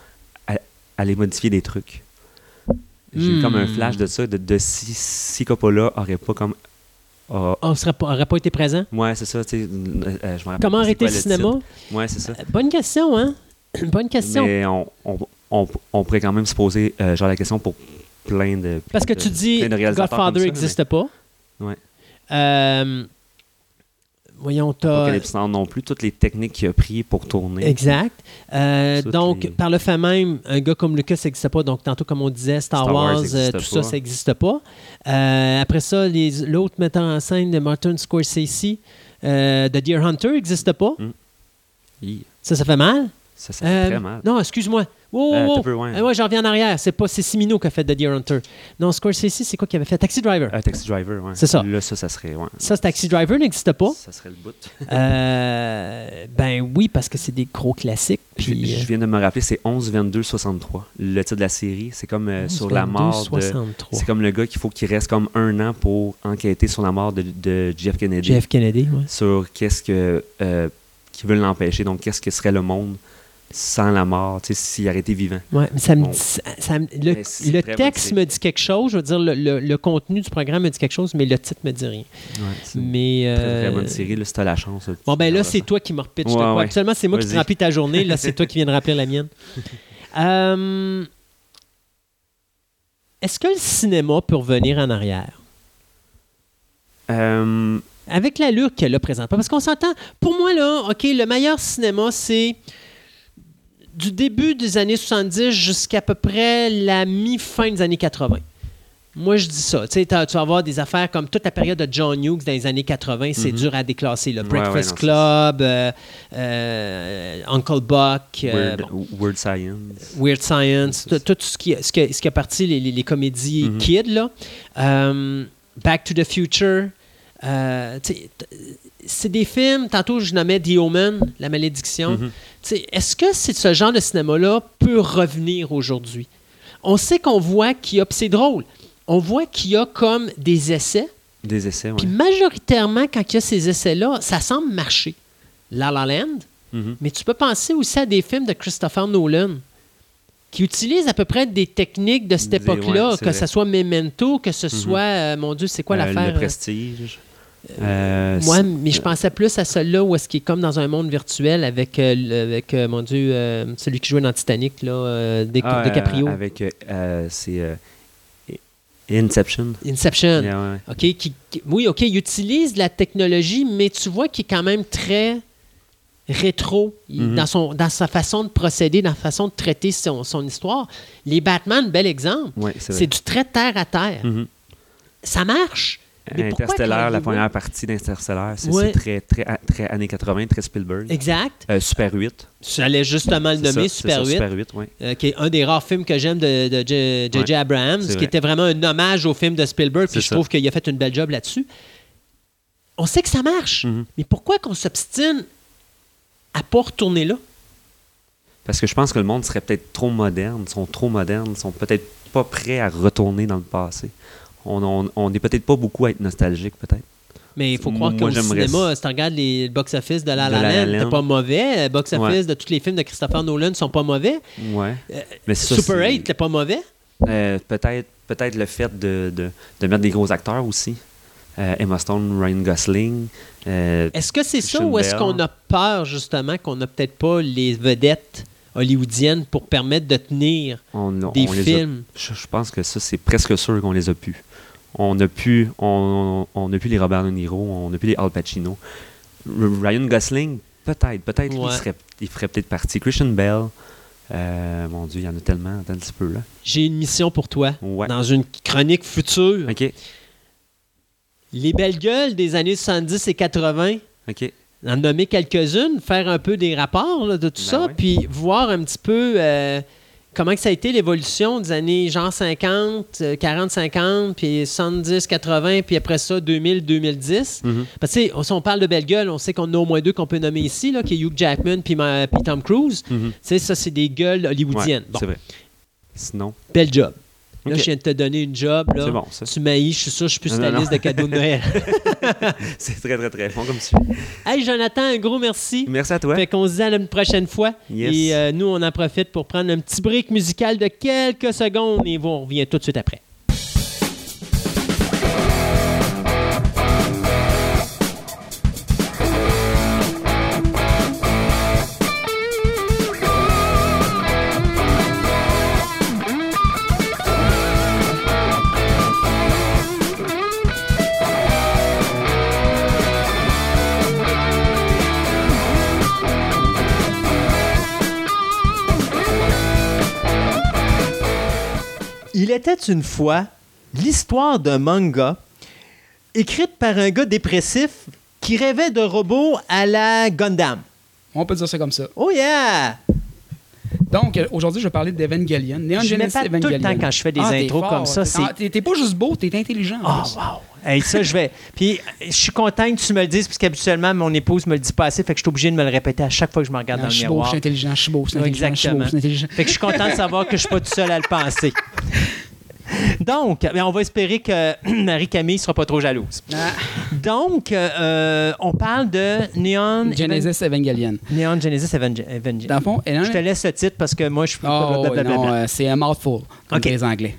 a- aller modifier des trucs. J'ai eu Hmm. comme un flash de ça, de, de si, si Coppola aurait pas comme. On n'aurait pas été présent? ouais, c'est ça, euh, euh, je Comment arrêter le cinéma? Ouais, c'est ça. Euh, Bonne question, hein? Bonne question. Mais on, on, on, on pourrait quand même se poser genre la question pour plein de. Parce que de- tu dis Godfather n'existe pas. Ouais. Euh, voyons, mais. Apocalypse Now non plus, toutes les techniques qu'il a pris pour tourner. Exact. Euh, donc, les- par le fait même, un gars comme Lucas, n'existe pas. Donc, tantôt, comme on disait, Star, Star Wars Wars, euh, tout pas. ça, ça n'existe pas. Euh, après ça, l'autre metteur en scène de Martin Scorsese, The Deer Hunter, n'existe pas. Hi, Ça, ça fait mal? Ça, ça fait Euh, très mal. Non, excuse-moi. Wow, wow, Euh, wow. ouais. Euh, ouais, j'en reviens en arrière. C'est pas c'est Simino qui a fait The Deer Hunter. Non, Scorsese, c'est quoi qu'il avait fait? Taxi Driver. Un taxi driver, ouais. C'est ça. Là, ça, ça serait. Ouais. Ça, ce Taxi Driver n'existe pas. Ça serait le bout. Euh, ben oui, parce que c'est des gros classiques. Je, Puis, je viens de me rappeler, c'est 11 22 63. Le titre de la série, c'est comme euh, sur la 22, mort de. 63. C'est comme le gars qu'il faut qu'il reste comme un an pour enquêter sur la mort de, de Jeff Kennedy. JF Kennedy, ouais. Sur qu'est-ce que. Euh, qui veulent l'empêcher. Donc, qu'est-ce que serait le monde sans la mort, tu sais, s'il aurait été vivant. Ouais, mais ça me Bon. dit- ça- me- le, Mais le texte me dit quelque chose, je veux dire, le, le- le contenu du programme me dit quelque chose, mais le titre me dit rien. Ouais, c'est une Mais. très, euh, très bonne série, là, si t'as la chance. Bon, ben là, c'est toi qui me repitches Ouais, ouais. Habituellement, c'est moi qui te remplis ta journée. Là, c'est toi qui viens de remplir la mienne. Euh, Est-ce que le cinéma peut revenir en arrière? Euh, Avec l'allure qu'elle a présentement. Parce qu'on s'entend, pour moi, là, OK, le meilleur cinéma, c'est du début des années 70 jusqu'à peu près la mi-fin des années 80. Moi, je dis ça. Tu vas avoir des affaires comme toute la période de John Hughes dans les années 80, c'est Mhm. dur à déclasser. Le Breakfast ouais, non, c'est- Club, euh, euh, Uncle Buck, euh, Weird, bon, Weird Science. Weird Science, tout, ce, qui, ce, qui, ce qui a parti les, les- les comédies Mhm. kids, là. Back to the Future. euh, c'est des films, tantôt je nommais The Omen, La Malédiction. Mhm. Est-ce que ce genre de cinéma-là peut revenir aujourd'hui? On sait qu'on voit qu'il y a, c'est drôle, on voit qu'il y a comme des essais, Des essais, ouais. puis majoritairement, quand il y a ces essais-là, ça semble marcher. La La Land, Mhm. mais tu peux penser aussi à des films de Christopher Nolan qui utilisent à peu près des techniques de cette époque-là, ouais, que ce soit Memento, que ce Mhm. soit, euh, mon Dieu, c'est quoi Euh, l'affaire? Le prestige. Euh, Moi, mais je pensais plus à celui-là où est-ce qu'il est comme dans un monde virtuel avec, euh, avec euh, mon Dieu, celui qui jouait dans Titanic, là, Dic- Ah, DiCaprio. euh, avec. c'est. Inception. Inception. Yeah, ouais. OK, qui- qui- oui, OK, il utilise la technologie, mais tu vois qu'il est quand même très rétro il- Mhm. dans, son, dans sa façon de procéder, dans sa façon de traiter son, son histoire. Les Batman, bel exemple, Ouais, c'est du très terre à terre. Mhm. Ça marche, Mais Interstellar, la première partie d'Interstellar, c'est Ouais. très, très, très années 80, très Spielberg. Exact. Euh, Super 8. J'allais justement le nommer, ça, Super ça, 8. Super 8, oui. euh, qui est un des rares films que j'aime de, J.J. Ouais, Abrams, qui vrai. était vraiment un hommage au film de Spielberg, puis je ça. trouve qu'il a fait une belle job là-dessus. On sait que ça marche, Mhm. mais pourquoi qu'on s'obstine à pas retourner là? Parce que je pense que le monde serait peut-être trop moderne, sont trop modernes, sont peut-être pas prêts à retourner dans le passé. On n'est peut-être pas beaucoup à être nostalgique, peut-être. Mais il faut croire Moi, qu'au cinéma, si tu regardes les le box-office de La La La La Land, pas mauvais. Le box-office Ouais. de tous les films de Christopher Nolan sont pas mauvais. Ouais. Euh, Mais ça, Super c'est- 8, c'est pas mauvais? Euh, peut-être peut-être le fait de, de, de mettre des gros acteurs aussi. Euh, Emma Stone, Ryan Gosling. Est-ce que c'est ça ou est-ce qu'on a peur, justement, qu'on n'a peut-être pas les vedettes hollywoodiennes pour permettre de tenir on, on des a- films? je, je pense que ça, c'est presque sûr qu'on les a pu. On a pu, on, on a pu les Robert De Niro, on a pu les Al Pacino. Ryan Gosling, peut-être, peut-être, Ouais. il, serait- il ferait peut-être partie. Christian Bell, euh, mon Dieu, il y en a tellement, attends un petit peu là. J'ai une mission pour toi. Ouais. Dans une chronique future, Ok, les belles gueules des années 70 et 80, ok. en nommer quelques-unes, faire un peu des rapports là, de tout Ben ça, puis voir un petit peu euh, comment que ça a été l'évolution des années genre 50, euh, 40, 50, puis 70, 80, puis après ça 2000, 2010. Mhm. Parce que on- si on parle de belles gueules, on sait qu'on en a au moins deux qu'on peut nommer ici, là, qui est Hugh Jackman puis Tom Cruise. Tu sais, ça, c'est des gueules hollywoodiennes. Ouais, bon, C'est vrai. Sinon, bel job. Là, je viens de te donner une job. Là. c'est bon, ça. Tu m'haïs, je suis sûr, je suis plus sur Non, ta non, liste de cadeaux de Noël. C'est très, très, très bon comme sujet. hey, Jonathan, un gros merci. Merci à toi. Fait qu'on se dit à une prochaine fois. Yes. Et euh, nous, on en profite pour prendre un petit break musical de quelques secondes et on revient tout de suite après. Était une fois l'histoire d'un manga écrite par un gars dépressif qui rêvait de robots à la Gundam. On peut dire ça comme ça. Oh yeah! Donc, euh, aujourd'hui, je vais parler d'Evangelion. Neon Je Genesis m'épate tout le temps quand je fais des Ah, intros fort. comme ça, c'est- ah, T'es pas juste beau, t'es intelligent. en Oh, plus. wow! Hey, ça, je vais. Puis, je suis content que tu me le dises, puisqu'habituellement, mon épouse me le dit pas assez, fait que je suis obligé de me le répéter à chaque fois que je me regarde Non, dans je le suis beau, je miroir. suis intelligent, je suis beau, je suis intelligent, je suis beau, Exactement. je suis intelligent. Fait que je suis content de savoir que je suis pas tout seul à le penser. Donc, ben, on va espérer que Marie-Camille sera pas trop jalouse. Ah, Donc, euh, euh, on parle de Neon Genesis Evangelion. Neon Genesis Evangel- Evangel- Dans le fond, Je te laisse ce titre parce que moi, je suis Oh, blablabla. non, euh, c'est un mouthful, comme les Anglais.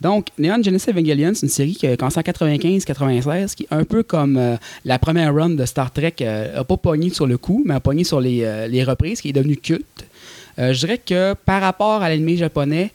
Donc, Neon Genesis Evangelion, c'est une série qui a commencé en 95-96, qui est un peu comme euh, la première run de Star Trek, euh, a pas pogné sur le coup, mais a pogné sur les, les reprises, qui est devenu culte. Je dirais que par rapport à l'anime japonais,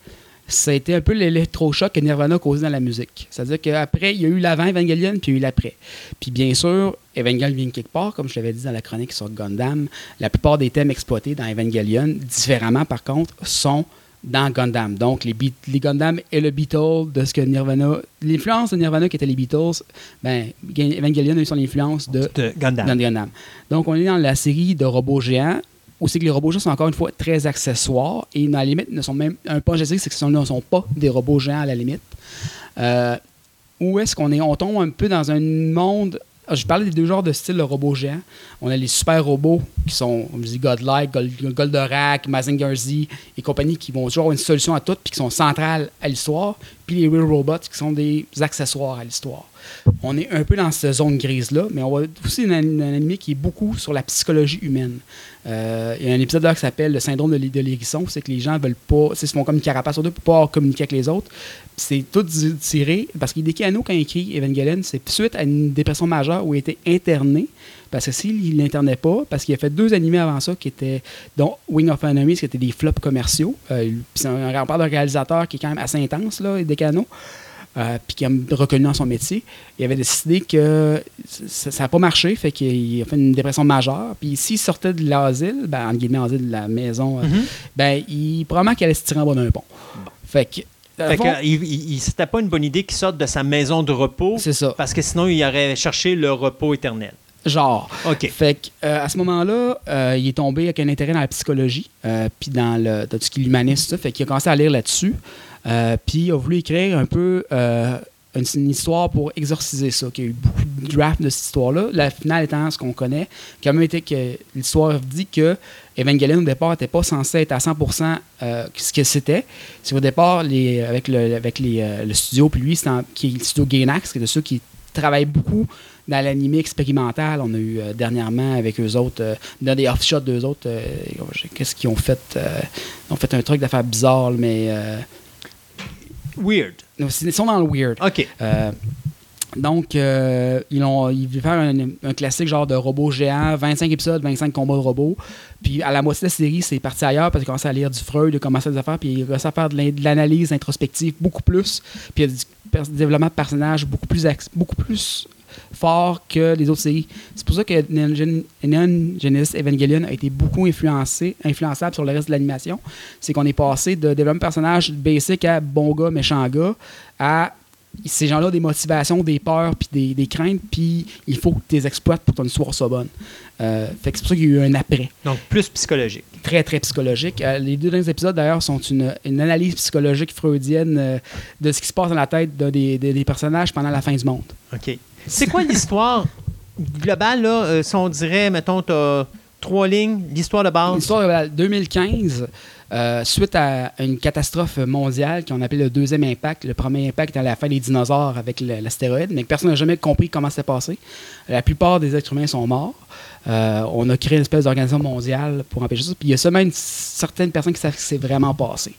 ça a été un peu l'électrochoc que Nirvana a causé dans la musique. C'est-à-dire qu'après, il y a eu l'avant Evangelion, puis il y a eu l'après. Puis bien sûr, Evangelion vient quelque part, comme je l'avais dit dans la chronique sur Gundam. La plupart des thèmes exploités dans Evangelion, différemment par contre, sont dans Gundam. Donc, les, Beat- les Gundam et le Beatles de ce que Nirvana. L'influence de Nirvana qui était les Beatles, ben, Evangelion a eu son influence de de Gundam. dans Gundam. Donc, on est dans la série de robots géants. Aussi que les robots géants sont encore une fois très accessoires et, à la limite, ne sont même. Un sais, c'est que ne sont pas des robots géants à la limite. Euh, où est-ce qu'on est? On tombe un peu dans un monde. ah, Je parlais des deux genres de styles de robots géants. On a les super robots qui sont, je dis, Godlike, Gold- Goldorak, Mazinger et compagnie qui vont toujours avoir une solution à tout puis qui sont centrales à l'histoire. Puis les Real Robots qui sont des accessoires à l'histoire. On est un peu dans cette zone grise-là, mais on voit aussi un, un anime qui est beaucoup sur la psychologie humaine. Euh, il y a un épisode qui s'appelle Le syndrome de de l'hérisson, c'est que les gens veulent pas, ils se font comme une carapace sur deux pour pas communiquer avec les autres. C'est tout tiré, parce Kano, quand il écrit Evangelion, c'est suite à une dépression majeure où il était interné, parce que s'il l'internait pas, parce qu'il a fait deux animés avant ça, qui étaient, dont Wing of Enemies, qui étaient des flops commerciaux. Euh, c'est un, parle d'un réalisateur qui est quand même assez intense, là, Dekano. Euh, puis qui a reconnu dans son métier, il avait décidé que ça n'a pas marché, fait qu'il a fait une dépression majeure. Puis s'il sortait de l'asile, ben, entre guillemets, de la maison, euh, Mhm. ben, il, probablement qu'il allait se tirer en bas d'un pont. Fait que le Fait que, il, il- il- c'était pas une bonne idée qu'il sorte de sa maison de repos c'est ça. parce que sinon il aurait cherché le repos éternel. Genre. OK. Fait que, euh, à ce moment-là, euh, il est tombé avec un intérêt dans la psychologie, euh, puis dans, le, dans tout ce qui est l'humanisme. Fait qu'il a commencé à lire là-dessus. Euh, puis il a voulu écrire un peu euh, une, histoire pour exorciser ça. qu'il y a eu beaucoup de drafts de cette histoire-là. La finale étant ce qu'on connaît, qui a même été que l'histoire dit que Evangelion au départ n'était pas censé être à 100% euh, ce que c'était. C'est au départ, les, avec, le, avec les, le studio, puis lui, en- qui est le studio Gainax, qui est de ceux qui travaillent beaucoup dans l'animé expérimental. On a eu dernièrement avec eux autres, euh, dans des off-shots d'eux autres, qu'est-ce qu'ils ont fait Ils ont fait un truc d'affaires bizarre, mais Weird. ils sont dans le weird. OK. Euh, donc, euh, ils, ont, ils voulaient faire un, un classique genre de robot géant, 25 épisodes, 25 combats de robots. Puis à la moitié de la série, c'est parti ailleurs parce qu'ils commençaient à lire du Freud, ils commençaient à des affaires, puis ils commençaient à faire de l'analyse introspective beaucoup plus. Puis il y a du développement de personnages beaucoup plus, beaucoup plus fort que les autres séries. C'est pour ça que Neon Gen- Neon Genesis Evangelion a été beaucoup influencé, influençable sur le reste de l'animation. C'est qu'on est passé de développement de personnages basic à bon gars, méchant gars, à ces gens-là ont des motivations, des peurs, puis des, des craintes, puis il faut que tu les exploites pour que ton histoire soit bonne. Euh, fait que c'est pour ça qu'il y a eu un après, Donc plus psychologique. très très psychologique. Euh, les deux derniers épisodes d'ailleurs sont une, une analyse psychologique freudienne euh, de ce qui se passe dans la tête de- des personnages pendant la fin du monde. OK. C'est quoi l'histoire globale, là? euh, si on dirait, mettons, tu as trois lignes, l'histoire de base. L'histoire de la- 2015, euh, suite à une catastrophe mondiale qu'on appelle le deuxième impact. Le premier impact à la fin des dinosaures avec l'astéroïde, mais personne n'a jamais compris comment ça s'est passé. La plupart des êtres humains sont morts. Euh, on a créé une espèce d'organisation mondiale pour empêcher ça. Puis il y a seulement une certaine personne qui savent ce qui s'est vraiment passé.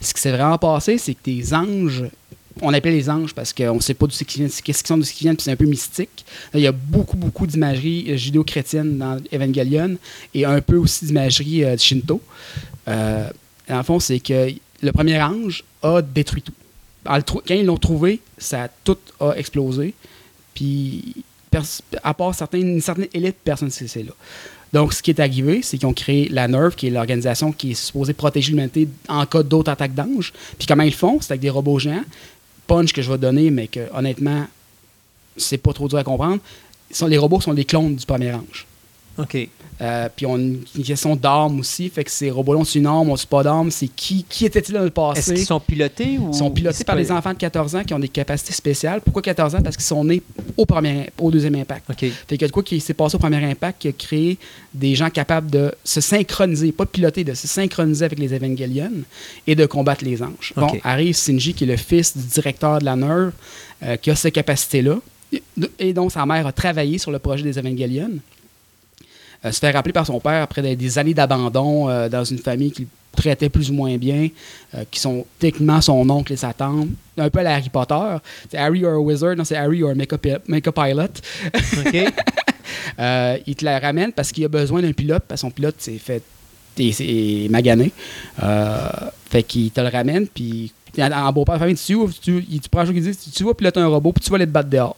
Ce qui s'est vraiment passé, c'est que des anges on appelle les anges parce qu'on ne sait pas d'où c'est qu'ils sont, d'où c'est qu'ils viennent, puis c'est un peu mystique. Il y a beaucoup, beaucoup d'imagerie euh, judéo-chrétienne dans Evangelion et un peu aussi d'imagerie euh, Shinto. Euh, dans le fond, c'est que le premier ange a détruit tout. Quand ils l'ont trouvé, ça tout a explosé. Puis, à part certaines, une certaine élite, personne ne sait c'est là. Donc, ce qui est arrivé, c'est qu'ils ont créé la NERV, qui est l'organisation qui est supposée protéger l'humanité en cas d'autres attaques d'anges. Puis comment ils font? C'est avec des robots géants. Punch que je vais donner, mais que honnêtement, c'est pas trop dur à comprendre. Les robots sont des clones du premier ange. OK. Euh, puis on a une question d'armes aussi. Fait que ces robots-là ont une arme, ont pas d'armes. C'est qui, qui était-il dans le passé? Est-ce qu'ils sont pilotés ou. Ils sont pilotés par des enfants de 14 ans qui ont des capacités spéciales. Pourquoi 14 ans? Parce qu'ils sont nés au, premier, au deuxième impact. OK. Fait que de quoi qui s'est passé au premier impact qui a créé des gens capables de se synchroniser, pas de piloter, de se synchroniser avec les Evangelion et de combattre les anges. Bon, arrive Shinji, qui est le fils du directeur de la NER, euh, qui a ces capacités-là. Et- Et donc, sa mère a travaillé sur le projet des Evangelion. Euh, se fait rappeler par son père après des, années d'abandon euh, dans une famille qui le traitait plus ou moins bien, euh, qui sont techniquement son oncle et sa tante. Un peu à la Harry Potter. C'est Harry or a wizard, non, c'est Harry or a makeup pilot. OK. Euh, il te la ramène parce qu'il a besoin d'un pilote, parce que son pilote s'est fait est magané. Euh, fait qu'il te le ramène, puis en, beau-père famille, tu, tu, il- tu prends un jour qui dit tu, tu vas piloter un robot, puis tu vas aller te battre dehors.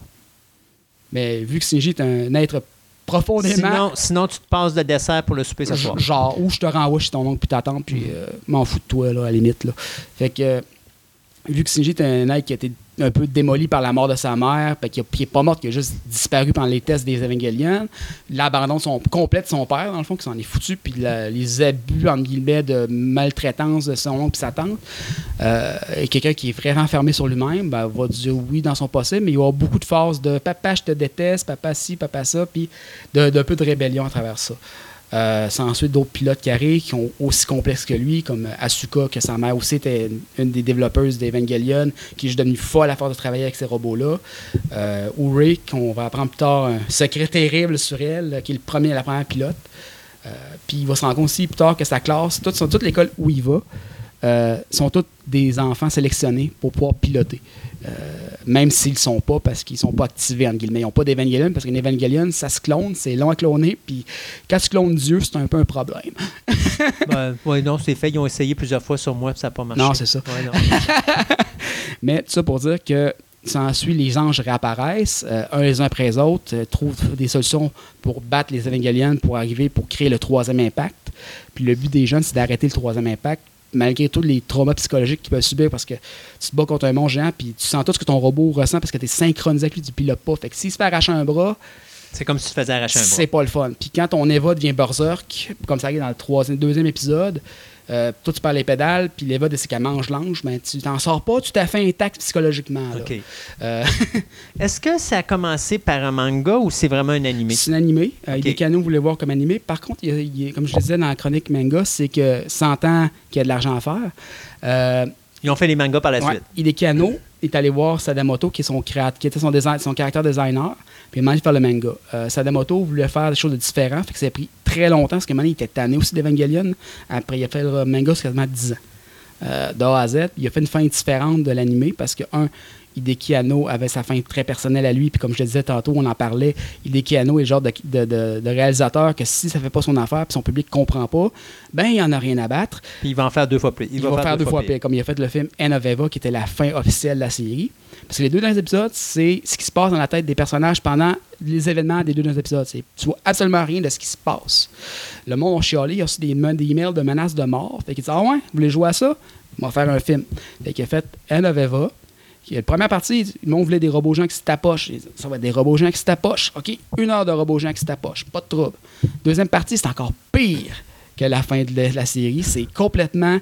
Mais vu que Shinji est un être profondément. sinon, sinon, tu te passes de dessert pour le souper ce soir. Genre, ou je te renvoie chez ton oncle puis t'attends, puis euh, m'en fous de toi, là, à la limite. Là. Fait que, euh, vu que Shinji est un être qui a été un peu démoli par la mort de sa mère, puis qui n'est pas mort, qui a juste disparu pendant les tests des Evangelion, l'abandon complet de son père, dans le fond, qui s'en est foutu, puis les abus, entre guillemets, de maltraitance de son oncle et sa tante, euh, quelqu'un qui est vraiment fermé sur lui-même, ben, va dire oui dans son possible, mais il y aura beaucoup de phases de papa, je te déteste, papa ci, papa ça, puis d'un peu de rébellion à travers ça. Euh, c'est ensuite d'autres pilotes qui arrivent qui ont aussi complexes que lui, comme Asuka, que sa mère aussi était une, des développeuses d'Evangelion, qui est juste devenue folle à force de travailler avec ces robots-là. Euh, Uri, qu'on va apprendre plus tard un secret terrible sur elle, qui est le premier, la première pilote. Euh, puis il va se rendre compte aussi plus tard que sa classe, toute, toute l'école où il va, euh, sont tous des enfants sélectionnés pour pouvoir piloter. Euh, même s'ils ne sont pas parce qu'ils ne sont pas activés, entre guillemets. Ils n'ont pas d'Evangelion parce qu'un Evangelion, ça se clone, c'est long à cloner, puis quand tu clones Dieu, c'est un peu un problème. Ben, ouais, non, c'est fait. Ils ont essayé plusieurs fois sur moi, puis ça n'a pas marché. Non, c'est ça. Ouais, non. Mais tout ça pour dire que s'ensuit, les anges réapparaissent, euh, un les uns après les autres, euh, trouvent des solutions pour battre les Evangelions, pour arriver, pour créer le troisième impact. Puis le but des jeunes, c'est d'arrêter le troisième impact malgré tous les traumas psychologiques qu'ils peuvent subir parce que tu te bats contre un monstre géant, puis tu sens tout ce que ton robot ressent parce que tu es synchronisé avec lui, il l'a pas. Fait que s'il se fait arracher un bras, C'est comme si tu te faisais arracher un bras. c'est pas le fun. Puis quand ton Eva devient berserk, comme ça arrive dans le troisième, deuxième épisode, euh, toi tu perds les pédales, puis l'Eva, c'est qu'elle mange l'ange, mais tu t'en sors pas tout à fait intact psychologiquement. là. Euh, Est-ce que ça a commencé par un manga ou c'est vraiment un animé? c'est un animé. Euh, Ok. Des canaux voulait voir comme animé. Par contre, il il comme je le disais dans la chronique manga, c'est que 100 ans qu'il y a de l'argent à faire. Euh, Ils ont fait les mangas par la Ouais. suite. Hideki est allé voir Sadamoto, qui, est son, créat- qui était son, design, son caractère designer, puis il m'a demandé de faire le manga. Euh, Sadamoto voulait faire des choses de différentes, fait que ça a pris très longtemps, parce que maintenant, il était tanné aussi d'Evangelion. Après, il a fait le manga quasiment 10 ans. Euh, de A à Z. Il a fait une fin différente de l'animé, parce que, un, Hideki Anno avait sa fin très personnelle à lui, puis comme je le disais tantôt, on en parlait, Hideki Anno est le genre de, de- de- de réalisateur que si ça fait pas son affaire, puis son public comprend pas, ben, il en a rien à battre. Puis il va en faire deux fois plus. Il, va, faire deux fois pire, comme il a fait le film End of Eva, qui était la fin officielle de la série. Parce que les deux derniers épisodes, c'est ce qui se passe dans la tête des personnages pendant les événements des deux derniers épisodes. C'est- Tu vois absolument rien de ce qui se passe. Le monde a chialé, il y a aussi des, des emails de menaces de mort. Fait qu'il dit Ah ouais, vous voulez jouer à ça On va faire un film. Fait qu'il a fait End of Eva. Qui- La première partie, le monde voulait des robots gens qui se tapochent. Ça va être des robots gens qui se tapochent. OK, une heure de robots gens qui se tapochent. Pas de trouble. Deuxième partie, c'est encore pire que la fin de la, série. C'est complètement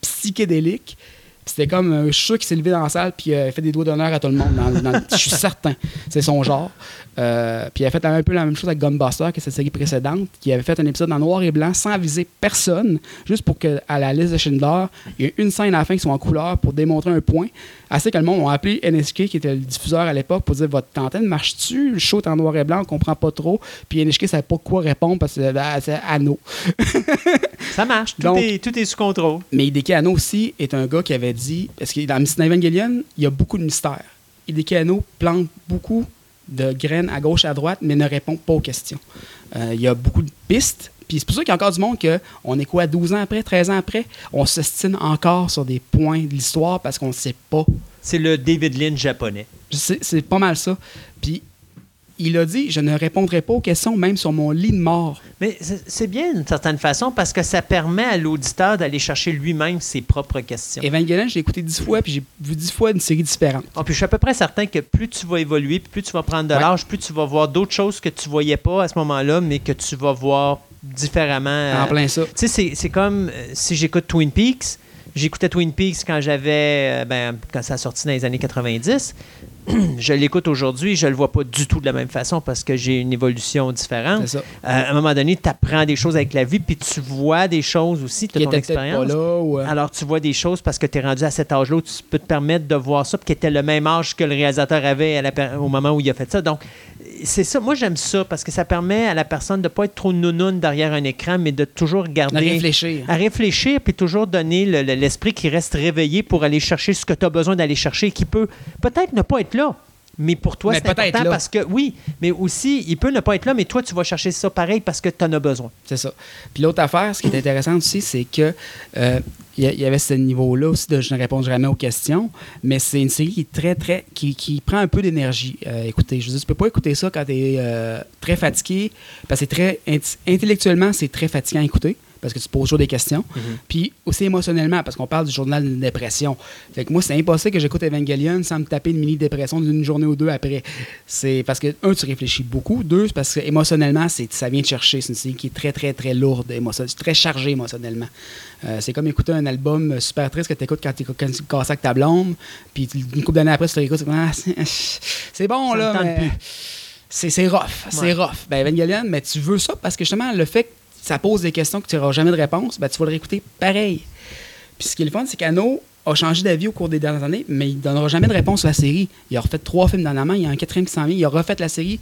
psychédélique. C'était comme un chat qui s'est levé dans la salle puis euh, fait des doigts d'honneur à tout le monde. je suis certain. C'est son genre. Euh, puis il a fait un peu la même chose avec Gunbuster, que cette série précédente, qui avait fait un épisode en noir et blanc sans viser personne, juste pour que à la liste de Schindler, il y ait une scène à la fin qui soit en couleur pour démontrer un point. Assez que le monde a appelé NHK, qui était le diffuseur à l'époque, pour dire Votre antenne marche-tu? Le show est en noir et blanc, on comprend pas trop. Puis NHK ne savait pas quoi répondre parce que c'est anneau. Ça marche. Tout, Donc- est, tout est sous contrôle. Mais Hideki Anno aussi est un gars qui avait dit, parce que dans Miss Evangelion, il y a beaucoup de mystères. Hideki Anno plante beaucoup de graines à gauche et à droite, mais ne répond pas aux questions. Euh, il y a beaucoup de pistes. Puis c'est pour ça qu'il y a encore du monde que on est quoi, 12 ans après, 13 ans après, on s'estime encore sur des points de l'histoire parce qu'on ne sait pas. C'est le David Lynch japonais. C'est pas mal ça. Il a dit, je ne répondrai pas aux questions, même sur mon lit de mort. Mais c'est bien d'une certaine façon parce que ça permet à l'auditeur d'aller chercher lui-même ses propres questions. Evangelion, j'ai écouté 10 fois, puis j'ai vu 10 fois une série différente. Ah, puis je suis à peu près certain que plus tu vas évoluer, plus tu vas prendre de Ouais. l'âge, plus tu vas voir d'autres choses que tu voyais pas à ce moment-là, mais que tu vas voir différemment. euh, En plein ça. Tu sais, c'est- c'est comme euh, si j'écoute Twin Peaks. J'écoutais Twin Peaks quand j'avais. euh, ben, quand ça a sorti dans les années 90. je l'écoute aujourd'hui, je le vois pas du tout de la même façon parce que j'ai une évolution différente. Ça. Euh, à un moment donné, tu apprends des choses avec la vie, puis tu vois des choses aussi, tu as ton expérience. Ou, euh, Alors, tu vois des choses parce que tu es rendu à cet âge-là où tu peux te permettre de voir ça, puis qui était le même âge que le réalisateur avait à la au moment où il a fait ça. Donc, c'est ça. Moi, j'aime ça parce que ça permet à la personne de ne pas être trop nounoune derrière un écran, mais de toujours à garder. réfléchir. À réfléchir, puis toujours donner le- le- l'esprit qui reste réveillé pour aller chercher ce que tu as besoin d'aller chercher, qui peut peut-être ne pas être là. Mais pour toi, c'est important là. parce que, oui, mais aussi, il peut ne pas être là, mais toi, tu vas chercher ça pareil parce que tu en as besoin. C'est ça. Puis l'autre affaire, ce qui est intéressant aussi, c'est que euh, il y, il y avait ce niveau-là aussi de je ne réponds jamais aux questions, mais c'est une série qui est très, très. qui, qui prend un peu d'énergie. Euh, écoutez, je veux dire, tu peux pas écouter ça quand tu es très fatigué, parce que c'est très. int- intellectuellement, c'est très fatigant à écouter. Parce que tu poses toujours des questions. Puis aussi émotionnellement, parce qu'on parle du journal de dépression. Fait que moi, c'est impossible que j'écoute Evangelion sans me taper une mini-dépression d'une journée ou deux après. C'est parce que, un, tu réfléchis beaucoup. Deux, c'est parce que émotionnellement, c'est, ça vient te chercher. C'est une série qui est très, très, très lourde, émotion- très chargée émotionnellement. Euh, c'est comme écouter un album super triste que tu écoutes quand tu tu casses avec ta blonde. Puis une couple d'années après, tu l'écoutes, c'est comme, Ah, c'est, bon, Ça là. mais. C'est, rough. C'est rough. Ben, Evangelion, mais tu veux ça parce que justement, le fait que ça pose des questions que tu n'auras jamais de réponse, ben, tu vas le réécouter pareil. Puis ce qui est le fun, c'est qu'Anno a changé d'avis au cours des dernières années, mais il ne donnera jamais de réponse sur la série. Il a refait trois films dernièrement, il y a un quatrième qui s'en vient, il a refait la série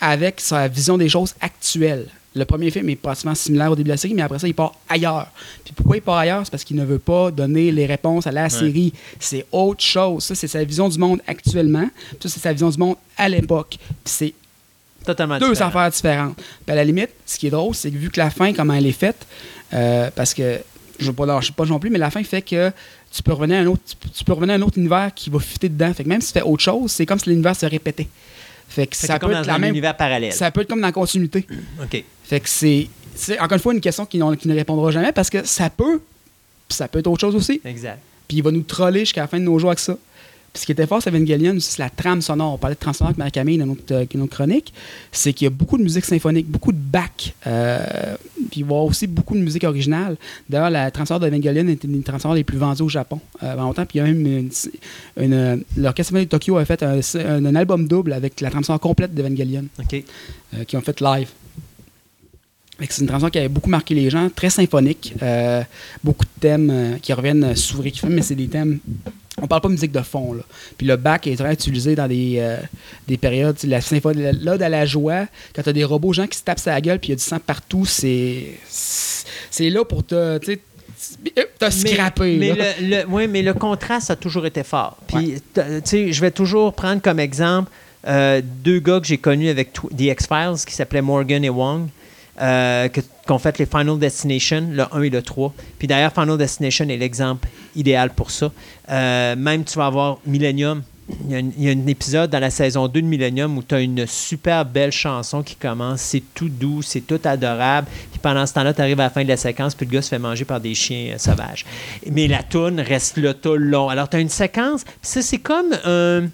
avec sa vision des choses actuelles. Le premier film est pratiquement similaire au début de la série, mais après ça, il part ailleurs. Puis pourquoi il part ailleurs? C'est parce qu'il ne veut pas donner les réponses à la série. C'est autre chose. Ça, c'est sa vision du monde actuellement. Puis ça, c'est sa vision du monde à l'époque. Puis c'est Totalement deux différent. affaires différentes. Puis à la limite, ce qui est drôle, c'est que vu que la fin, comment elle est faite, euh, parce que je ne pas lâcher pas non plus, mais la fin fait que tu peux revenir à un autre, tu peux- revenir à un autre univers qui va fitter dedans. Fait que même si tu fais autre chose, c'est comme si l'univers se répétait. Fait que Fait ça peut comme être dans la un même. univers parallèle. Ça peut être comme dans la continuité. OK. Fait que c'est, c'est encore une fois une question qui, qui ne répondra jamais parce que ça peut ça peut être autre chose aussi. Exact. Puis il va nous troller jusqu'à la fin de nos jours avec ça. Puis ce qui était fort, c'est Evangelion, c'est la trame sonore. On parlait de trame sonore avec Marie-Camille dans notre, euh, dans notre chronique. C'est qu'il y a beaucoup de musique symphonique, beaucoup de back. Euh, puis il y avoir aussi beaucoup de musique originale. D'ailleurs, la trame sonore d'Evangelion était une des trames sonores les plus vendues au Japon euh, longtemps. Puis il y a même une. une- L'Orchestre de Tokyo a fait un, un- un album double avec la trame sonore complète d'Evangelion OK. euh, qui ont fait live. C'est une chanson qui avait beaucoup marqué les gens, très symphonique, euh, beaucoup de thèmes euh, qui reviennent euh, souvent, mais c'est des thèmes. On parle pas de musique de fond là. Puis le bac est très utilisé dans des, euh, des périodes, la symphonie, l'ode à la joie, quand tu as des robots gens qui se tapent sur la gueule puis il y a du sang partout, c'est c'est là pour te, te scraper. Mais, le, le- ouais, mais le contraste a toujours été fort. Puis, t- tu sais, je vais toujours prendre comme exemple deux gars que j'ai connus avec The X-Files qui s'appelaient Morgan et Wong, euh, que- qui ont fait les Final Destination, le 1 et le 3. Puis d'ailleurs, Final Destination est l'exemple idéal pour ça. Euh, même, tu vas avoir Millennium. Il y, a un, il y a un épisode dans la saison 2 de Millennium où tu as une super belle chanson qui commence. C'est tout doux, c'est tout adorable. Puis pendant ce temps-là, tu arrives à la fin de la séquence, puis le gars se fait manger par des chiens euh, sauvages. Mais la toune reste là tout le long. Alors, tu as une séquence. puis ça, c'est comme euh,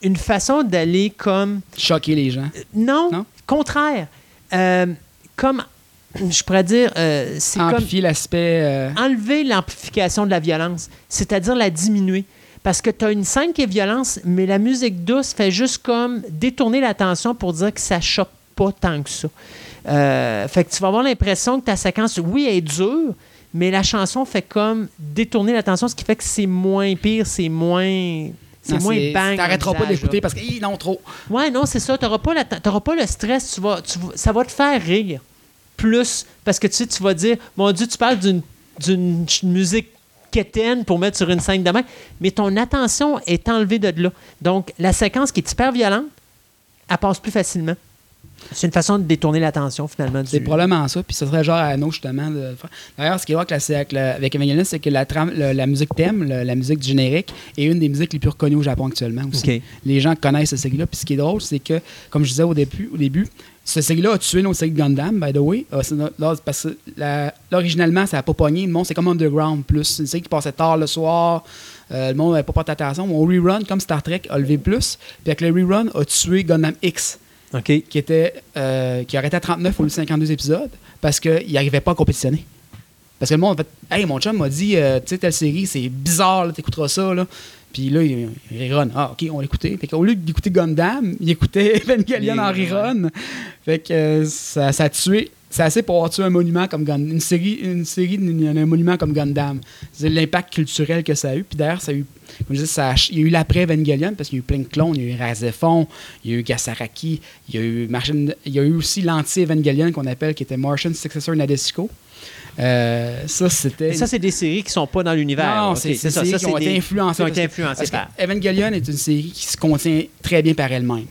une façon d'aller comme. Choquer les gens. Non, Non? contraire. Euh, comme. Je pourrais dire. euh, c'est comme Amplifier l'aspect. euh, enlever l'amplification de la violence, c'est-à-dire la diminuer. Parce que tu as une scène qui est violence, mais la musique douce fait juste comme détourner l'attention pour dire que ça choque pas tant que ça. Euh, fait que tu vas avoir l'impression que ta séquence, oui, elle est dure, mais la chanson fait comme détourner l'attention, ce qui fait que c'est moins pire, c'est moins. C'est moins bang. T'arrêteras pas d'écouter parce que, Hi, non, trop. Ouais, non, c'est ça. Tu n'auras pas, la- t'auras pas le stress. Tu vas, tu ça va te faire rire plus. Parce que tu sais, tu vas dire, mon Dieu, tu parles d'une, musique quétaine pour mettre sur une scène de main, mais ton attention est enlevée de là. Donc, la séquence qui est hyper violente, elle passe plus facilement. C'est une façon de détourner l'attention, finalement. C'est probablement ça. Puis ce serait genre à nous, justement, de. D'ailleurs, ce qui est vrai avec, Evangelion, c'est que la, trame- le- la musique thème, le- la musique du générique, est une des musiques les plus reconnues au Japon actuellement aussi. Les gens connaissent cette série-là. Puis ce qui est drôle, c'est que, comme je disais au début, au début cette série-là a tué notre de Gundam, by the way. Ah, c'est no- là, parce que la- là, originalement, ça n'a pas pogné. Le monde, c'est comme Underground plus. C'est une série qui passait tard le soir. Euh, le monde n'avait pas porté attention. Mon rerun, comme Star Trek, a levé plus. Puis avec le rerun, a tué Gundam X Qui était euh, qui arrêtait à 39 au lieu de 52 épisodes parce qu'il n'arrivait pas à compétitionner. Parce que le monde a fait Hey, mon chum m'a dit, euh, tu sais, telle série, c'est bizarre, t'écouteras ça. Là. Puis là, il, il rerun. Ah, ok, on l'écoutait. Fait qu'au lieu d'écouter Gundam, il écoutait Evangelion en rerun. Fait que euh, ça, ça a tué. C'est assez pour avoir tué un monument comme Gundam. Une série, une série d'un un monument comme Gundam. C'est l'impact culturel que ça a eu. Puis d'ailleurs, ça a eu. Comme je disais, ça a- il y a eu l'après Evangelion parce qu'il y a eu plein de clones. Il y a eu Razefon, il y a eu Gasaraki, il y a eu, Martian- il y a eu aussi l'anti-Evangelion qu'on appelle, qui était Martian Successor Nadesico. Euh, ça, c'était. Mais ça, c'est des séries qui sont pas dans l'univers. Non, OK, c'est ça. Ça, qui c'est ont des- été influencées. qui ont été influencées par. Evangelion est une série qui se contient très bien par elle-même.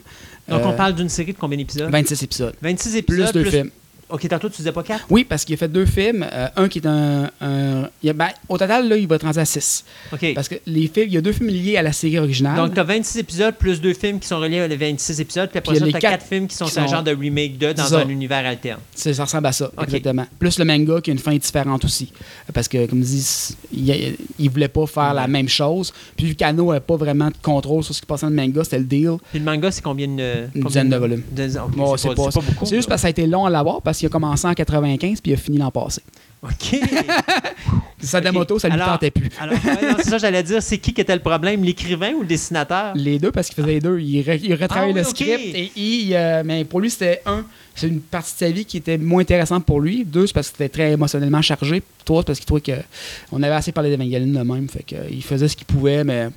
Donc, Euh, on parle d'une série de combien d'épisodes? 26 épisodes. 26 Plus épisodes. deux films. OK, tantôt, tu disais pas 4 Oui, parce qu'il a fait deux films. euh, un qui est un. un- il y a- ben, au total, là, il va être rendu à 6. OK. Parce que les films, il y a deux films liés à la série originale. Donc, tu as 26 épisodes plus deux films qui sont reliés à les 26 épisodes. Puis après Puis ça, tu as quatre 4 films qui sont qui un sont- genre de remake de dans ça. un univers alterne. C'est- ça ressemble à ça, exactement. Plus le manga qui a une fin différente aussi. Parce que, comme je dis, il, il voulait pas faire la même chose. Puis, vu qu'Anno n'avait pas vraiment de contrôle sur ce qui passait dans le manga, c'était le deal. Puis le manga, c'est combien de. Une combien dizaine de volumes. de- ok, Bon, c'est pas, c'est pas beaucoup. C'est juste parce que ça a été long à l'avoir parce qu'il a commencé en 95 puis il a fini l'an passé. OK. Sadamoto, ça lui Alors- tentait plus. Alors, ouais, non, c'est ça, j'allais dire. C'est qui qui était le problème L'écrivain ou le dessinateur? Les deux, parce qu'il faisait les deux. Il, re- il retravaillait Ah oui, le script. Et il, euh, mais pour lui, c'était un, c'est une partie de sa vie qui était moins intéressante pour lui. Deux, c'est parce que c'était très émotionnellement chargé. Trois, c'est parce qu'il trouvait qu'on avait assez parlé d'Evangelion de même. Fait que, euh, il faisait ce qu'il pouvait, mais.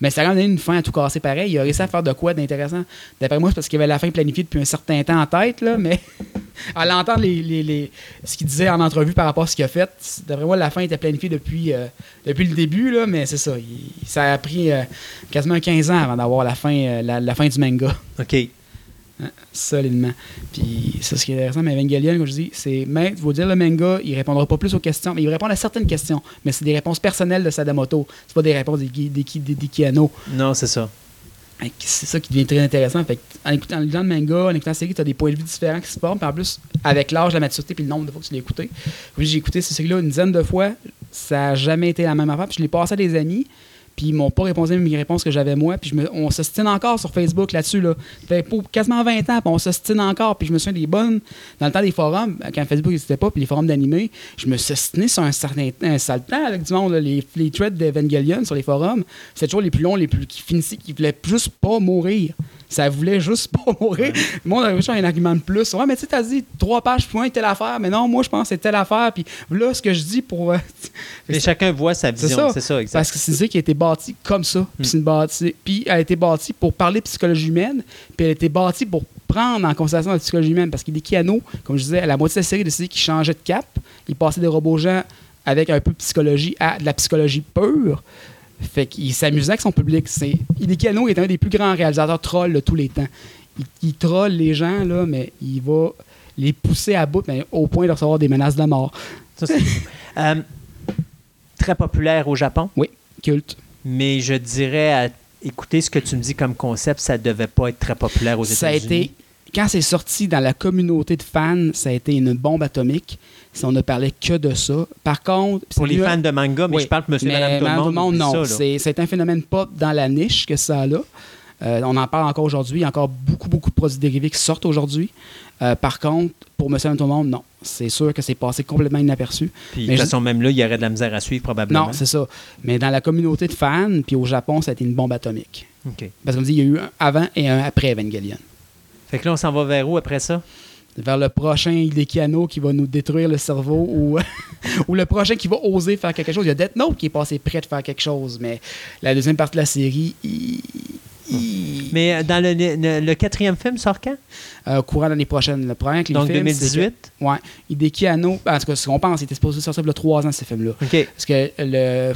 Mais ça a donné une fin à tout casser pareil. Il a réussi à faire de quoi d'intéressant. D'après moi, c'est parce qu'il avait la fin planifiée depuis un certain temps en tête, mais à l'entendre ce qu'il disait en entrevue par rapport à ce qu'il a fait, d'après moi, la fin était planifiée depuis, euh, le début, là, mais c'est ça. Ça a pris euh, quasiment 15 ans avant d'avoir la fin, euh, la fin du manga. OK. Hein, solidement. Puis c'est ce qui est intéressant, mais Evangelion, comme je dis, c'est. Mais, je vous dire, le manga, il répondra pas plus aux questions, mais il va répondre à certaines questions. Mais c'est des réponses personnelles de Sadamoto. C'est pas des réponses des, des, des, des, des Kiano. Non, c'est ça. C'est ça qui devient très intéressant. Fait en écoutant en lisant le manga, en écoutant la série, tu as des points de vue différents qui se forment. Puis en plus, avec l'âge, la maturité, puis le nombre de fois que tu l'as écouté. J'ai écouté cette série-là une dizaine de fois. ça n'a jamais été la même affaire. Puis je l'ai passé à des amis, puis ils m'ont pas répondu à mes réponses que j'avais moi. Puis je me, on s'ostine encore sur Facebook là-dessus. Là. Ça fait pour quasiment 20 ans, puis on s'ostine encore. Puis je me souviens des bonnes, dans le temps des forums, quand Facebook n'existait pas, puis les forums d'animé, je me suis ostiné sur un certain un sale temps avec du monde. là. les, les threads d'Evangelion sur les forums, c'était toujours les plus longs, les plus qui finissaient, qui voulaient juste pas mourir. Ça voulait juste pas mourir. Le monde avait juste un argument de plus. Ouais, mais tu sais, t'as dit trois pages point telle affaire, mais non, moi je pense que c'est telle affaire. Puis là, ce que je dis pour. euh, Mais chacun voit sa C'est vision. ça. C'est ça, exact. Parce que c'est série qui a été bâtie comme ça. Puis, c'est une bâtie- puis elle a été bâtie pour parler psychologie humaine. Puis elle a été bâtie pour prendre en considération la psychologie humaine. Parce qu'il est Kiano, comme je disais, à la moitié de la série, de série qui changeait de cap. Il passait des robots gens avec un peu de psychologie à de la psychologie pure. Fait qu'il s'amusait avec son public. C'est... Hideki Anno est un des plus grands réalisateurs trolls de tous les temps. Il, il troll les gens, là, mais il va les pousser à bout, mais au point de recevoir des menaces de mort. Ça, c'est fou. Euh, très populaire au Japon, Culte. Mais je dirais à écouter ce que tu me dis comme concept, ça devait pas être très populaire aux ça a États-Unis. été quand c'est sorti dans la communauté de fans, ça a été une bombe atomique. Si on ne parlait que de ça. Par contre, Pour les mieux- fans de manga, mais Oui, je parle de Monsieur Madame Tout le Monde. non. ça, c'est un phénomène pop dans la niche que ça a là. Euh, on en parle encore aujourd'hui. Il y a encore beaucoup, beaucoup de produits dérivés qui sortent aujourd'hui. Euh, par contre, pour Monsieur Tout le Monde, non. C'est sûr que c'est passé complètement inaperçu. Puis de mais toute je- façon, même là, il y aurait de la misère à suivre probablement. Non, c'est ça. Mais dans la communauté de fans, puis au Japon, ça a été une bombe atomique. Parce qu'on dit il y a eu un avant et un après Evangelion. Fait que là, on s'en va vers où après ça? vers le prochain Hideki Anno qui va nous détruire le cerveau ou, ou le prochain qui va oser faire quelque chose. Il y a Death Note qui est passé près de faire quelque chose, mais la deuxième partie de la série, il, il- Mais euh, dans le, le- le quatrième film sort quand? euh, courant l'année prochaine. Le problème avec les Donc films, c'est 2018? que- ouais, Hideki Anno, en tout cas, ce qu'on pense, il était supposé sortir il y a trois ans, ce film-là. Parce que le,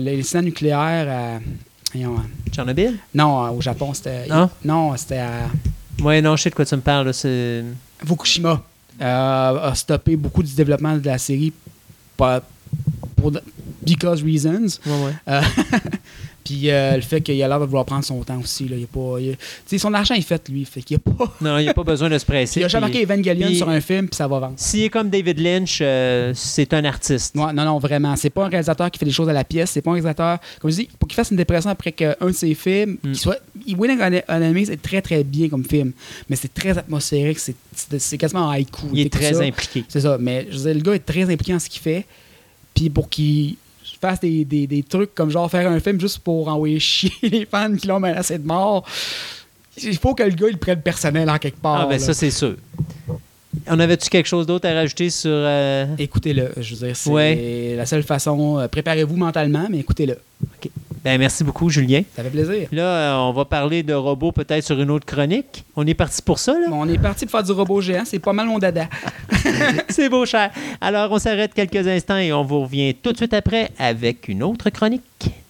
l'incident nucléaire à... euh, Tchernobyl? non, euh, au Japon, c'était... Non? Non, c'était à... Ouais, non, je sais de quoi tu me parles. C'est... Fukushima euh, a stoppé beaucoup du développement de la série pour, pour because reasons. Ouais, ouais. Euh, Puis euh, le fait qu'il a l'air de vouloir prendre son temps aussi. Là, il pas, il a- son argent est fait, lui. Fait qu'il a pas. Non, il n'y a pas besoin de se presser. il a jamais puis- marqué Evangelion puis- sur un film, puis ça va vendre. S'il est comme David Lynch, euh, c'est un artiste. Ouais, non, non, vraiment. C'est pas un réalisateur qui fait des choses à la pièce. C'est pas un réalisateur. Comme je dis, pour qu'il fasse une dépression après qu'un de ses films, Mm. qu'il soit. Winning on Enemy, c'est très, très bien comme film. Mais c'est très atmosphérique. C'est, c'est, c'est quasiment un haïku. Il est très ça, impliqué. C'est ça. Mais je veux dire, le gars est très impliqué en ce qu'il fait. Puis pour qu'il fasse des, des- des trucs comme genre faire un film juste pour envoyer chier les fans qui l'ont menacé de mort, il faut que le gars il prenne personnel en quelque part. Ah, ben là. ça, c'est sûr. On avait-tu quelque chose d'autre à rajouter sur. euh, Écoutez-le. Je veux dire, c'est Ouais. la seule façon. euh, Préparez-vous mentalement, mais écoutez-le. Ben, merci beaucoup, Julien. Ça fait plaisir. Là, euh, on va parler de robots peut-être sur une autre chronique. On est parti pour ça, là? Bon, on est parti pour faire du robot géant. C'est pas mal mon dada. C'est beau, cher. Alors, on s'arrête quelques instants et on vous revient tout de suite après avec une autre chronique.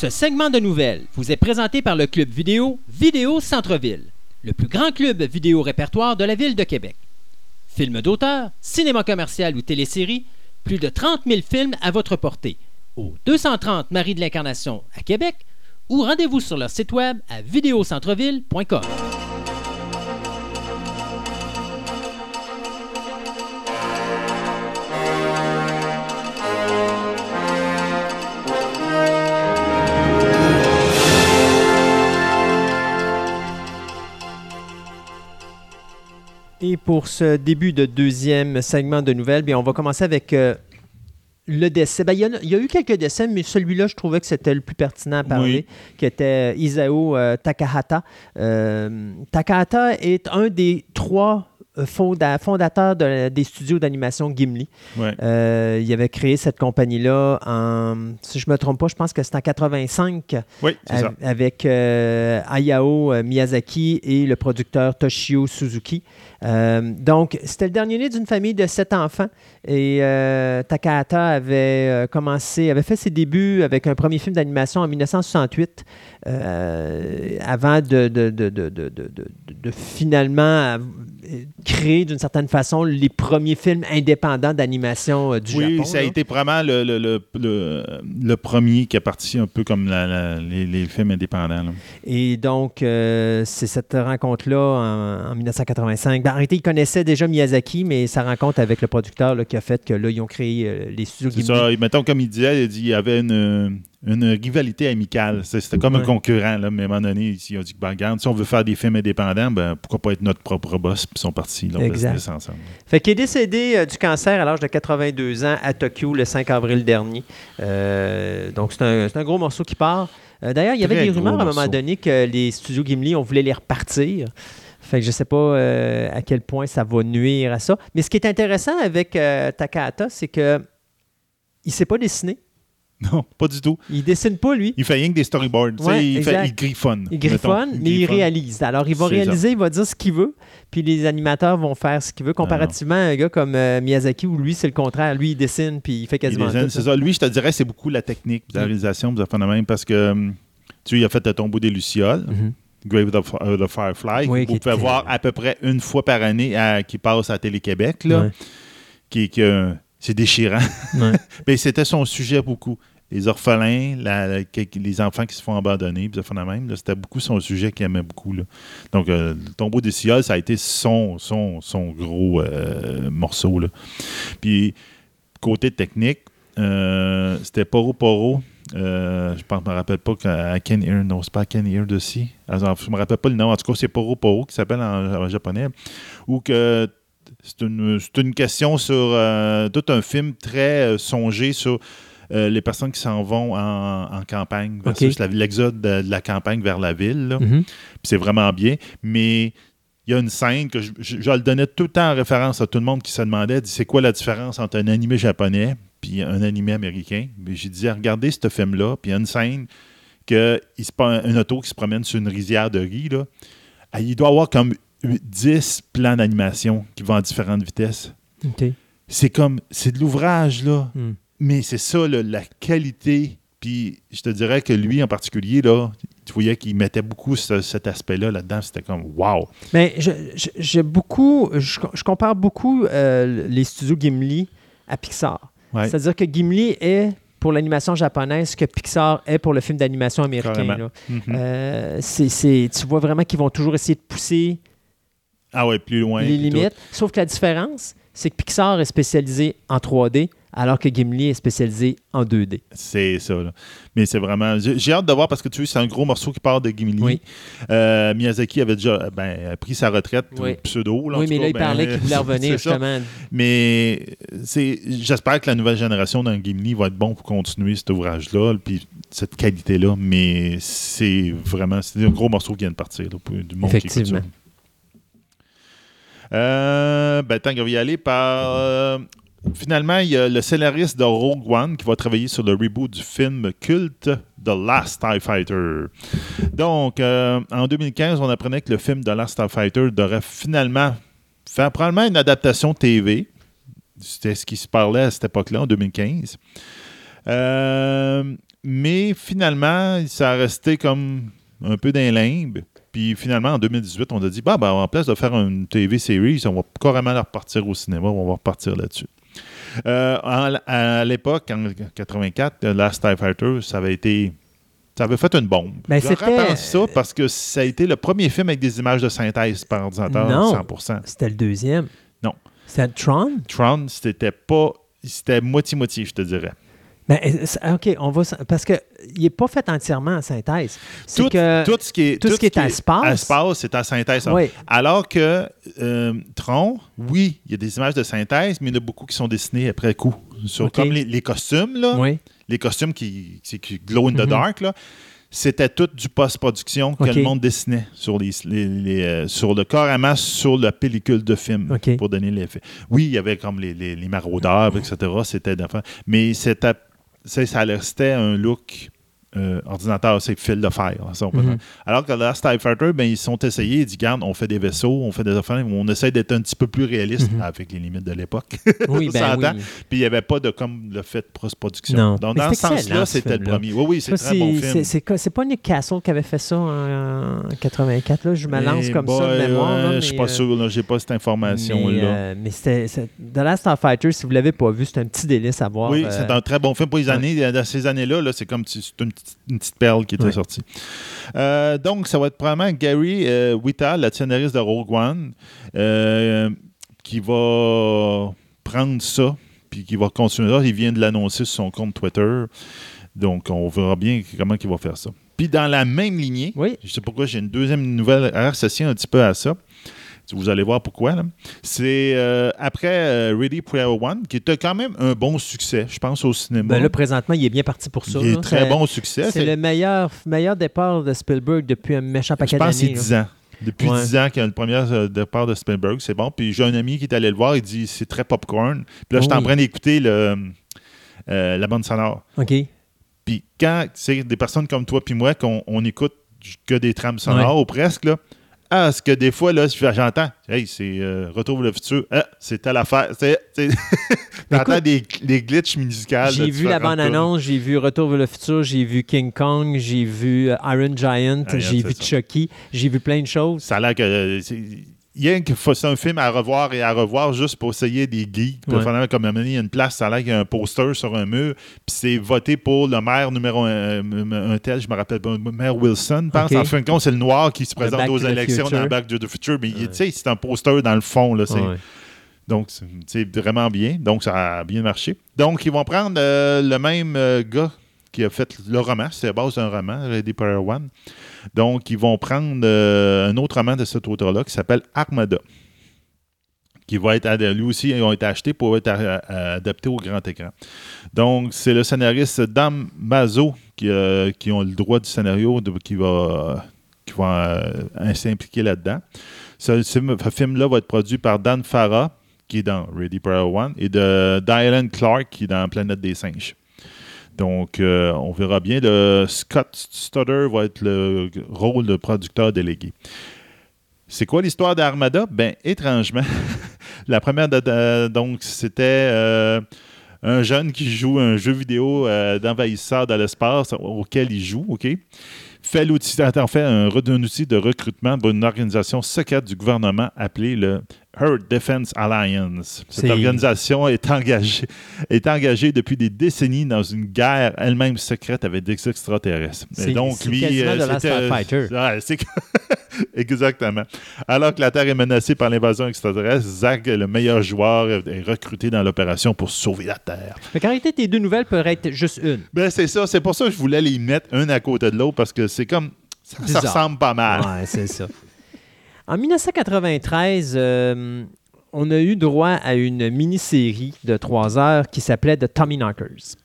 Ce segment de nouvelles vous est présenté par le club vidéo Vidéo Centre-Ville, le plus grand club vidéo répertoire de la ville de Québec. Films d'auteur, cinéma commercial ou téléséries, plus de 30 000 films à votre portée au 230 Marie de l'Incarnation à Québec ou rendez-vous sur leur site web à vidéocentreville.com. Et pour ce début de deuxième segment de nouvelles, bien, on va commencer avec euh, le décès. Ben, il, y a, il y a eu quelques décès, mais celui-là, je trouvais que c'était le plus pertinent à parler, qui était Isao euh, Takahata. Euh, Takahata est un des trois euh, fonda- fondateur de- des studios d'animation Gimli. Ouais. Euh, il avait créé cette compagnie-là en, si je me trompe pas, je pense que c'est en 85 Oui, c'est ça. av- avec euh, Hayao euh, Miyazaki et le producteur Toshio Suzuki. Euh, donc, c'était le dernier né d'une famille de sept enfants et euh, Takahata avait euh, commencé, avait fait ses débuts avec un premier film d'animation en 1968 euh, avant de, finalement créer d'une certaine façon les premiers films indépendants d'animation du Oui, Japon. ça a là. été vraiment le, le, le, le- le premier qui est parti un peu comme la- la- les, les films indépendants. là. Et donc, euh, c'est cette rencontre-là en, en 1985. Ben, en réalité, ils connaissaient déjà Miyazaki, mais sa rencontre avec le producteur là, qui a fait que là, ils ont créé euh, les studios C'est Ghibli. ça. Et mettons, comme il disait, il, dit, il y avait une, une rivalité amicale. C'est- C'était comme un concurrent. Là, mais à un moment donné, ils ont dit ben, regarde, si on veut faire des films indépendants, ben, pourquoi pas être notre propre boss Puis ils sont partis. Leur Exact. ensemble. Fait qu'il est décédé euh, du cancer à l'âge de 82 ans à Tokyo le 5 avril dernier. Euh, donc, c'est un, c'est un gros morceau qui part. D'ailleurs, il y avait Très des rumeurs à un moment donné que les studios Gimli, on voulait les repartir. Fait que je sais pas euh, à quel point ça va nuire à ça. Mais ce qui est intéressant avec euh, Takahata, c'est que il sait pas dessiner. Non, pas du tout. Il dessine pas, lui. Il fait rien que des storyboards. Ouais, il, fait, il griffonne. Il griffonne, mettons. mais il griffonne. réalise. Alors, il va réaliser, il va dire ce qu'il veut, puis les animateurs vont faire ce qu'ils veulent, comparativement à un gars comme euh, Miyazaki, où lui, c'est le contraire. Lui, il dessine, puis il fait quasiment tout. C'est ça. Lui, je te dirais, c'est beaucoup la technique, la réalisation, vous avez même, parce que tu sais, il a fait le tombeau des Lucioles. Mhm. Grave of the, of the Firefly, Oui, vous pouvez était- voir à peu près une fois par année à- qui passe à Télé-Québec, là, Ouais. qui, qui, euh, c'est déchirant. Ouais. Mais c'était son sujet beaucoup. Les orphelins, la- la- que- les enfants qui se font abandonner, puis de même. C'était beaucoup son sujet qu'il aimait beaucoup. là. Donc, euh, le tombeau des Cioles, ça a été son, son, son gros euh, morceau. Là. Puis, côté technique, euh, c'était Poro Poro. Euh, je ne me rappelle pas qu'à Ken Ear, non, c'est pas à Ken Ear de si. Je me rappelle pas le nom. En tout cas, c'est Poro Poro qui s'appelle en, en japonais. Ou que c'est une, question sur euh, tout un film très euh, songé sur les personnes qui s'en vont en, en campagne versus l'exode de, de la campagne vers la ville. Puis c'est vraiment bien. Mais il y a une scène que je, je- je le donnais tout le temps en référence à tout le monde qui se demandait c'est quoi la différence entre un animé japonais puis un animé américain. Mais j'ai dit regardez ce film-là, puis il y a une scène que il se prend un auto qui se promène sur une rizière de riz. Là. Ah, Il doit avoir comme 10 plans d'animation qui vont à différentes vitesses. C'est comme, c'est de l'ouvrage, là. Hmm. Mais c'est ça, là, la qualité. Puis je te dirais que lui, en particulier, là, tu voyais qu'il mettait beaucoup ce- cet aspect-là là-dedans. C'était comme, wow. Mais j'ai beaucoup, je, je compare beaucoup euh, les studios Gimli à Pixar. Ouais. C'est-à-dire que Gimli est pour l'animation japonaise ce que Pixar est pour le film d'animation américain. Mhm. Euh, tu vois vraiment qu'ils vont toujours essayer de pousser ah ouais, plus loin. les tout. limites. Sauf que la différence, c'est que Pixar est spécialisé en 3D, alors que Gimli est spécialisé en 2D. C'est ça. là. Mais c'est vraiment. J'ai hâte de voir parce que tu sais, c'est un gros morceau qui part de Gimli. Oui. Euh, Miyazaki avait déjà ben, pris sa retraite, Oui. pseudo. là, oui, mais cas, là, il ben, parlait qu'il voulait revenir, ça. justement. Mais j'espère que la nouvelle génération dans Gimli va être bon pour continuer cet ouvrage-là, puis cette qualité-là. Mais c'est vraiment, c'est un gros morceau qui vient de partir là, pour du monde qui. Effectivement. Euh, ben, tant qu'on va y aller par. euh, finalement, il y a le scénariste de Rogue One qui va travailler sur le reboot du film culte The Last TIE Fighter. Donc, euh, en 2015, on apprenait que le film The Last TIE Fighter devrait finalement faire probablement une adaptation TV. C'était ce qui se parlait à cette époque-là, en 2015. Euh, mais finalement, ça a resté comme un peu d'un limbe. Puis finalement, en 2018, on a dit, bah, ben, en place de faire une TV series, on va carrément repartir au cinéma, on va repartir là-dessus. Euh, à l'époque, en 84, The Last TIE Fighter, ça avait été. Ça avait fait une bombe. Ben, Je c'était- repense ça parce que ça a été le premier film avec des images de synthèse par ordinateur Non. 100%. C'était le deuxième. Non. C'était Tron? Tron, c'était pas. C'était moitié-moitié, je te dirais. Ben, euh, c'est- OK, on va. Parce qu'il n'est pas fait entièrement en synthèse. Tout, que. tout ce qui est, tout ce qui est à espace. espace, c'est à synthèse. Oui. Alors que euh, Tron, oui, il y a des images de synthèse, mais il y en a beaucoup qui sont dessinées après coup. Sur. Comme les, les costumes, là, Oui. les costumes qui, qui, qui glow in the Mhm. dark, là, c'était tout du post-production que le monde dessinait sur, les, les- les, euh, sur le corps à masse, sur la pellicule de film, pour donner l'effet. Oui, il y avait comme les, les, maraudeurs, etc. C'était. Mais c'était, c'est- ça restait un look euh, ordinateur, c'est fil de fer. hein, ça, on peut Mhm. Alors que Last TIE Fighter, ben, ils sont essayés, ils disent, garde, on fait des vaisseaux, on fait des affaires, on essaie d'être un petit peu plus réaliste Mhm. avec les limites de l'époque. Oui, ben oui. Puis il n'y avait pas de comme le fait de post-production. Donc Mais dans ce c'est sens-là, c'était le premier. Oui, oui, c'est très bon c'est- film. c'est- C'est c'est pas Nick Castle qui avait fait ça en, en 84. Là? Je me lance Eh comme ça de mémoire. je suis pas euh, sûr, j'ai pas cette information-là. euh, mais c'était c'est- The Last Starfighter, si vous l'avez pas vu, c'est un petit délice à voir. Oui, euh, c'est un très bon film pour les années. Dans ces années-là, là, c'est comme si c'était une, une petite perle qui était sortie. Euh, donc, ça va être probablement Gary euh, Whittal, la scénariste de Rogue One, euh, qui va prendre ça, puis qui va continuer ça. Il vient de l'annoncer sur son compte Twitter. Donc, on verra bien comment il va faire ça. Puis, dans la même lignée, Oui. je sais pourquoi j'ai une deuxième nouvelle associée un petit peu à ça. Vous allez voir pourquoi. là. C'est euh, après euh, Ready Player One, qui était quand même un bon succès, je pense, au cinéma. Ben là, présentement, il est bien parti pour ça. il est là. très C'est- bon succès. C'est le meilleur, meilleur départ de Spielberg depuis un méchant Je paquet pense que c'est d'années. là. 10 ans. Depuis Ouais. 10 ans qu'il y a le premier euh, départ de Spielberg, c'est bon. Puis j'ai un ami qui est allé le voir, il dit c'est très popcorn. Puis là, je suis en train d'écouter le, euh, la bande sonore. OK. Puis quand c'est des personnes comme toi puis moi qu'on on écoute que des trames sonores ou presque, là, ah, ce que des fois, là, je- j'entends, hey, c'est euh, Retour vers le futur, ah, c'est telle affaire. T'entends des, des glitches musicales. J'ai vu la bande-annonce, j'ai vu Retour vers le futur, j'ai vu King Kong, j'ai vu euh, Iron Giant, j'ai vu. Chucky, j'ai vu plein de choses. Ça a l'air que. euh, faut- c'est un film à revoir et à revoir juste pour essayer des geeks. Ouais. finalement, comme à un moment donné, il y a une place, ça a l'air qu'il y a un poster sur un mur. Puis c'est voté pour le maire numéro un, euh, un tel, je me rappelle pas, le maire Wilson. Je pense en fin de compte, c'est le noir qui se présente aux élections Future. dans Back to the Future. Mais Ouais. tu sais, c'est un poster dans le fond. Là, Ouais. Donc, c'est- vraiment bien. Donc, ça a bien marché. Donc, ils vont prendre euh, le même euh, gars qui a fait le roman. C'est à base d'un roman, Ready Player One. Donc, ils vont prendre euh, un autre roman de cet auteur-là qui s'appelle Armada. Qui va être, lui aussi, ils ont été achetés pour être a- a- adaptés au grand écran. Donc, c'est le scénariste Dam Mazo qui, euh, qui le droit du scénario qui va, qui euh, s'impliquer là-dedans. Ce, film-là va être produit par Dan Farah, qui est dans Ready Player One, et de Diane Clark, qui est dans Planète des singes. Donc, euh, on verra bien. Le Scott Stutter va être le rôle de producteur délégué. C'est quoi l'histoire d'Armada? Ben, étrangement, la première, de- de- donc, c'était euh, un jeune qui joue un jeu vidéo euh, d'envahisseur dans l'espace auquel il joue, OK? Fait, l'outil, en fait un, un outil de recrutement pour une organisation secrète du gouvernement appelée le Earth Defense Alliance. Cette organisation est engagée, est engagée depuis des décennies dans une guerre elle-même secrète avec des extraterrestres. C'est- Et donc, lui, euh, c'était- Starfighter. Ouais, Exactement. Alors que la Terre est menacée par l'invasion extraterrestre, Zach, le meilleur joueur, est recruté dans l'opération pour sauver la Terre. Fait qu'en réalité, tes deux nouvelles peuvent être juste une. Ben, c'est ça. C'est pour ça que je voulais les mettre un à côté de l'autre parce que c'est comme. Ça, ça ressemble pas mal. Ouais, c'est ça. En 1993, euh, on a eu droit à une mini-série de trois heures qui s'appelait The Tommy Knockers.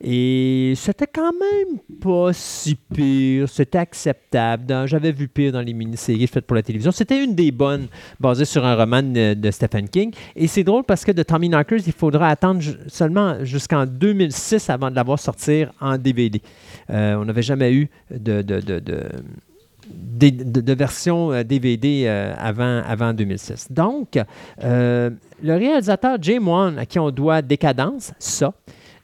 Et c'était quand même pas si pire, c'était acceptable. J'avais vu pire dans les mini-séries faites pour la télévision. C'était une des bonnes, basée sur un roman de, Stephen King. Et c'est drôle parce que de Tommy Knockers, il faudra attendre seulement jusqu'en 2006 avant de l'avoir sortir en DVD. Euh, on n'avait jamais eu de- de, de version euh, DVD euh, avant, avant 2006. Donc, euh, le réalisateur Jay Wan, à qui on doit Décadence, ça,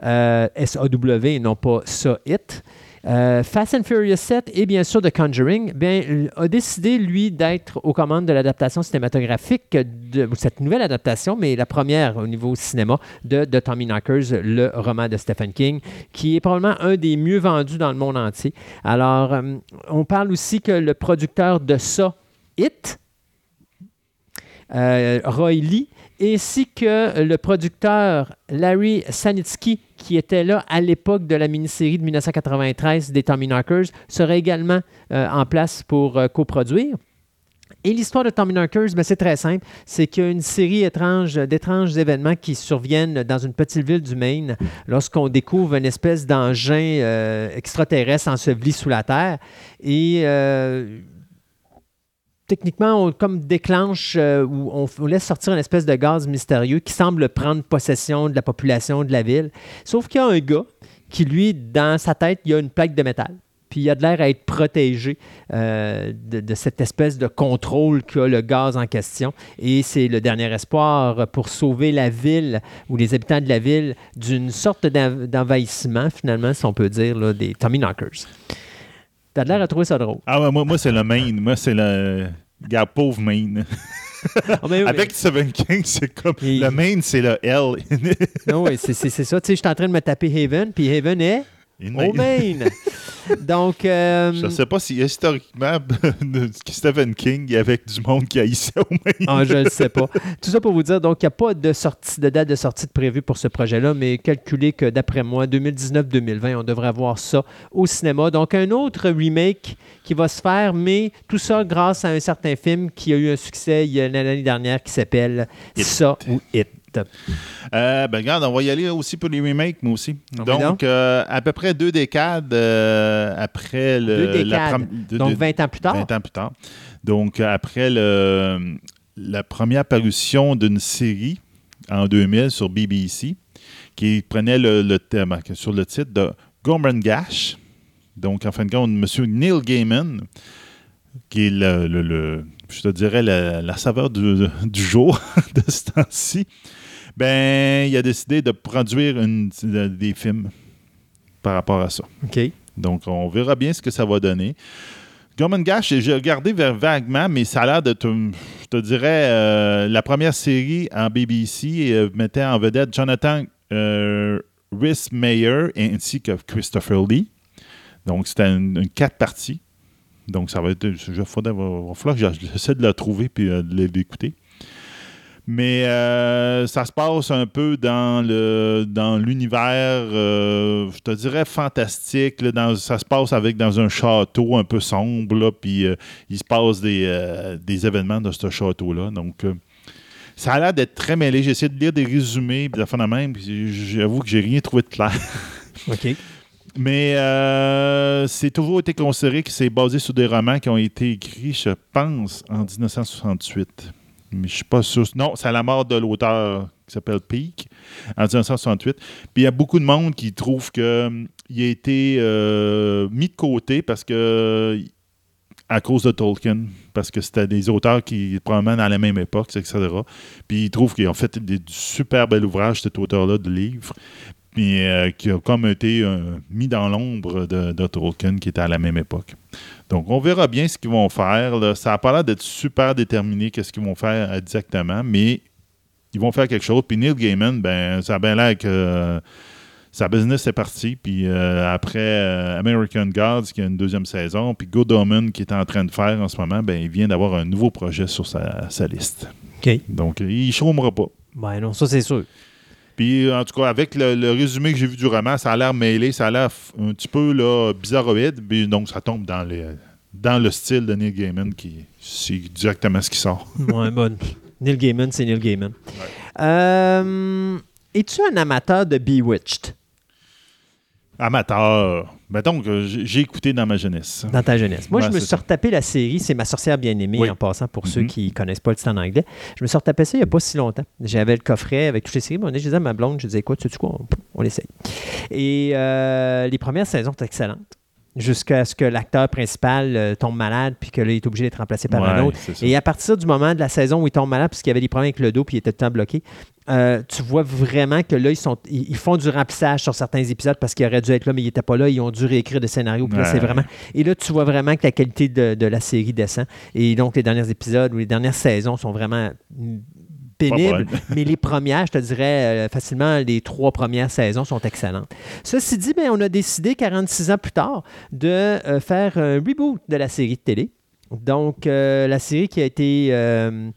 euh, S-A-W et non pas ça, It, euh, Fast and Furious 7 et bien sûr The Conjuring, bien, a décidé, lui, d'être aux commandes de l'adaptation cinématographique de cette nouvelle adaptation, mais la première au niveau cinéma de, de Tommy Knockers, le roman de Stephen King, qui est probablement un des mieux vendus dans le monde entier. Alors, euh, on parle aussi que le producteur de ça, It, euh, Roy Lee, ainsi que le producteur Larry Sanitsky, qui était là à l'époque de la mini-série de 1993 des Tommy Knockers, serait également euh, en place pour euh, coproduire. Et l'histoire de Tommy Knockers, ben, c'est très simple. C'est qu'il y a une série étrange, d'étranges événements qui surviennent dans une petite ville du Maine lorsqu'on découvre une espèce d'engin euh, extraterrestre enseveli sous la terre. Et techniquement, on comme déclenche euh, ou on, laisse sortir une espèce de gaz mystérieux qui semble prendre possession de la population de la ville. Sauf qu'il y a un gars qui, lui, dans sa tête, il y a une plaque de métal. Puis il a de l'air à être protégé euh, de, cette espèce de contrôle qu'a le gaz en question. Et c'est le dernier espoir pour sauver la ville ou les habitants de la ville d'une sorte d'en- d'envahissement, finalement, si on peut dire, là, des Tommy Knockers. T'as de l'air à trouver ça drôle. Ah ouais, moi, moi c'est le Maine. Moi, c'est le. Gars, pauvre Maine. Ah, mais oui, Avec Stephen King, c'est comme. Et- Le Maine, c'est le L. Non, oui, c'est ça. Tu sais, je suis en train de me taper Haven, puis Haven est au Maine. Donc, euh, Je ne sais pas si historiquement, Stephen King, il y avait du monde qui haïssait au Maine. ah, je ne sais pas. Tout ça pour vous dire, donc, il n'y a pas de, sortie, de date de sortie de prévue pour ce projet-là, mais calculez que d'après moi, 2019-2020, on devrait avoir ça au cinéma. Donc, un autre remake qui va se faire, mais tout ça grâce à un certain film qui a eu un succès il y a l'année dernière qui s'appelle. Ça ou It. Euh, ben regarde, on va y aller aussi pour les remakes, moi aussi. Ah donc? Euh, à peu près deux décades euh, après le. Deux la décades. prom- deux- Donc, deux- 20 ans plus tard? 20 ans plus tard. Donc, après le, la première parution d'une série en 2000 sur BBC, qui prenait le, le thème sur le titre de Gorman Gash. Donc, en fin de compte, M. Neil Gaiman, qui est le, le- le- je te dirais la, la saveur du, du jour de ce temps-ci, ben, il a décidé de produire une- des films par rapport à ça. OK. Donc, on verra bien ce que ça va donner. Gorman Gash, j'ai regardé vers vaguement, mais ça a l'air de, je te dirais, euh, la première série en BBC euh, mettait en vedette Jonathan euh, Rhys Meyer ainsi que Christopher Lee. Donc, c'était une, une quatre parties. Donc, ça va être. Il va falloir que j'essaie de la trouver puis euh, de l'écouter. Mais euh, ça se passe un peu dans le dans l'univers, euh, je te dirais fantastique. là, dans- ça se passe avec dans un château un peu sombre, là, puis euh, il se passe des, des événements dans ce château-là. Donc, ça a l'air d'être très mêlé. J'ai essayé de lire des résumés, puis de faire de même, puis j'avoue que j'ai rien trouvé de clair. OK. Mais euh, c'est toujours été considéré que c'est basé sur des romans qui ont été écrits, je pense, en 1968. Mais je suis pas sûr. Non, c'est à la mort de l'auteur qui s'appelle Peake en 1968. Puis il y a beaucoup de monde qui trouve que hum, a été euh, mis de côté parce que à cause de Tolkien, parce que c'était des auteurs qui probablement dans la même époque, etc. Puis ils trouvent qu'ils ont fait des, du super bel ouvrage, cet auteur-là, de livres puis euh, qui a comme été euh, mis dans l'ombre de, de Tolkien, qui était à la même époque. Donc, on verra bien ce qu'ils vont faire. là. Ça n'a pas l'air d'être super déterminé qu'est-ce qu'ils vont faire exactement, mais ils vont faire quelque chose. Puis Neil Gaiman, ben, ça a bien l'air que euh, sa business est parti. Puis après American Gods, qui a une deuxième saison, puis Good Omen, qui est en train de faire en ce moment, ben, il vient d'avoir un nouveau projet sur sa, sa liste. Donc, il ne chômera pas. Ben non, ça, c'est sûr. Puis, en tout cas, avec le, le résumé que j'ai vu du roman, ça a l'air mêlé, ça a l'air un petit peu là, bizarroïde. Puis, donc, ça tombe dans, les, dans le style de Neil Gaiman, qui c'est exactement ce qui sort. Ouais, bonne. Neil Gaiman, c'est Neil Gaiman. Euh, Es-tu un amateur de Bewitched? Amateur. Mettons que j'ai écouté dans ma jeunesse. dans ta jeunesse? Moi, Ouais, je me suis retapé la série, c'est Ma sorcière bien-aimée, Oui. en passant, pour ceux Mhm. qui ne connaissent pas le titre en anglais. Je me suis retapé ça il n'y a pas si longtemps. J'avais le coffret avec toutes les séries. mais je disais à ma blonde, je disais, écoute, tu sais quoi, on, on essaye. Et euh, les premières saisons sont excellentes. Jusqu'à ce que l'acteur principal euh, tombe malade, puis que là, il est obligé d'être remplacé par un autre. Et à partir du moment de la saison où il tombe malade, puisqu'il y avait des problèmes avec le dos, puis il était tout le temps bloqué, euh, tu vois vraiment que là, ils, sont, ils, ils font du remplissage sur certains épisodes parce qu'il aurait dû être là, mais il n'était pas là. Ils ont dû réécrire des scénarios. Puis là, c'est vraiment. Et là, tu vois vraiment que la qualité de, de la série descend. Et donc, les derniers épisodes ou les dernières saisons sont vraiment pénibles. mais les premières, je te dirais euh, facilement, les trois premières saisons sont excellentes. Ceci dit, ben, on a décidé 46 ans plus tard de euh, faire un reboot de la série de télé. Donc, euh, la série qui a été. euh,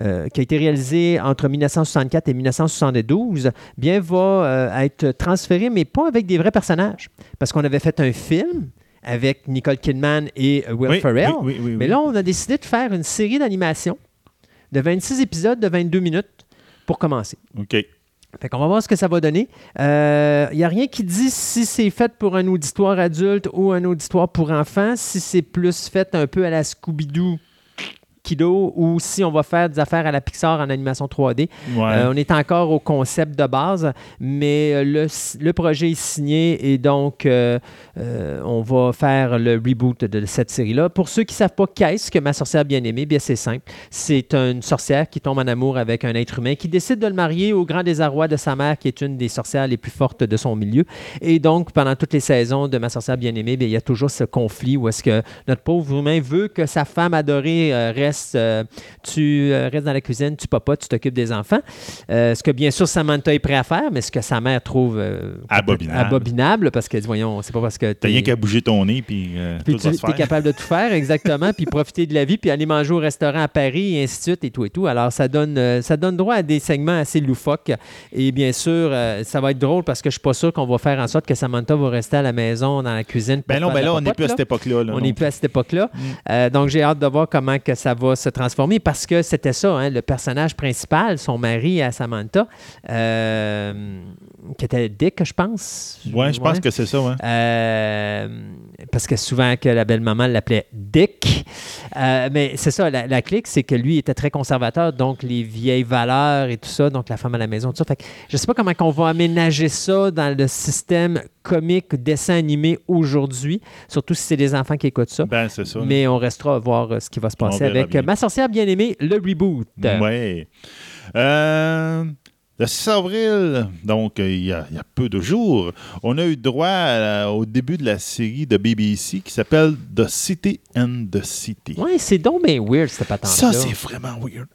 euh, qui a été réalisée entre 1964 et 1972, bien va euh, être transférée, mais pas avec des vrais personnages. Parce qu'on avait fait un film avec Nicole Kidman et Will Oui, Ferrell. oui, oui, Mais là, on a décidé de faire une série d'animation de 26 épisodes de 22 minutes pour commencer. OK. Fait qu'on va voir ce que ça va donner. Il n'y a rien qui dit si c'est fait pour un auditoire adulte ou un auditoire pour enfants, si c'est plus fait un peu à la Scooby-Doo Ou si on va faire des affaires à la Pixar en animation 3D. Ouais. Euh, on est encore au concept de base, mais euh, le, le projet est signé et donc euh, euh, on va faire le reboot de cette série-là. Pour ceux qui ne savent pas qu'est-ce que ma sorcière bien-aimée, bien c'est simple. C'est une sorcière qui tombe en amour avec un être humain qui décide de le marier au grand désarroi de sa mère qui est une des sorcières les plus fortes de son milieu. Et donc pendant toutes les saisons de ma sorcière bien-aimée, bien, il y a toujours ce conflit où est-ce que notre pauvre humain veut que sa femme adorée reste euh, tu euh, restes dans la cuisine, tu papotes, tu t'occupes des enfants. Euh, ce que bien sûr Samantha est prêt à faire, mais ce que sa mère trouve Abominable. abominable, parce qu'elle dit voyons, c'est pas parce que T'as rien qu'à bouger ton nez, puis, puis tout tu es capable de tout faire, exactement, puis profiter de la vie, puis aller manger au restaurant à Paris, et ainsi de suite, et tout et tout. Alors, ça donne, ça donne droit à des segments assez loufoques. Et bien sûr, ça va être drôle parce que je suis pas sûr qu'on va faire en sorte que Samantha va rester à la maison, dans la cuisine. pour Ben non, ben là, on n'est plus à cette époque-là. là, On n'est plus à cette époque-là. Euh, donc, j'ai hâte de voir comment que ça va se transformer parce que c'était ça, hein, le personnage principal, son mari à Samantha, euh, qui était Dick, je pense. Ouais, je pense que c'est ça, ouais. Euh, parce que souvent que la belle-maman l'appelait Dick. Euh, mais c'est ça, la, la clique, c'est que lui était très conservateur, donc les vieilles valeurs et tout ça, donc la femme à la maison, tout ça. Fait que je sais pas comment on va aménager ça dans le système comique, dessin animé aujourd'hui, surtout si c'est des enfants qui écoutent ça. Ben, c'est ça. Mais on restera à voir euh, ce qui va se passer avec bien. euh, Ma sorcière bien-aimée, le reboot. Ouais. Euh, le 6 avril, donc il y, a, il y a peu de jours, on a eu droit à- au début de la série de BBC qui s'appelle The City and the City. Ouais, c'est donc bien weird, cette patente-là. Ça, c'est vraiment weird.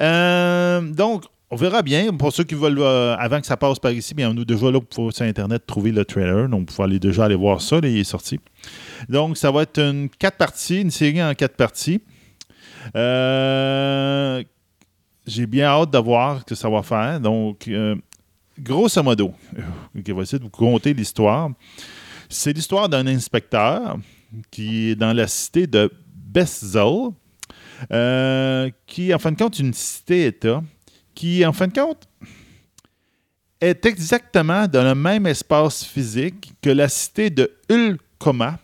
Euh, donc, on verra bien. Pour ceux qui veulent, euh, avant que ça passe par ici, bien, on est déjà là pour sur Internet trouver le trailer. Donc, vous pouvez aller déjà aller voir ça. là, il est sorti. Donc, ça va être une quatre parties, une série en quatre parties. Euh, J'ai bien hâte de voir ce que ça va faire. Donc, euh, grosso modo, euh, ok, on va essayer de vous conter l'histoire. C'est l'histoire d'un inspecteur qui est dans la cité de Bethel, qui, en fin de compte, une cité-État, qui, en fin de compte, est exactement dans le même espace physique que la cité de Ulcoma,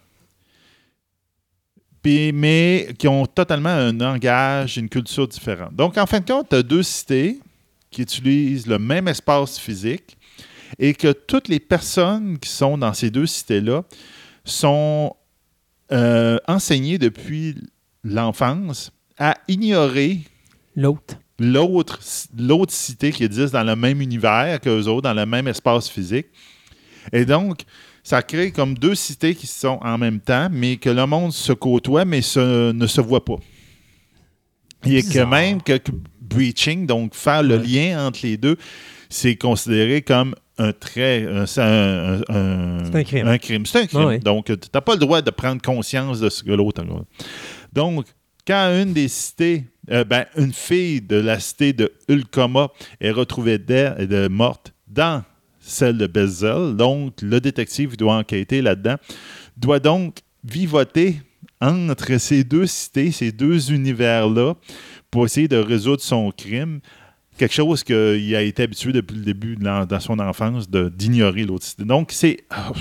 puis- mais qui ont totalement un langage, une culture différente. Donc, en fin de compte, tu as deux cités qui utilisent le même espace physique et que toutes les personnes qui sont dans ces deux cités-là sont euh, enseignées depuis l'enfance à ignorer L'autre. L'autre l'autre cité qui existe dans le même univers qu'eux autres, dans le même espace physique. Et donc, ça crée comme deux cités qui sont en même temps, mais que le monde se côtoie, mais se- ne se voit pas. Et que même que, breaching, donc faire le Ouais. lien entre les deux, c'est considéré comme un trait. un- C'est un, un- crime. Un crime. C'est un crime. Donc, tu n'as pas le droit de prendre conscience de ce que l'autre a. Donc, quand une des cités, euh, ben, une fille de la cité de Ulcoma est retrouvée morte dans celle de Bezel, donc le détective doit enquêter là-dedans, doit donc vivoter entre ces deux cités, ces deux univers-là, pour essayer de résoudre son crime. Quelque chose qu'il a été habitué depuis le début de dans son enfance d'ignorer l'autre cité. Donc, c'est. Oh,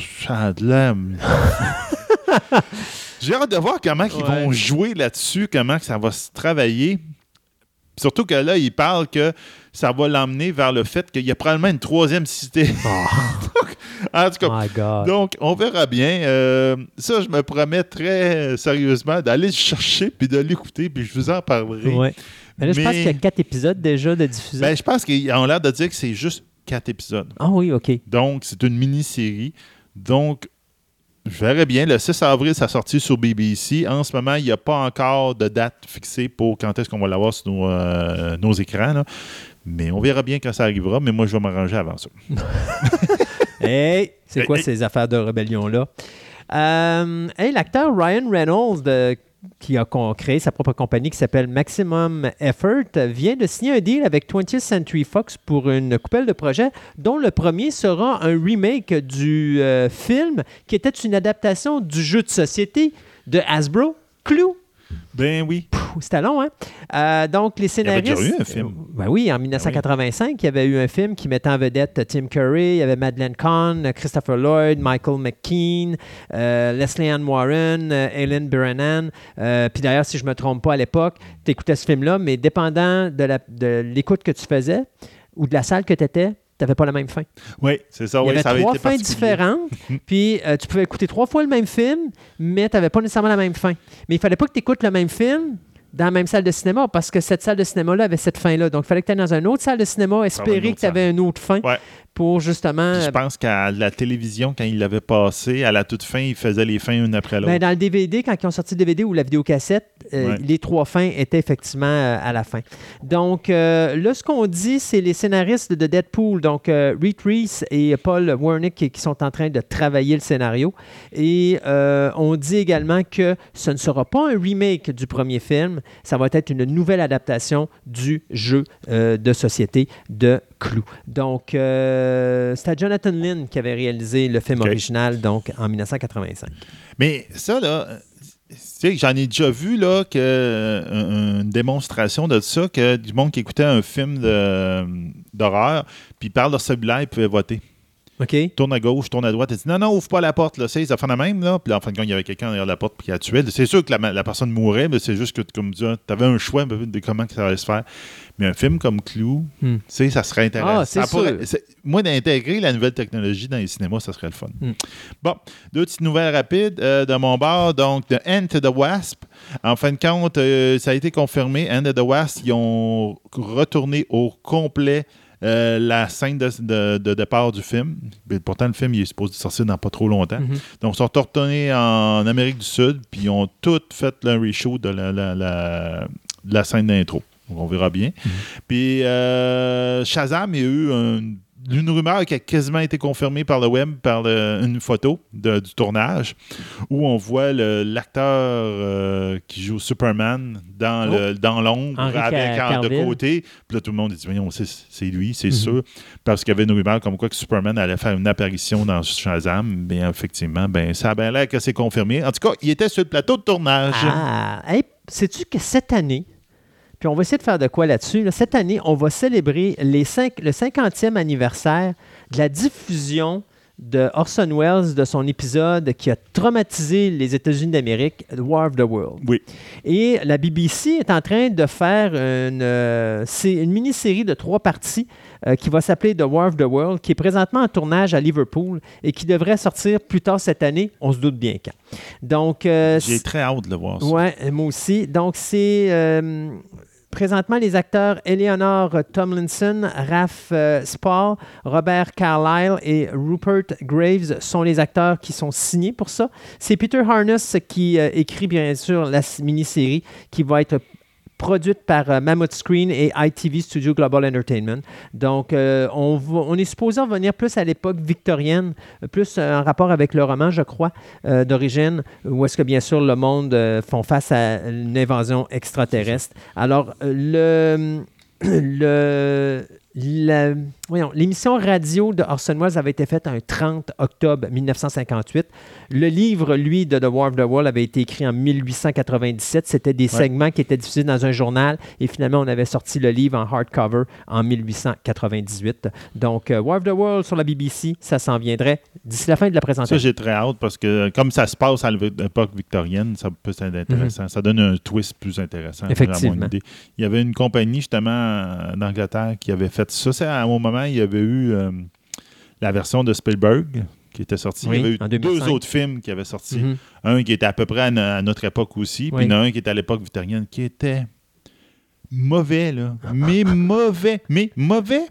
J'ai hâte de voir comment ils vont jouer là-dessus, comment ça va se travailler. Surtout que là, il parle que ça va l'emmener vers le fait qu'il y a probablement une troisième cité. en tout cas, Oh my God. donc, on verra bien. Euh, ça, je me promets très sérieusement d'aller le chercher puis de l'écouter, puis je vous en parlerai. Ouais. Mais là, je pense qu'il y a quatre épisodes déjà de diffusion. Ben, je pense qu'ils ont l'air de dire que c'est juste quatre épisodes. ah oui, OK. Donc, c'est une mini-série. Donc, je verrai bien. Le 6 avril, ça sorti sur BBC. En ce moment, il n'y a pas encore de date fixée pour quand est-ce qu'on va l'avoir sur nos, euh, nos écrans. là. Mais on verra bien quand ça arrivera. Mais moi, je vais m'arranger avant ça. Hey, c'est quoi Hey, hey. ces affaires de rébellion-là? Euh, hey, l'acteur Ryan Reynolds, de qui a créé sa propre compagnie qui s'appelle Maximum Effort, vient de signer un deal avec 20th Century Fox pour une coupelle de projets, dont le premier sera un remake du euh, film qui était une adaptation du jeu de société de Hasbro, Clue. Ben oui. C'était long, hein? Euh, donc, les y avait scénaristes. déjà eu un film. Euh, ben oui, en 1985, il y avait eu un film qui mettait en vedette Tim Curry, il y avait Madeleine Kahn, Christopher Lloyd, Michael McKean, euh, Leslie Ann Warren, euh, Ellen Brennan. Euh, Puis d'ailleurs, si je ne me trompe pas à l'époque, tu écoutais ce film-là, mais dépendant de l'écoute que tu faisais ou de la salle que tu étais, n'avais pas la même fin. Oui, c'est ça. Il y oui, avait ça avait trois été fins différentes, puis euh, tu pouvais écouter trois fois le même film, mais tu n'avais pas nécessairement la même fin. Mais il fallait pas que tu écoutes le même film dans la même salle de cinéma, parce que cette salle de cinéma-là avait cette fin-là. Donc, il fallait que tu ailles dans une autre salle de cinéma, espérer que tu avais une autre fin Ouais. Pour justement... Puis je pense qu'à la télévision, quand il l'avait passé, à la toute fin, il faisait les fins une après l'autre. Ben, dans le DVD, quand ils ont sorti le DVD ou la vidéocassette, euh, Ouais. les trois fins étaient effectivement euh, à la fin. Donc, euh, là, ce qu'on dit, c'est les scénaristes de Deadpool, donc euh, Reed Reese et Paul Wernick, qui, qui sont en train de travailler le scénario. Et euh, on dit également que ce ne sera pas un remake du premier film, ça va être une nouvelle adaptation du jeu euh, de société de Clou. Donc, euh, c'était Jonathan Lynn qui avait réalisé le film original, donc en 1985. Mais ça, là, euh, tu sais, j'en ai déjà vu, là, que, euh, une démonstration de ça, que du monde qui écoutait un film de- d'horreur, puis il parle de cellulaire, il pouvait voter. Tourne à gauche, tourne à droite, il dit non, non, ouvre pas la porte, là, c'est ça fait la même, là. Puis là, en fin de compte, il y avait quelqu'un derrière la porte, qui a tué. C'est sûr que la, la personne mourait, mais c'est juste que, comme tu avais un choix de comment ça allait se faire. Mais un film comme Clou, Hmm. tu sais, ça serait intéressant. Ah, Ça pourrait- Moi, d'intégrer la nouvelle technologie dans les cinémas, ça serait le fun. Hmm. Bon, deux petites nouvelles rapides euh, de mon bord. Donc, The Ant of the Wasp. En fin de compte, euh, ça a été confirmé. Ant of the Wasp, ils ont retourné au complet euh, la scène de, de- de départ du film. Pourtant, le film, il est supposé sortir dans pas trop longtemps. Mhm. Donc, ils sont retournés en Amérique du Sud, puis ils ont tout fait le reshoot de la, la- la- de la scène d'intro. Donc, on verra bien. Puis, euh, Shazam, il y a eu un- une rumeur qui a quasiment été confirmée par le web, par le- une photo de- du tournage, où on voit l'acteur euh, qui joue Superman dans le- dans l'ombre, avec en- de côté. Puis là, tout le monde dit, voyons, c'est c'est lui, c'est Mhm. sûr. Parce qu'il y avait une rumeur comme quoi que Superman allait faire une apparition dans Shazam. Bien, effectivement, ben, ça a bien l'air que c'est confirmé. En tout cas, il était sur le plateau de tournage. Ah, hey, sais-tu que cette année, puis on va essayer de faire de quoi là-dessus, là, cette année, on va célébrer les cinq- le 50e anniversaire de la diffusion de Orson Welles de son épisode qui a traumatisé les États-Unis d'Amérique, The War of the World. Oui. Et la BBC est en train de faire une, euh, une mini-série de trois parties euh, qui va s'appeler The War of the World, qui est présentement en tournage à Liverpool et qui devrait sortir plus tard cette année. On se doute bien quand. Donc, euh, J'ai très hâte de le voir. Ouais, moi aussi. Donc, c'est euh, présentement les acteurs Eleanor Tomlinson, Raph euh, Spall, Robert Carlyle et Rupert Graves sont les acteurs qui sont signés pour ça. C'est Peter Harness qui euh, écrit, bien sûr, la mini-série qui va être produite par euh, Mammoth Screen et ITV Studio Global Entertainment. Donc, euh, on, va- on est supposé revenir plus à l'époque victorienne, euh, plus en rapport avec le roman, je crois, d'origine, où est-ce que, bien sûr, le monde euh, font face à une invasion extraterrestre. Alors, le... le la- l'émission radio de Orson Welles avait été faite un 30 octobre 1958. Le livre, lui, de The War of the World avait été écrit en 1897. C'était des segments qui étaient diffusés dans un journal et finalement, on avait sorti le livre en hardcover en 1898. Donc, euh, War of the World sur la BBC, ça s'en viendrait d'ici la fin de la Ça, présentation. j'ai très hâte parce que comme ça se passe à l'époque victorienne, ça peut être intéressant. Ça donne un twist plus intéressant. Mhm. Effectivement. Il y avait une compagnie justement euh, d'Angleterre qui avait fait ça. C'est à un il y avait eu euh, la version de Spielberg qui était sortie. Oui, il y avait eu deux 2005. autres films qui avaient sorti. Mhm. Un qui était à peu près à, no- à notre époque aussi, puis il y en a un qui était à l'époque victorienne qui était mauvais, là. Mais mauvais. Mais mauvais.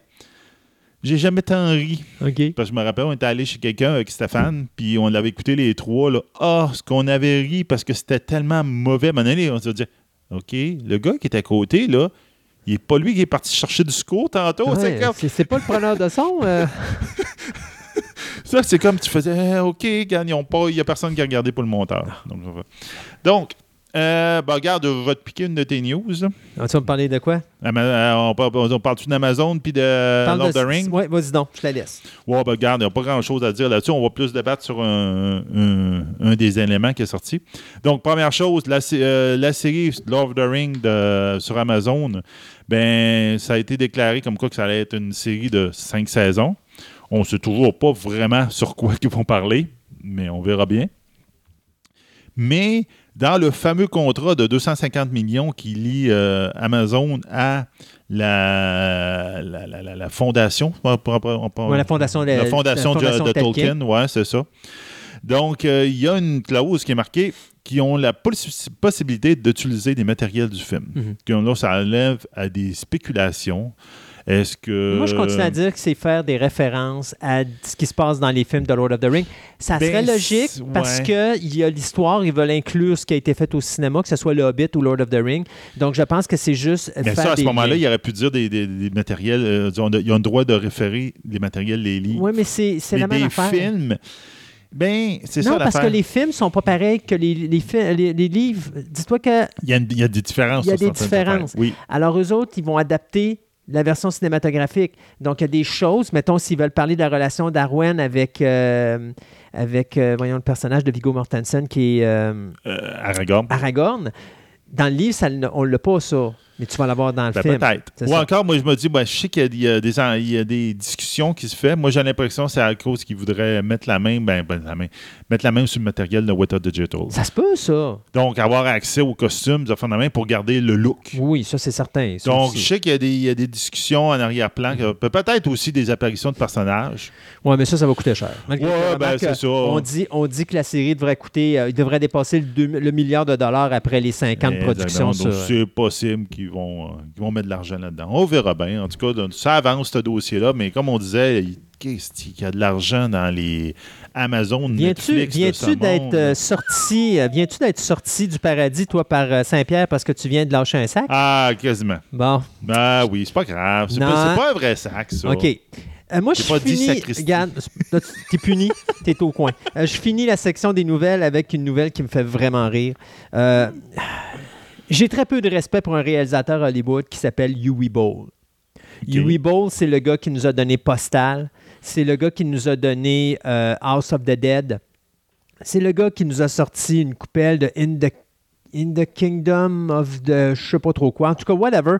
J'ai jamais tant ri. Parce que je me rappelle, on était allé chez quelqu'un avec Stéphane, puis on l'avait écouté les trois. Là. Ah, ce qu'on avait ri parce que c'était tellement mauvais. À un moment donné, on se dit OK, le gars qui était à côté, là, il n'est pas lui qui est parti chercher du secours tantôt. C'est Ouais, pas le preneur de son. euh, ça, c'est comme tu faisais Eh, OK, ont pas- il n'y a personne qui a regardé pour le monteur. Donc, donc, Euh, ben, regarde, je vais te piquer une de tes news. Ah, tu vas me parler de quoi? Ama- euh, on, parle- on parle-tu d'Amazon puis de Parle Lord of de... the Ring? Ouais, vas-y donc, je la laisse. Ouais, ben, regarde, il n'y a pas grand-chose à dire là-dessus. On va plus débattre sur un, un- un des éléments qui est sorti. Donc, première chose, la, euh, la série Lord of the Ring de- sur Amazon, ben, ça a été déclaré comme quoi que ça allait être une série de cinq saisons. On ne sait toujours pas vraiment sur quoi ils vont parler, mais on verra bien. Mais dans le fameux contrat de 250 millions qui lie euh, Amazon à la, la, la- la- fondation, on on Ouais, la fondation de, la fondation, de- fondation de, Tolkien, ouais, c'est ça. Donc, euh, il y a une clause qui est marquée qui ont la possi- possibilité d'utiliser des matériels du film. Donc là, ça enlève à des spéculations. Est-ce que. Moi, je continue à dire que c'est faire des références à ce qui se passe dans les films de Lord of the Ring. Ça Ben, serait logique c'est- parce ouais. qu'il y a l'histoire, ils veulent inclure ce qui a été fait au cinéma, que ce soit Le Hobbit ou Lord of the Ring. Donc, je pense que c'est juste. Mais faire ça, à ce moment-là, il aurait pu dire des, des- des matériels. euh, ils ont le droit de référer les matériels, les livres. Oui, mais c'est la même des affaire. films. Ben, c'est ça Non, parce que les films sont pas pareils que les, les, les- les livres. Dis-toi que. Il y, a, une- il y a des différences. Il y a des différences. Oui. Alors, eux autres, ils vont adapter la version cinématographique. Donc, il y a des choses, mettons, s'ils veulent parler de la relation d'Arwen avec, euh, avec euh, voyons, le personnage de Viggo Mortensen qui est euh, Aragorn. Aragorn, dans le livre, ça, on ne l'a pas, ça. Mais tu vas l'avoir dans le Ben, film. Peut-être. Ou ça. encore, moi, je me dis, ben, je sais qu'il y a, il y a des, discussions qui se font. Moi, j'ai l'impression que c'est à cause qu'ils voudraient mettre la main, ben, ben, la main, mettre la main sur le matériel de Weta Digital. Ça se peut, ça. Donc, avoir accès aux costumes, de la main pour garder le look. Oui, ça, c'est certain. ça Donc, aussi. je sais qu'il y a des, il y a des discussions en arrière-plan, peut-être aussi des apparitions de personnages. Ouais, mais ça, ça va coûter cher. Ben, c'est ça. On dit, on dit que la série devrait coûter, euh, il devrait dépasser le, milliard de dollars après les 50 Mais, productions. C'est possible qu'ils vont, euh, vont mettre de l'argent là-dedans. On verra bien. En tout cas, ça avance, ce dossier-là. Mais comme on disait, il qu'est-ce qu'il y a de l'argent dans les Amazon, Viens-tu Netflix viens-tu d'être euh, sorti, euh, viens-tu d'être sorti du paradis, toi, par Saint-Pierre parce que tu viens de lâcher un sac? Ah, quasiment. Bon, Ah oui, c'est pas grave. C'est pas, pas un vrai sac, ça. OK. Euh, moi, je pas finis. Regarde, t'es puni, t'es au coin. Euh, je finis la section des nouvelles avec une nouvelle qui me fait vraiment rire. Euh, J'ai très peu de respect pour un réalisateur Hollywood qui s'appelle Huey Ball. Huey Ball, c'est le gars qui nous a donné Postal. C'est le gars qui nous a donné euh, House of the Dead. C'est le gars qui nous a sorti une coupelle de In the, In the Kingdom of the je sais pas trop quoi. En tout cas, whatever.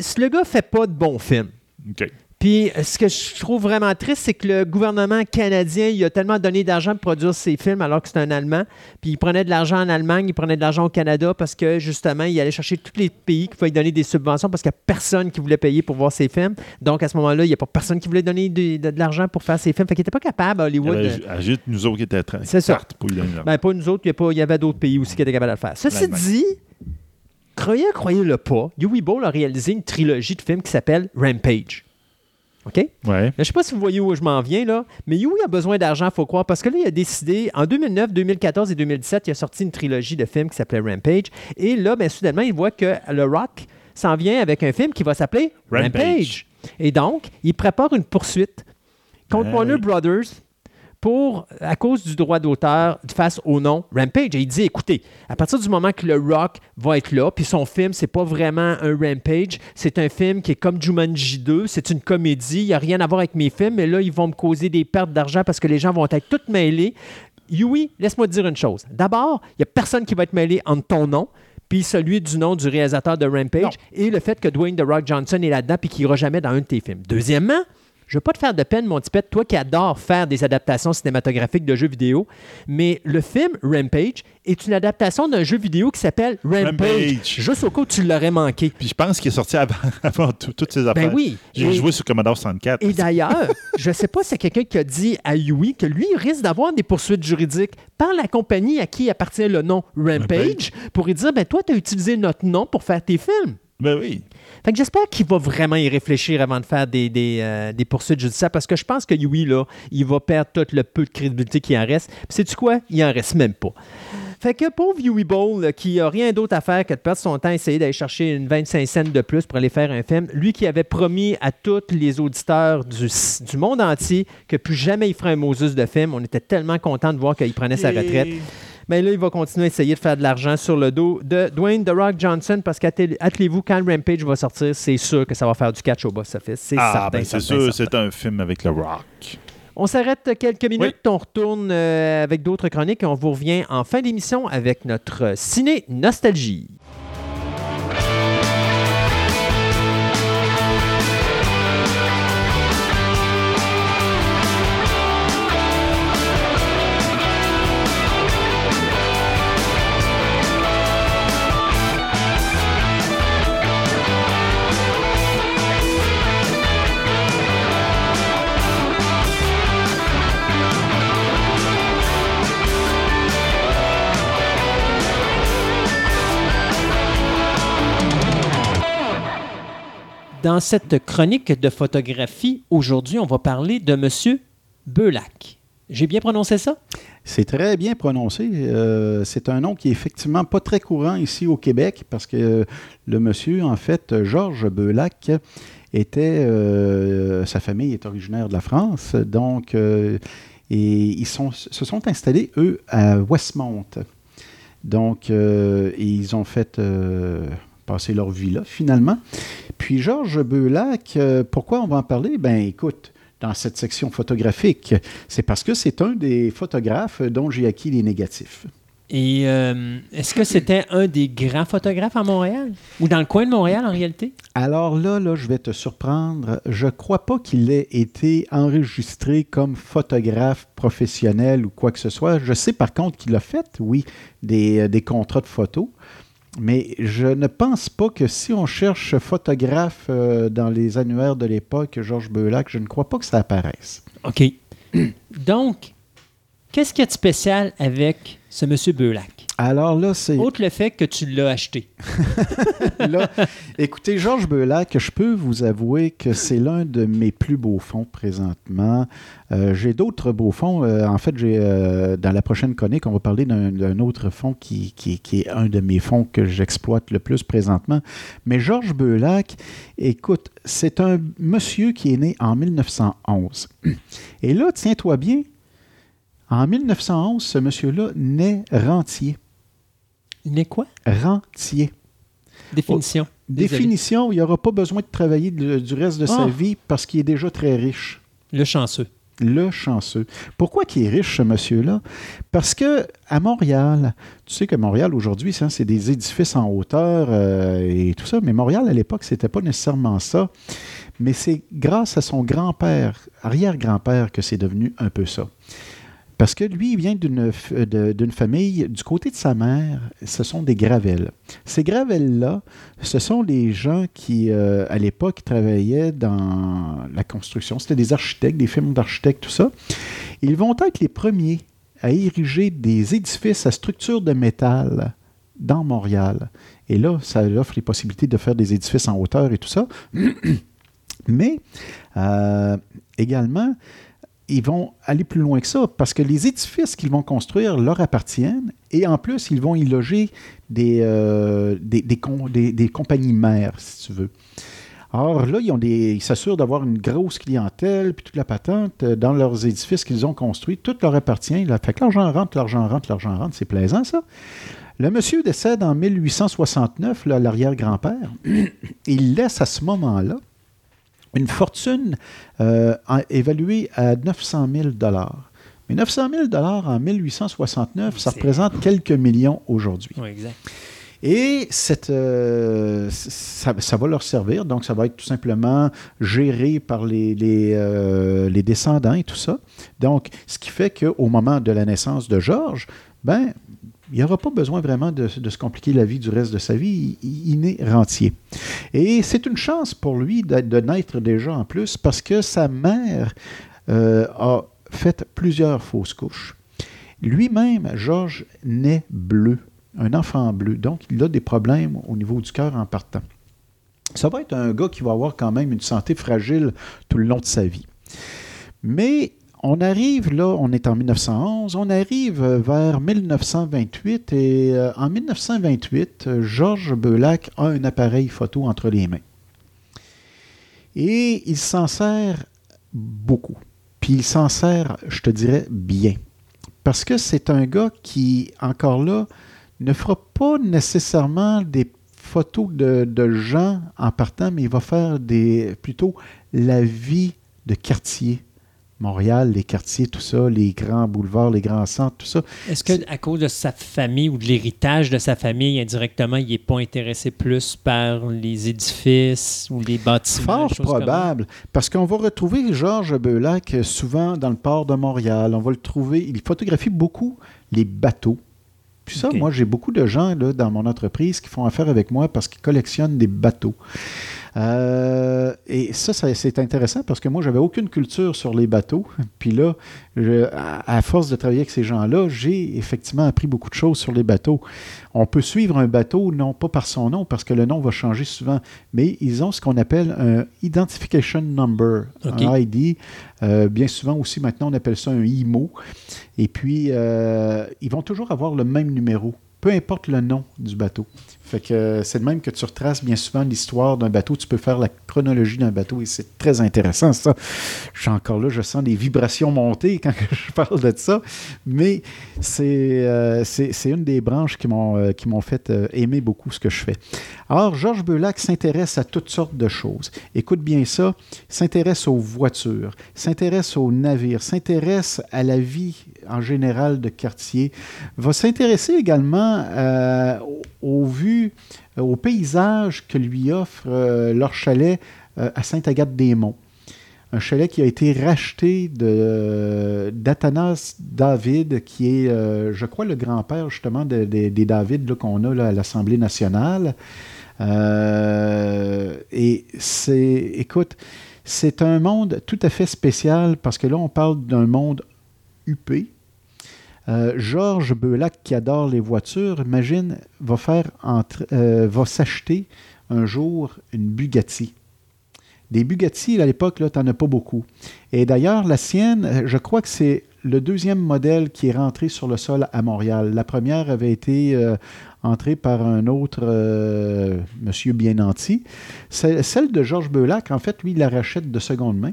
Ce- Le gars fait pas de bons films. OK. Puis, ce que je trouve vraiment triste, c'est que le gouvernement canadien, il a tellement donné d'argent pour produire ses films alors que c'est un Allemand. Puis, il prenait de l'argent en Allemagne, il prenait de l'argent au Canada parce que, justement, il allait chercher tous les pays qui pouvaient donner des subventions parce qu'il n'y a personne qui voulait payer pour voir ses films. Donc, à ce moment-là, il n'y a pas personne qui voulait donner de, de- de l'argent pour faire ses films. Fait qu'il n'était pas capable, Il y Hollywood. avait de- à juste nous autres qui étaient très C'est ça. pour ben, pas nous autres, il y a pas- il y avait d'autres pays aussi qui étaient capables de le faire. Ceci dit, croyez, croyez-le pas, Huey Ball a réalisé une trilogie de films qui s'appelle Rampage. OK? ouais. Je ne sais pas si vous voyez où je m'en viens, là, mais Huey a besoin d'argent, il faut croire, parce que là, il a décidé, en 2009, 2014 et 2017, il a sorti une trilogie de films qui s'appelait Rampage. Et là, ben, soudainement, il voit que le Rock s'en vient avec un film qui va s'appeler Rampage. Rampage. Et donc, il prépare une poursuite contre Ah Warner. Brothers pour, à cause du droit d'auteur face au nom Rampage. Et il dit, écoutez, à partir du moment que le Rock va être là, puis son film, c'est pas vraiment un Rampage, c'est un film qui est comme Jumanji 2, c'est une comédie, il n'y a rien à voir avec mes films, mais là, ils vont me causer des pertes d'argent parce que les gens vont être tous mêlés. Yui, laisse-moi te dire une chose. D'abord, il n'y a personne qui va être mêlé entre ton nom puis celui du nom du réalisateur de Rampage Non. et le fait que Dwayne The Rock Johnson est là-dedans puis qu'il n'ira jamais dans un de tes films. Deuxièmement, je ne veux pas te faire de peine, mon petit pet, toi qui adore faire des adaptations cinématographiques de jeux vidéo, mais le film Rampage est une adaptation d'un jeu vidéo qui s'appelle Rampage. Rampage. Juste au cas où tu l'aurais manqué. Puis je pense qu'il est sorti avant, avant tout- toutes ces affaires. Ben oui. J'ai joué sur Commodore 64. Et d'ailleurs, je ne sais pas si c'est quelqu'un qui a dit à Yui que lui risque d'avoir des poursuites juridiques par la compagnie à qui appartient le nom Rampage pour lui dire ben toi, tu as utilisé notre nom pour faire tes films. Ben oui. Fait que j'espère qu'il va vraiment y réfléchir avant de faire des, des, euh, des poursuites judiciaires parce que je pense que Yui, là, il va perdre tout le peu de crédibilité qui en reste. Puis sais-tu quoi? Il en reste même pas. Fait que pauvre Yui Ball, là, qui a rien d'autre à faire que de perdre son temps à essayer d'aller chercher une 25 cents de plus pour aller faire un film, lui qui avait promis à tous les auditeurs du, du monde entier que plus jamais il ferait un Moses de film, on était tellement content de voir qu'il prenait sa retraite. Mais là, il va continuer à essayer de faire de l'argent sur le dos de Dwayne The Rock Johnson parce qu'attelez-vous, quand Rampage va sortir, c'est sûr que ça va faire du catch au box office. C'est Ah, certain. ben c'est sûr, c'est un film avec le rock. On s'arrête quelques minutes, on retourne euh, avec d'autres chroniques et on vous revient en fin d'émission avec notre ciné nostalgie. Dans cette chronique de photographie, aujourd'hui, on va parler de M. Beulac. J'ai bien prononcé ça? C'est très bien prononcé. Euh, c'est un nom qui est effectivement pas très courant ici au Québec parce que le monsieur, en fait, Georges Beulac, était. euh, sa famille est originaire de la France. Donc, euh, et ils sont, se sont installés, eux, à Westmount. Donc, ils ont fait passer leur vie là, finalement. Puis, Georges Beulac, euh, pourquoi on va en parler? Ben, écoute dans cette section photographique. C'est parce que c'est un des photographes dont j'ai acquis les négatifs. Et euh, est-ce que c'était un des grands photographes à Montréal? Ou dans le coin de Montréal, en réalité? Alors là, là, je vais te surprendre. Je crois pas qu'il ait été enregistré comme photographe professionnel ou quoi que ce soit. Je sais par contre qu'il a fait, oui, des, euh, des contrats de photos. Mais je ne pense pas que si on cherche photographe euh, dans les annuaires de l'époque, Georges Beulac, je ne crois pas que ça apparaisse. OK. Donc, qu'est-ce qu'il y a de spécial avec ce monsieur Beulac? Alors là, c'est... Outre le fait que tu l'as acheté. Là, écoutez, Georges Beulac, je peux vous avouer que c'est l'un de mes plus beaux fonds présentement. Euh, j'ai d'autres beaux fonds. Euh, en fait, j'ai euh, dans la prochaine chronique, on va parler d'un d'un autre fonds qui, qui- qui est un de mes fonds que j'exploite le plus présentement. Mais Georges Beulac, écoute, c'est un monsieur qui est né en 1911. Et là, tiens-toi bien, en 1911, ce monsieur-là naît rentier. Il n'est quoi? Rentier. Définition. Définition, il n'y aura pas besoin de travailler du reste de sa Ah. vie parce qu'il est déjà très riche. Le chanceux. Le chanceux. Pourquoi qu'il est riche, ce monsieur-là? Parce que à Montréal, tu sais que Montréal aujourd'hui, ça, c'est des édifices en hauteur euh, et tout ça, mais Montréal à l'époque, c'était pas nécessairement ça. Mais c'est grâce à son grand-père, arrière-grand-père, que c'est devenu un peu ça. Parce que lui, il vient de- d'une famille, du côté de sa mère, ce sont des gravelles. Ces gravelles-là, ce sont les gens qui, euh, à l'époque, travaillaient dans la construction. C'était des architectes, des firmes d'architectes, tout ça. Ils vont être les premiers à ériger des édifices à structure de métal dans Montréal. Et là, ça offre les possibilités de faire des édifices en hauteur et tout ça. Mais euh, également, ils vont aller plus loin que ça parce que les édifices qu'ils vont construire leur appartiennent et en plus, ils vont y loger des, euh, des, des com- des- des compagnies mères, si tu veux. Or, là, ils s'assurent d'avoir une grosse clientèle, puis toute la patente euh, dans leurs édifices qu'ils ont construits. Tout leur appartient. Là. Fait que l'argent rentre, l'argent rentre, l'argent rentre. C'est plaisant, ça. Le monsieur décède en 1869, là, l'arrière-grand-père. Il laisse à ce moment-là une fortune euh, évaluée à 900 000 Mais 900 000 en 1869, ça représente quelques millions aujourd'hui. Oui, exact. Et cette, euh, ça, ça va leur servir, donc ça va être tout simplement géré par les, les, euh, les descendants et tout ça. Donc, ce qui fait qu'au moment de la naissance de Georges, ben, il n'y aura pas besoin vraiment de, se compliquer la vie du reste de sa vie. Il, il naît rentier. Et c'est une chance pour lui de, de naître déjà en plus parce que sa mère euh, a fait plusieurs fausses couches. Lui-même, Georges, naît bleu, un enfant bleu. Donc, il a des problèmes au niveau du cœur en partant. Ça va être un gars qui va avoir quand même une santé fragile tout le long de sa vie. Mais on arrive là, on est en 1911, on arrive euh, vers 1928 et euh, en 1928, euh, Georges Beulac a un appareil photo entre les mains. Et il s'en sert beaucoup. Puis il s'en sert, je te dirais, bien. parce que c'est un gars qui, encore là, ne fera pas nécessairement des photos de, de gens en partant, mais il va faire des, plutôt la vie de quartier. Montréal, les quartiers, tout ça, les grands boulevards, les grands centres, tout ça. Est-ce qu'à cause de sa famille ou de l'héritage de sa famille, indirectement, il n'est pas intéressé plus par les édifices ou les bâtiments? Fort probable, parce qu'on va retrouver Georges Beulac souvent dans le port de Montréal. On va le trouver, il photographie beaucoup les bateaux. Puis ça, moi, j'ai beaucoup de gens là, dans mon entreprise qui font affaire avec moi parce qu'ils collectionnent des bateaux. Euh, et ça, ça, c'est intéressant parce que moi, j'avais aucune culture sur les bateaux. Puis là, je- à, à force de travailler avec ces gens-là, j'ai effectivement appris beaucoup de choses sur les bateaux. On peut suivre un bateau, non pas par son nom, parce que le nom va changer souvent, mais ils ont ce qu'on appelle un Identification Number, un ID. Euh, bien souvent aussi, maintenant, on appelle ça un IMO. Et puis, euh, ils vont toujours avoir le même numéro, peu importe le nom du bateau. Fait que euh, c'est de même que tu retraces bien souvent l'histoire d'un bateau. Tu peux faire la chronologie d'un bateau et c'est très intéressant, ça. Je suis encore là, je sens des vibrations monter quand je parle de ça. Mais c'est euh, une des branches qui m'ont euh, fait aimer beaucoup ce que je fais. Alors, Georges Beulac s'intéresse à toutes sortes de choses. Écoute bien ça, s'intéresse aux voitures, s'intéresse aux navires, s'intéresse à la vie en général de quartier, va s'intéresser également aux vues, euh, aux paysages que lui offre euh, leur chalet euh, à Sainte-Agathe-des-Monts. Un chalet qui a été racheté d'Athanas David, qui est, je crois, le grand-père justement de- de- des David qu'on a à l'Assemblée nationale. Et c'est, écoute, c'est un monde tout à fait spécial parce que là, on parle d'un monde huppé. Euh, Georges Beulac, qui adore les voitures, imagine, va, faire entre- euh, va s'acheter un jour une Bugatti. Des Bugatti, à l'époque, tu n'en as pas beaucoup. Et d'ailleurs, la sienne, euh, je crois que c'est le deuxième modèle qui est rentré sur le sol à Montréal. La première avait été entrée par un autre monsieur bien nanti. Celle de Georges Beulac, en fait, lui, il la rachète de seconde main.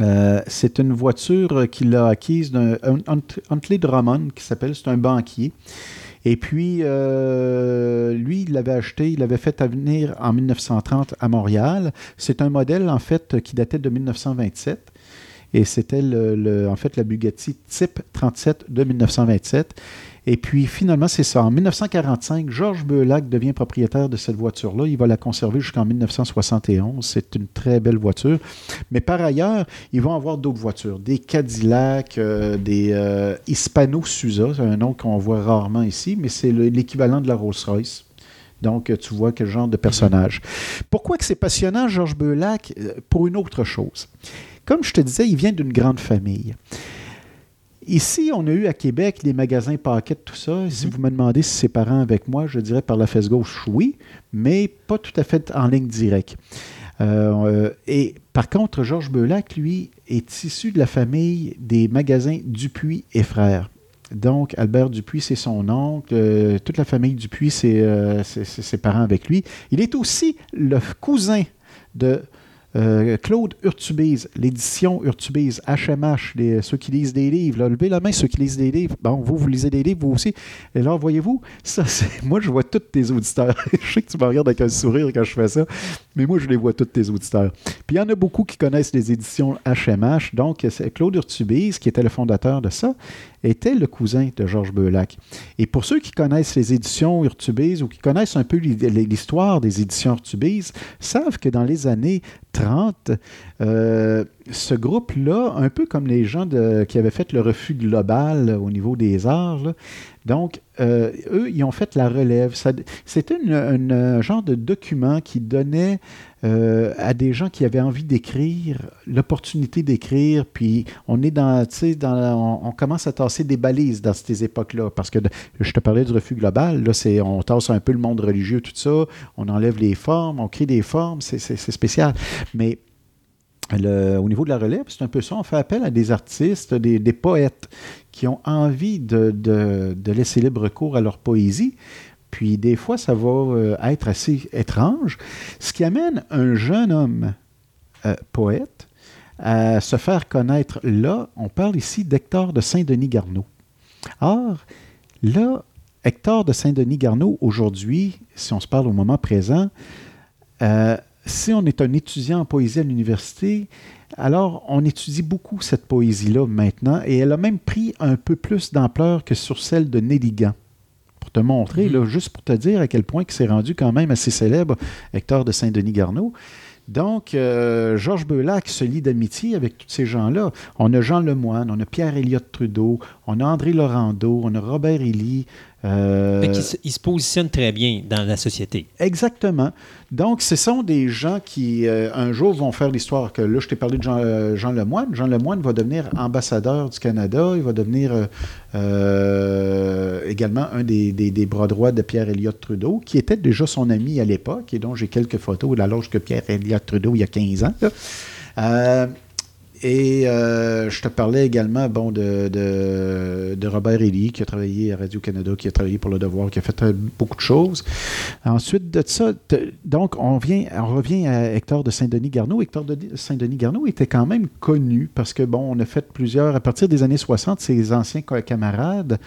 Euh, c'est une voiture qu'il a acquise d'un un- Hunt- Huntley Drummond, qui s'appelle, c'est un banquier. Et puis, euh, lui, il l'avait acheté, il l'avait fait venir en 1930 à Montréal. C'est un modèle, en fait, qui datait de 1927. Et c'était, le, le- en fait, la Bugatti Type 37 de 1927. Et puis, finalement, c'est ça. En 1945, Georges Beulac devient propriétaire de cette voiture-là. Il va la conserver jusqu'en 1971. C'est une très belle voiture. Mais par ailleurs, ils vont avoir d'autres voitures. Des Cadillac, euh, des euh, Hispano Suza, c'est un nom qu'on voit rarement ici, mais c'est le- l'équivalent de la Rolls-Royce. Donc, euh, tu vois quel genre de personnage. Pourquoi que c'est passionnant, Georges Beulac? Euh, Pour une autre chose. Comme je te disais, il vient d'une grande famille. Ici, on a eu à Québec les magasins Paquette, tout ça. Si vous me demandez si c'est parent avec moi, je dirais par la fesse gauche, oui, mais pas tout à fait en ligne directe. Euh, euh, et par contre, Georges Beulac, lui, est issu de la famille des magasins Dupuis et Frères. Donc, Albert Dupuis, c'est son oncle. euh, toute la famille Dupuis, euh, c'est ses parents avec lui. Il est aussi le cousin de euh, Claude Urtubise, l'édition Urtubise, HMH, les- ceux qui lisent des livres. Levez la main, ceux qui lisent des livres. Bon, vous, vous lisez des livres, vous aussi. Et là, voyez-vous, ça, c'est. Moi, je vois tous tes auditeurs. je sais que tu me regardes avec un sourire quand je fais ça, mais moi, je les vois tous tes auditeurs. Puis il y en a beaucoup qui connaissent les éditions HMH. Donc, Claude Urtubise, qui était le fondateur de ça, était le cousin de Georges Beulac. Et pour ceux qui connaissent les éditions Urtubise ou qui connaissent un peu l'histoire des éditions Urtubise, savent que dans les années 30, euh, ce groupe-là, un peu comme les gens qui avaient fait le refus global au niveau des arts, donc, euh, eux, ils ont fait la relève. C'était un genre de document qui donnait euh, à des gens qui avaient envie d'écrire l'opportunité d'écrire. Puis, on est dans, la- on, on commence à tasser des balises dans ces époques-là. Parce que je te parlais du refus global. Là, c'est, on tasse un peu le monde religieux, tout ça. On enlève les formes, on crée des formes. C'est, spécial. Mais au niveau de la relève, c'est un peu ça. On fait appel à des artistes, des poètes qui ont envie de, laisser libre cours à leur poésie. Puis des fois, ça va euh, être assez étrange. Ce qui amène un jeune homme euh, poète à se faire connaître là. On parle ici d'Hector de Saint-Denis-Garneau. Or, là, Hector de Saint-Denis-Garneau, aujourd'hui, si on se parle au moment présent, euh, si on est un étudiant en poésie à l'université, alors on étudie beaucoup cette poésie-là maintenant, et elle a même pris un peu plus d'ampleur que sur celle de Néligan. Pour te montrer, Mhm. là, juste pour te dire à quel point que c'est rendu quand même assez célèbre, Hector de Saint-Denis-Garneau. Donc, euh, Georges Beulac se lie d'amitié avec tous ces gens-là. On a Jean Lemoine, on a Pierre-Éliott Trudeau, on a André Laurando, on a Robert Élie. Euh, qu'il se- il se positionne très bien dans la société. Exactement. Donc, ce sont des gens qui, euh, un jour, vont faire l'histoire. Que là, je t'ai parlé de Jean, euh, Jean Lemoine. Jean Lemoine va devenir ambassadeur du Canada. Il va devenir euh, euh, également un des, des- des bras droits de Pierre-Éliott Trudeau, qui était déjà son ami à l'époque et dont j'ai quelques photos de la loge que Pierre-Éliott Trudeau il y a 15 ans. là. Et euh, je te parlais également bon, de, de, de Robert Elie, qui a travaillé à Radio-Canada, qui a travaillé pour Le Devoir, qui a fait euh, beaucoup de choses. Ensuite de ça, donc on, on revient à Hector de Saint-Denis-Garneau. Hector de Saint-Denis-Garneau était quand même connu parce que, bon, on a fait plusieurs, à partir des années 60, ses anciens camarades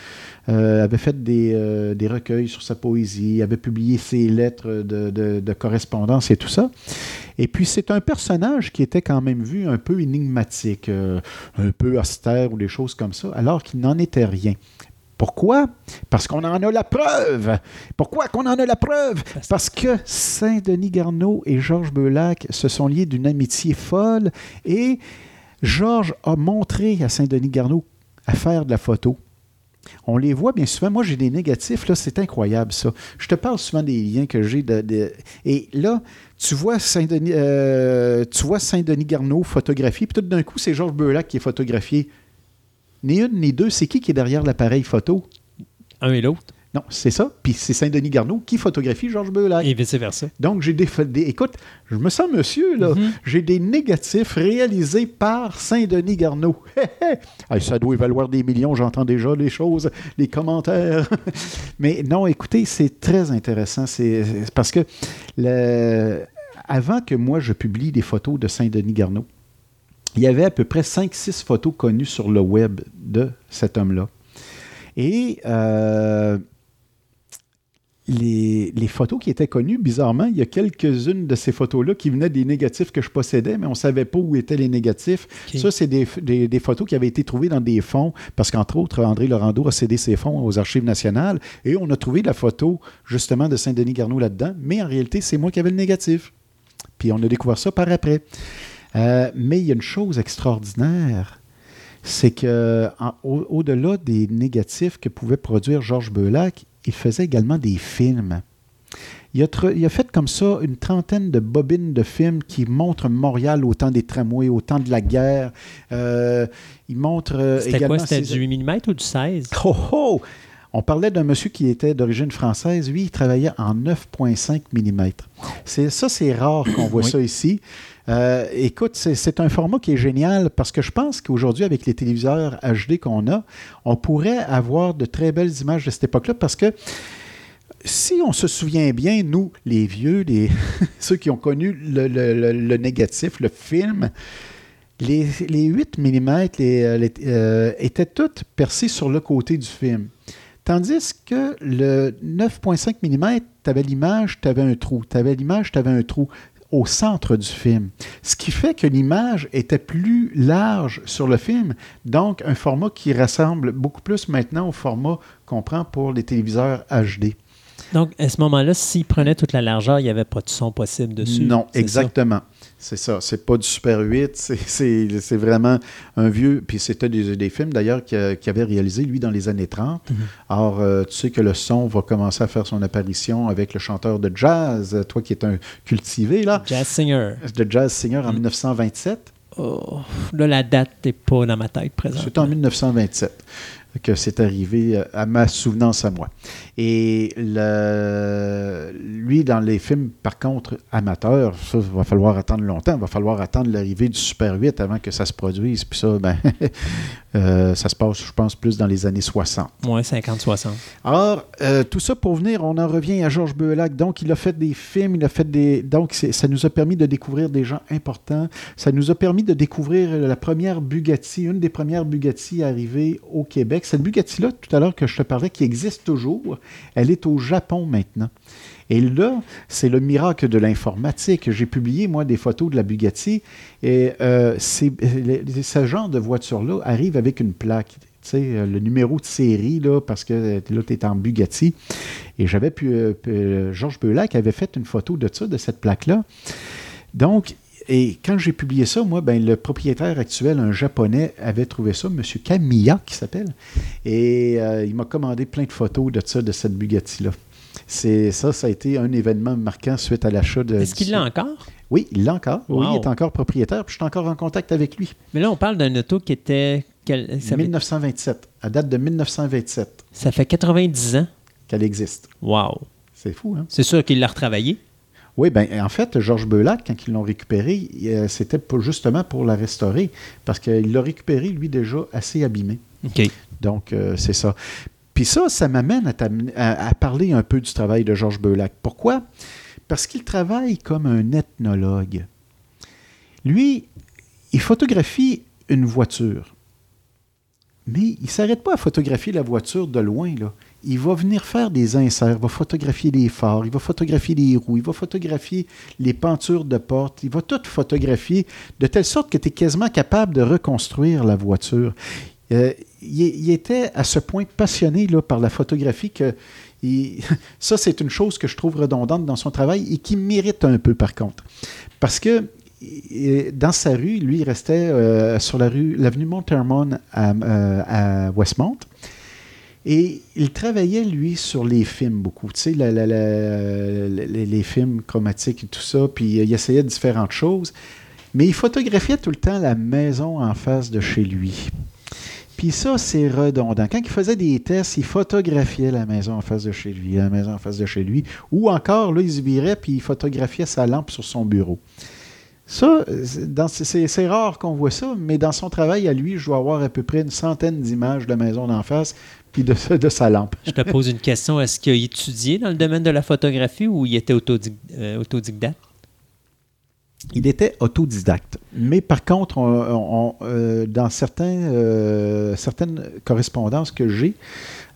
euh, avaient fait des, euh, des recueils sur sa poésie, avaient publié ses lettres de, de- de correspondance et tout ça. Et puis, c'est un personnage qui était quand même vu un peu énigmatique, euh, un peu austère ou des choses comme ça, alors qu'il n'en était rien. Pourquoi? Parce qu'on en a la preuve. Pourquoi qu'on en a la preuve? Parce que Saint-Denis Garneau et Georges Beulac se sont liés d'une amitié folle et Georges a montré à Saint-Denis Garneau à faire de la photo. On les voit bien souvent. Moi, j'ai des négatifs. Là, c'est incroyable, ça. Je te parle souvent des liens que j'ai. De, de- Et là, tu vois Saint-Denis, euh, tu vois Saint-Denis Garneau photographié, puis tout d'un coup, c'est Georges Beulac qui est photographié. Ni une ni deux, c'est qui qui est derrière l'appareil photo? Un et l'autre, Non, c'est ça. Puis c'est Saint-Denis Garneau qui photographie Georges Beulac. et vice-versa. Donc, j'ai des, des- Écoute, je me sens monsieur, là. Mhm. J'ai des négatifs réalisés par Saint-Denis Garneau. Ah, ça doit valoir des millions, j'entends déjà les choses, les commentaires. Mais non, écoutez, c'est très intéressant. C'est c'est parce que le- avant que moi je publie des photos de Saint-Denis Garneau, il y avait à peu près 5-6 photos connues sur le web de cet homme-là. Et euh, les, les photos qui étaient connues, bizarrement, il y a quelques-unes de ces photos-là qui venaient des négatifs que je possédais, mais on ne savait pas où étaient les négatifs. Ça, c'est des, des- des photos qui avaient été trouvées dans des fonds, parce qu'entre autres, André Laurando a cédé ses fonds aux Archives nationales, et on a trouvé la photo, justement, de Saint-Denis Garneau là-dedans, mais en réalité, c'est moi qui avais le négatif. Puis on a découvert ça par après. Euh, mais il y a une chose extraordinaire, c'est que au- au-delà des négatifs que pouvait produire Georges Beulac, il faisait également des films. Il a, tr- il a fait comme ça une trentaine de bobines de films qui montrent Montréal au temps des tramways, au temps de la guerre. Euh, il montre euh, C'était également... quoi? C'était ses- du 8 mm ou du 16? Oh, oh! On parlait d'un monsieur qui était d'origine française. Lui, il travaillait en 9,5 mm. Ça, c'est rare qu'on voit Oui. ça ici. Euh, écoute, c'est, un format qui est génial parce que je pense qu'aujourd'hui, avec les téléviseurs HD qu'on a, on pourrait avoir de très belles images de cette époque-là parce que si on se souvient bien, nous, les vieux, les, ceux qui ont connu le, négatif, le film, les, les 8 mm euh, euh, étaient toutes percées sur le côté du film. Tandis que le 9.5 mm, tu avais l'image, tu avais un trou. Tu avais l'image, tu avais un trou au centre du film. Ce qui fait que l'image était plus large sur le film, donc un format qui ressemble beaucoup plus maintenant au format qu'on prend pour les téléviseurs HD. Donc, à ce moment-là, s'il prenait toute la largeur, il n'y avait pas de son possible dessus. Non, exactement. C'est ça. C'est pas du Super 8. c'est- vraiment un vieux. Puis c'était des, des films d'ailleurs qu'il qu'il avait réalisé, lui, dans les années 30. Mhm. Or, euh, tu sais que le son va commencer à faire son apparition avec le chanteur de jazz, toi qui es un cultivé, là, Jazz Singer. de jazz singer en Mhm. 1927. Oh, là, la date n'est pas dans ma tête présente. C'est en 1927 que c'est arrivé euh, à ma souvenance à moi. Et le- lui, dans les films, par contre, amateurs, ça, il va falloir attendre longtemps. Il va falloir attendre l'arrivée du Super 8 avant que ça se produise. Puis ça, ben, euh, ça se passe, je pense, plus dans les années 60. Moins 50-60. Or, euh, tout ça pour venir, on en revient à Georges Beulac. Donc, il a fait des films, il a fait des. Donc, ça nous a permis de découvrir des gens importants. Ça nous a permis de découvrir la première Bugatti, une des premières Bugatti arrivées au Québec. Cette Bugatti-là, tout à l'heure que je te parlais, qui existe toujours, elle est au Japon maintenant. Et là, c'est le miracle de l'informatique. J'ai publié, moi, des photos de la Bugatti et euh, le- ce genre de voiture-là arrive avec une plaque. Tu sais, euh, le numéro de série, là, parce que euh, là, tu es en Bugatti. Et j'avais pu. euh, euh, Georges Beulac avait fait une photo de ça, de cette plaque-là. Donc, et quand j'ai publié ça, moi, ben, le propriétaire actuel, un japonais, avait trouvé ça, M. Kamiya, qui s'appelle. Et euh, il m'a commandé plein de photos de ça, de cette Bugatti-là. C'est ça, ça a été un événement marquant suite à l'achat de. Est-ce qu'il l'a encore? Oui, il l'a encore. Oui, il est encore propriétaire, puis je suis encore en contact avec lui. Mais là, on parle d'un auto qui était. quel- ça, fait, 1927, à date de 1927 ça fait 90 ans. qu'elle existe. Wow. C'est fou, hein? C'est sûr qu'il l'a retravaillé. Oui, ben en fait, Georges Beulac, quand ils l'ont récupéré, euh, c'était justement pour la restaurer, parce qu'il l'a récupéré, lui, déjà assez abîmé. OK. Donc, euh, c'est ça. Puis ça, ça m'amène à- à parler un peu du travail de Georges Beulac. Pourquoi? Parce qu'il travaille comme un ethnologue. Lui, il photographie une voiture. Mais il ne s'arrête pas à photographier la voiture de loin. Là. Il va venir faire des inserts, il va photographier les phares, il va photographier les roues, il va photographier les pentures de porte, il va tout photographier de telle sorte que tu es quasiment capable de reconstruire la voiture. Euh, il, était à ce point passionné là, par la photographie que ça, c'est une chose que je trouve redondante dans son travail et qui mérite un peu par contre. Parce que il- dans sa rue, lui, il restait euh, sur la rue, l'avenue Montermont à, euh, à Westmont. Et il travaillait, lui, sur les films beaucoup. Tu sais, les, films chromatiques et tout ça. Puis il essayait différentes choses. Mais il photographiait tout le temps la maison en face de chez lui. Puis ça, c'est redondant. Quand il faisait des tests, il photographiait la maison en face de chez lui, la maison en face de chez lui. Ou encore, là, il se virait puis il photographiait sa lampe sur son bureau. Ça, c'est rare qu'on voit ça, mais dans son travail à lui, je dois avoir à peu près une centaine d'images de la maison d'en face puis de, de sa lampe. Je te pose une question. Est-ce qu'il a étudié dans le domaine de la photographie ou il était autodic- euh, autodidacte? Il était autodidacte. Mais par contre, on- on- euh, dans certains, euh, certaines correspondances que j'ai,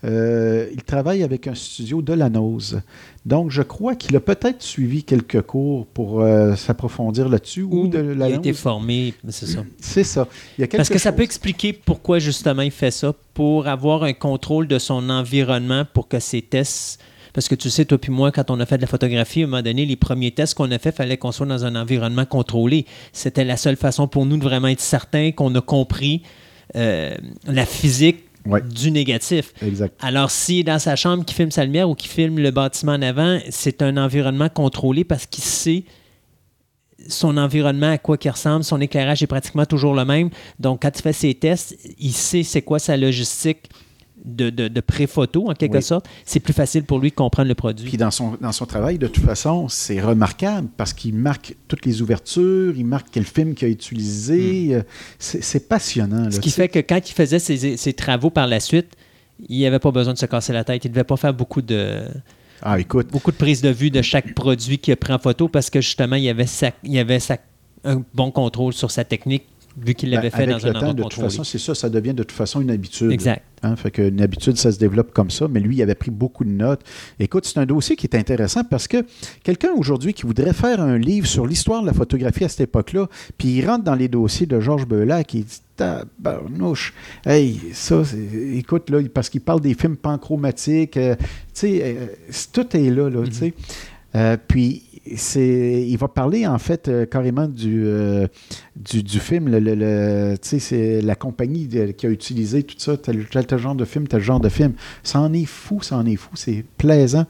euh, il travaille avec un studio de Lanose. Donc, je crois qu'il a peut-être suivi quelques cours pour euh, s'approfondir là-dessus. Ou, Ou de il la a été formé, c'est ça. C'est ça. Il y a quelque Parce que ça peut expliquer pourquoi justement il fait ça, pour avoir un contrôle de son environnement, pour que ses tests... Parce que tu sais, toi puis moi, quand on a fait de la photographie, à un moment donné, les premiers tests qu'on a fait, il fallait qu'on soit dans un environnement contrôlé. C'était la seule façon pour nous de vraiment être certain qu'on a compris euh, la physique Ouais. du négatif. Exact. Alors, s'il est dans sa chambre qui filme sa lumière ou qui filme le bâtiment en avant, c'est un environnement contrôlé parce qu'il sait son environnement, à quoi qu'il ressemble, son éclairage est pratiquement toujours le même. Donc, quand il fait ses tests, il sait c'est quoi sa logistique de, de, de pré-photo, en quelque Oui. sorte. C'est plus facile pour lui de comprendre le produit. Puis dans son, dans son travail, de toute façon, c'est remarquable parce qu'il marque toutes les ouvertures, il marque quel film qu'il a utilisé. Euh, C'est passionnant. là, Hmm. Ce qui fait que quand il faisait ses, ses travaux par la suite, il n'avait pas besoin de se casser la tête. Il ne devait pas faire beaucoup de, Ah, écoute, beaucoup de prises de vue de chaque produit qu'il a pris en photo parce que justement, il y avait, sa- il avait sa- un bon contrôle sur sa technique vu qu'il l'avait ben, fait avec dans le un temps, de toute façon, c'est ça, ça devient de toute façon une habitude. Exact. Hein, fait que une habitude, ça se développe comme ça, mais lui, il avait pris beaucoup de notes. Écoute, c'est un dossier qui est intéressant parce que quelqu'un aujourd'hui qui voudrait faire un livre sur l'histoire de la photographie à cette époque-là, puis il rentre dans les dossiers de Georges Beulac et il dit Tabarnouche, hey, ça, écoute, là, parce qu'il parle des films panchromatiques, euh, tu sais, euh, tout est là, là, tu sais. Euh, puis, il va parler en fait euh, carrément du, euh, du, du film, le, le- c'est la compagnie qui a utilisé tout ça, tel, genre de film, tel genre de film. Ça en est fou, ça en est fou, c'est plaisant.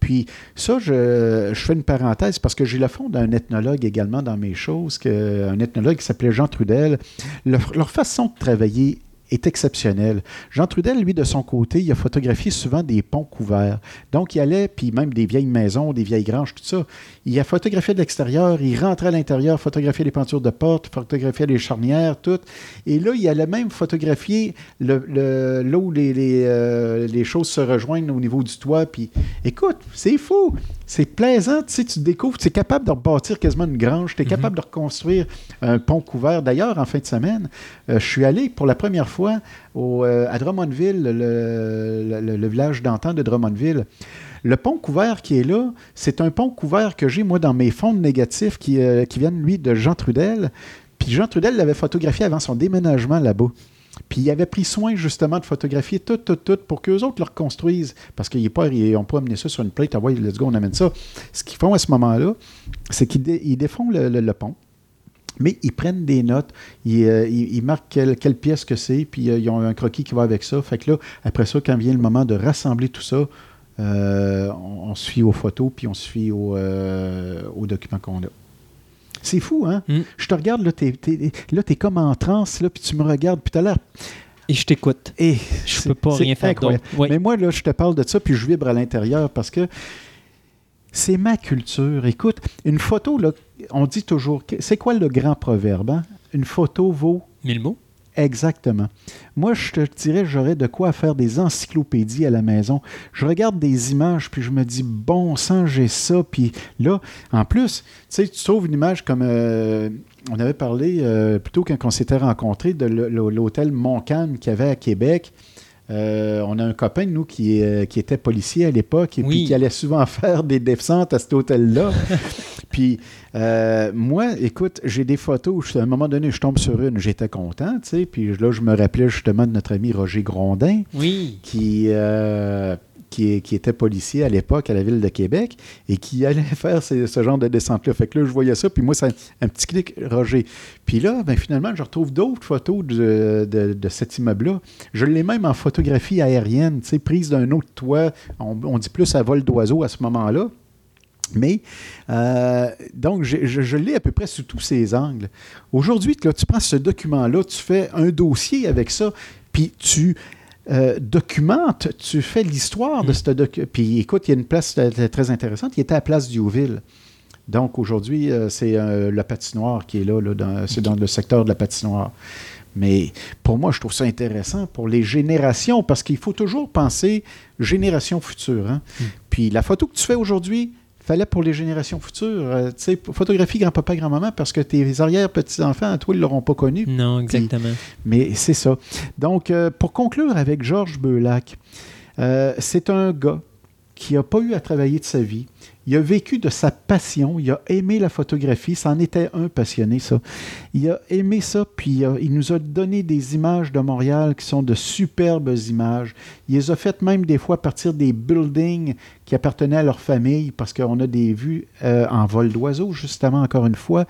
Puis ça, je, je fais une parenthèse parce que j'ai le fond d'un ethnologue également dans mes choses, que, un ethnologue qui s'appelait Jean Trudel. Leur, leur façon de travailler est exceptionnelle. Jean Trudel, lui, de son côté, il a photographié souvent des ponts couverts. Donc, il allait, puis même des vieilles maisons, des vieilles granges, tout ça. Il a photographié de l'extérieur, il rentrait à l'intérieur, photographiait les peintures de porte, photographiait les charnières, tout. Et là, il allait même photographier le, le- là où les, les, euh, les choses se rejoignent au niveau du toit. Puis, écoute, c'est fou. C'est plaisant. Tu sais, tu découvres, tu es capable de rebâtir quasiment une grange, tu es capable de reconstruire un pont couvert. D'ailleurs, en fin de semaine, euh, je suis allé pour la première fois au, euh, à Drummondville, le, village d'antan de Drummondville. Le pont couvert qui est là, c'est un pont couvert que j'ai, moi, dans mes fonds négatifs qui, euh, qui viennent, lui, de Jean Trudel. Puis Jean Trudel l'avait photographié avant son déménagement là-bas. Puis il avait pris soin justement de photographier tout, tout, tout pour qu'eux autres le reconstruisent. Parce qu'ils n'ont pas amené ça sur une plate. Ah ouais, let's go, on amène ça. Ce qu'ils font à ce moment-là, c'est qu'ils dé- ils défont le pont. Mais ils prennent des notes, ils, euh, ils- ils marquent quelle, quelle pièce que c'est, puis euh, ils ont un croquis qui va avec ça. Fait que là, après ça, quand vient le moment de rassembler tout ça, euh, on, on se fie aux photos, puis on se fie aux, aux documents qu'on a. C'est fou, hein? Mm. Je te regarde, là, t'es, t'es comme en transe, là, puis tu me regardes, puis t'as l'air... Et je t'écoute. Eh, Je peux pas rien faire d'autre. Oui. Mais moi, là, je te parle de ça, puis je vibre à l'intérieur parce que c'est ma culture. Écoute, une photo, là, on dit toujours, c'est quoi le grand proverbe? hein? Une photo vaut Mille mots. Exactement. Moi, je te dirais, j'aurais de quoi faire des encyclopédies à la maison. Je regarde des images, puis je me dis, bon sang, j'ai ça. Puis là, en plus, tu sais, tu trouves une image comme euh, on avait parlé euh, plutôt quand on s'était rencontrés de l'hôtel Montcalm qu'il y avait à Québec. Euh, on a un copain, nous, qui, euh, qui était policier à l'époque et Oui. puis qui allait souvent faire des descentes à cet hôtel-là. puis euh, moi, écoute, j'ai des photos où, je- à un moment donné, je tombe sur une, j'étais content, tu sais. Puis là, je me rappelais justement de notre ami Roger Grondin, Oui. qui, qui, était policier à l'époque à la ville de Québec et qui allait faire ce, genre de descente-là. Fait que là, je voyais ça, puis moi, c'est un, petit clic, Roger. Puis là, ben, finalement, je retrouve d'autres photos de, de- cet immeuble-là. Je l'ai même en photographie aérienne, prise d'un autre toit. On, dit plus à vol d'oiseau à ce moment-là. Mais, euh, donc, je, je- je l'ai à peu près sous tous ces angles. Aujourd'hui, tu prends ce document-là, tu fais un dossier avec ça, puis tu euh, documentes, tu fais l'histoire de ce document. Puis écoute, il y a une place très intéressante, il était à la place Diouville. Donc aujourd'hui, euh, c'est euh, la patinoire qui est là, c'est dans le secteur de la patinoire. Mais pour moi, je trouve ça intéressant pour les générations, parce qu'il faut toujours penser génération future. hein. Puis la photo que tu fais aujourd'hui, fallait pour les générations futures. Euh, tu sais, photographie grand-papa, grand-maman, parce que tes arrière-petits-enfants, toi, ils ne l'auront pas connu. Non, exactement. Mais c'est ça. Donc, euh, pour conclure avec Georges Beulac, euh, c'est un gars qui n'a pas eu à travailler de sa vie. Il a vécu de sa passion. Il a aimé la photographie. C'en était un passionné, ça. Il a aimé ça, puis il, a- il nous a donné des images de Montréal qui sont de superbes images. Il les a faites même des fois partir des buildings qui appartenaient à leur famille, parce qu'on a des vues euh, en vol d'oiseau, justement, encore une fois,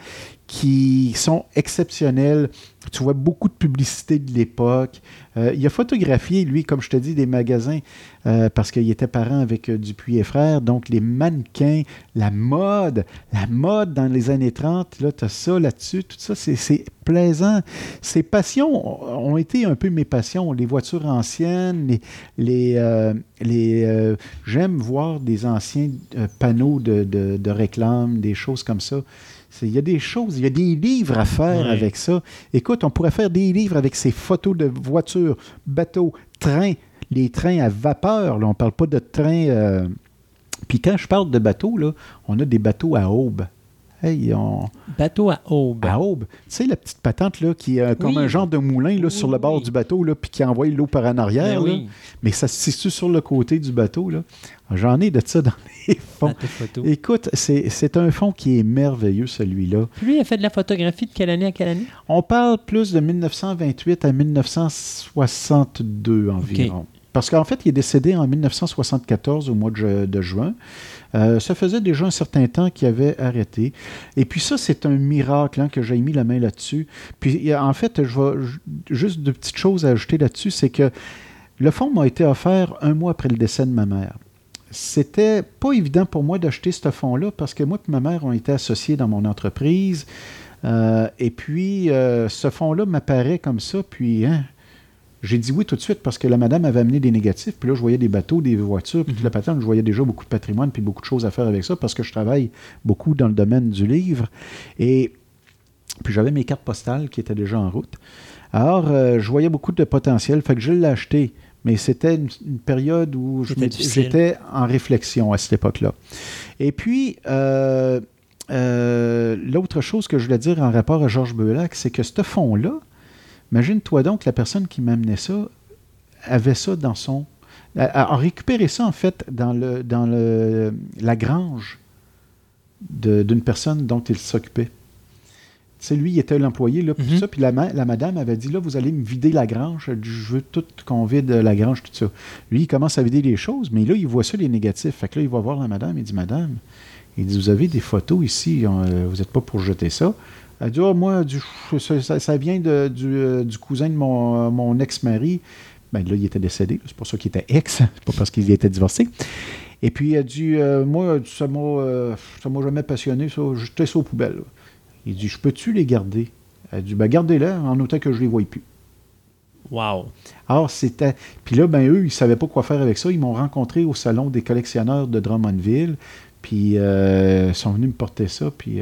qui sont exceptionnelles. Tu vois beaucoup de publicité de l'époque. Euh, il a photographié, lui, comme je te dis, des magasins euh, parce qu'il était parent avec Dupuis et Frères. Donc, les mannequins, la mode, la mode dans les années 30, là, tu as ça là-dessus. Tout ça, c'est- c'est plaisant. Ces passions ont été un peu mes passions. Les voitures anciennes, les... les, euh, les euh, J'aime voir des anciens euh, panneaux de, de, de réclame, des choses comme ça. Il y a des choses, il y a des livres à faire avec ça. Écoute, on pourrait faire des livres avec ces photos de voitures, bateaux, trains, les trains à vapeur. Là, on ne parle pas de trains. Puis quand je parle de bateaux, là, on a des bateaux à aube. Hey, on... Bateau à aube. À aube. Tu sais, la petite patente là, qui est comme Oui. un genre de moulin là, Oui, sur le bord oui. du bateau, là, puis qui envoie l'eau par en arrière. Ben là. Mais ça se situe sur le côté du bateau. là. J'en ai de ça dans les fonds. Écoute, c'est un fond qui est merveilleux, celui-là. Lui, il a fait de la photographie de quelle année à quelle année? On parle plus de 1928 à 1962 environ. Parce qu'en fait, il est décédé en 1974 au mois de, ju- de juin. Euh, ça faisait déjà un certain temps qu'il avait arrêté. Et puis ça, c'est un miracle hein, que j'ai mis la main là-dessus. Puis en fait, je juste deux petites choses à ajouter là-dessus, c'est que le fonds m'a été offert un mois après le décès de ma mère. C'était pas évident pour moi d'acheter ce fonds-là parce que moi et ma mère ont été associés dans mon entreprise. Euh, et puis, euh, ce fonds-là m'apparaît comme ça. Puis, hein, j'ai dit oui tout de suite parce que la madame avait amené des négatifs. Puis là, je voyais des bateaux, des voitures, puis toute la patente. Je voyais déjà beaucoup de patrimoine, puis beaucoup de choses à faire avec ça parce que je travaille beaucoup dans le domaine du livre. Et puis, j'avais mes cartes postales qui étaient déjà en route. Alors, euh, je voyais beaucoup de potentiel. Fait que je l'ai acheté. Mais c'était une, une période où j'étais en réflexion à cette époque-là. Et puis, euh, euh, l'autre chose que je voulais dire en rapport à Georges Beulac, c'est que ce fonds-là Imagine-toi donc, la personne qui m'amenait ça avait ça dans son. A, a- récupéré ça, en fait, dans, le, dans le, la grange d'une personne dont il s'occupait. Tu sais, lui, il était l'employé, là, puis Mhm. ça, puis la, ma- la madame avait dit, là, vous allez me vider la grange, je veux tout qu'on vide la grange, tout ça. Lui, il commence à vider les choses, mais là, il voit ça, les négatifs. Fait que là, il va voir la madame, il dit, madame, il dit, vous avez des photos ici, euh, vous n'êtes pas pour jeter ça. Elle dit, Ah, moi, du, ça, vient de- du, euh, du cousin de mon, euh, mon ex-mari. Ben là, il était décédé, c'est pour ça qu'il était ex, c'est pas parce qu'il était divorcé. Et puis, elle dit, euh, moi, ça m'a euh, m'a jamais passionné, ça, jeter ça aux poubelles. là. Il dit, je peux-tu les garder? Elle dit, ben gardez-les en autant que je les voie plus. Wow. Alors, c'était. Puis là, ben, eux, ils ne savaient pas quoi faire avec ça. Ils m'ont rencontré au salon des collectionneurs de Drummondville. Puis, euh, ils sont venus me porter ça. Puis,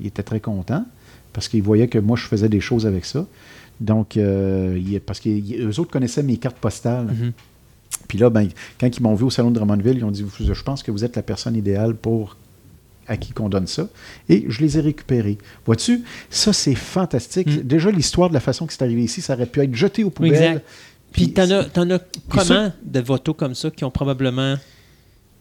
ils étaient très contents parce qu'ils voyaient que moi, je faisais des choses avec ça. Donc, euh, parce qu'eux autres connaissaient mes cartes postales. Mhm. Puis là, ben, quand ils m'ont vu au salon de Drummondville, ils ont dit Je pense que vous êtes la personne idéale pour à qui qu'on donne ça. Et je les ai récupérés. Vois-tu, ça, c'est fantastique. Mm. Déjà, l'histoire de la façon que c'est arrivé ici, ça aurait pu être jeté aux poubelles. Exact. Puis, t'en as, as comment ça- de photos comme ça qui ont probablement.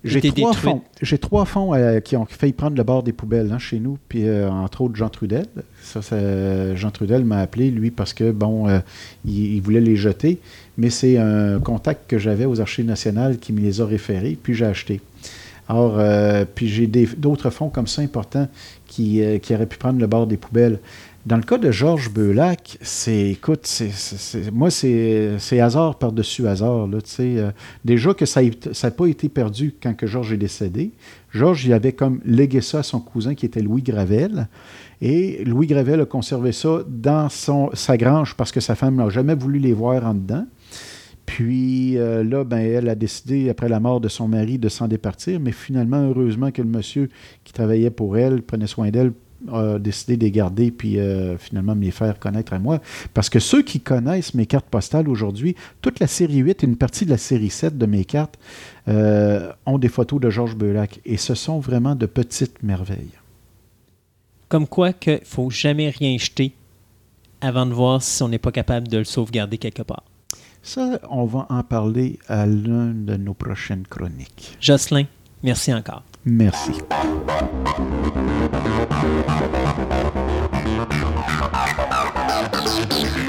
J'ai trois fonds. J'ai trois fonds euh, qui ont failli prendre le bord des poubelles hein, chez nous, puis euh, entre autres Jean Trudel. Ça, ça- Jean Trudel m'a appelé, lui, parce que, bon, euh, il, il voulait les jeter, mais c'est un contact que j'avais aux Archives nationales qui me les a référés, puis j'ai acheté. Alors, puis j'ai d'autres fonds comme ça importants qui, qui auraient pu prendre le bord des poubelles. Dans le cas de Georges Beulac, c'est, écoute, c'est, moi, c'est, hasard par-dessus hasard. Là, euh, déjà que ça n'a pas été perdu quand que Georges est décédé. Georges, il avait comme légué ça à son cousin qui était Louis Gravel. Et Louis Gravel a conservé ça dans sa grange parce que sa femme n'a jamais voulu les voir en dedans. Puis euh, là, ben, elle a décidé, après la mort de son mari, de s'en départir. Mais finalement, heureusement que le monsieur qui travaillait pour elle, prenait soin d'elle, a décidé de les garder, puis euh, finalement me les faire connaître à moi. Parce que ceux qui connaissent mes cartes postales aujourd'hui, toute la série 8 et une partie de la série 7 de mes cartes euh, ont des photos de Georges Beulac. Et ce sont vraiment de petites merveilles. Comme quoi qu'il faut jamais rien jeter avant de voir si on n'est pas capable de le sauvegarder quelque part. Ça, on va en parler à l'une de nos prochaines chroniques. Jocelyn, merci encore. Merci. «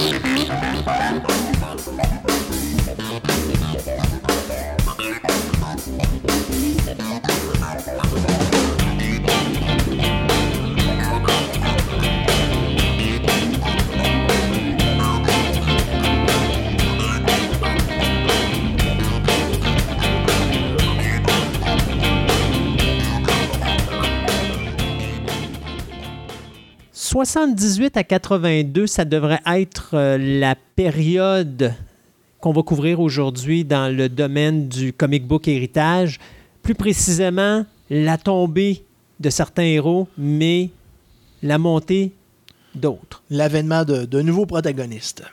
78 à 82, ça devrait être euh, la période qu'on va couvrir aujourd'hui dans le domaine du comic book héritage. Plus précisément, la tombée de certains héros, mais la montée d'autres. L'avènement de, de nouveaux protagonistes.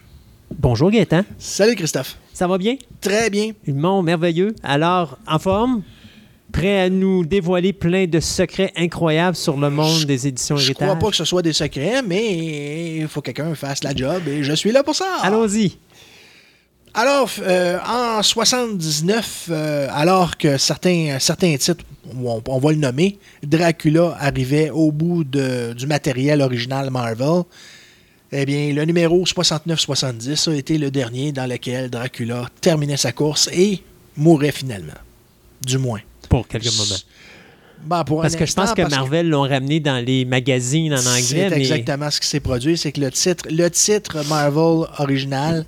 Bonjour Gaëtan, Salut Christophe. ça va bien? Très bien. Bon, merveilleux. Alors, en forme? Prêt à nous dévoiler plein de secrets incroyables sur le monde des éditions Je héritage? crois pas que ce soit des secrets, mais il faut que quelqu'un fasse la job et je suis là pour ça. Allons-y. Alors, euh, en 79, euh, alors que certains, certains titres, on, on va le nommer, Dracula arrivait au bout de- du matériel original Marvel, eh bien, le numéro 69-70 a été le dernier dans lequel Dracula terminait sa course et mourait finalement. Du moins. Pour quelques moments. Ben, pour Parce que je pense que Marvel l'ont ramené dans les magazines en anglais. C'est mais exactement ce qui s'est produit. C'est que le titre, le titre Marvel original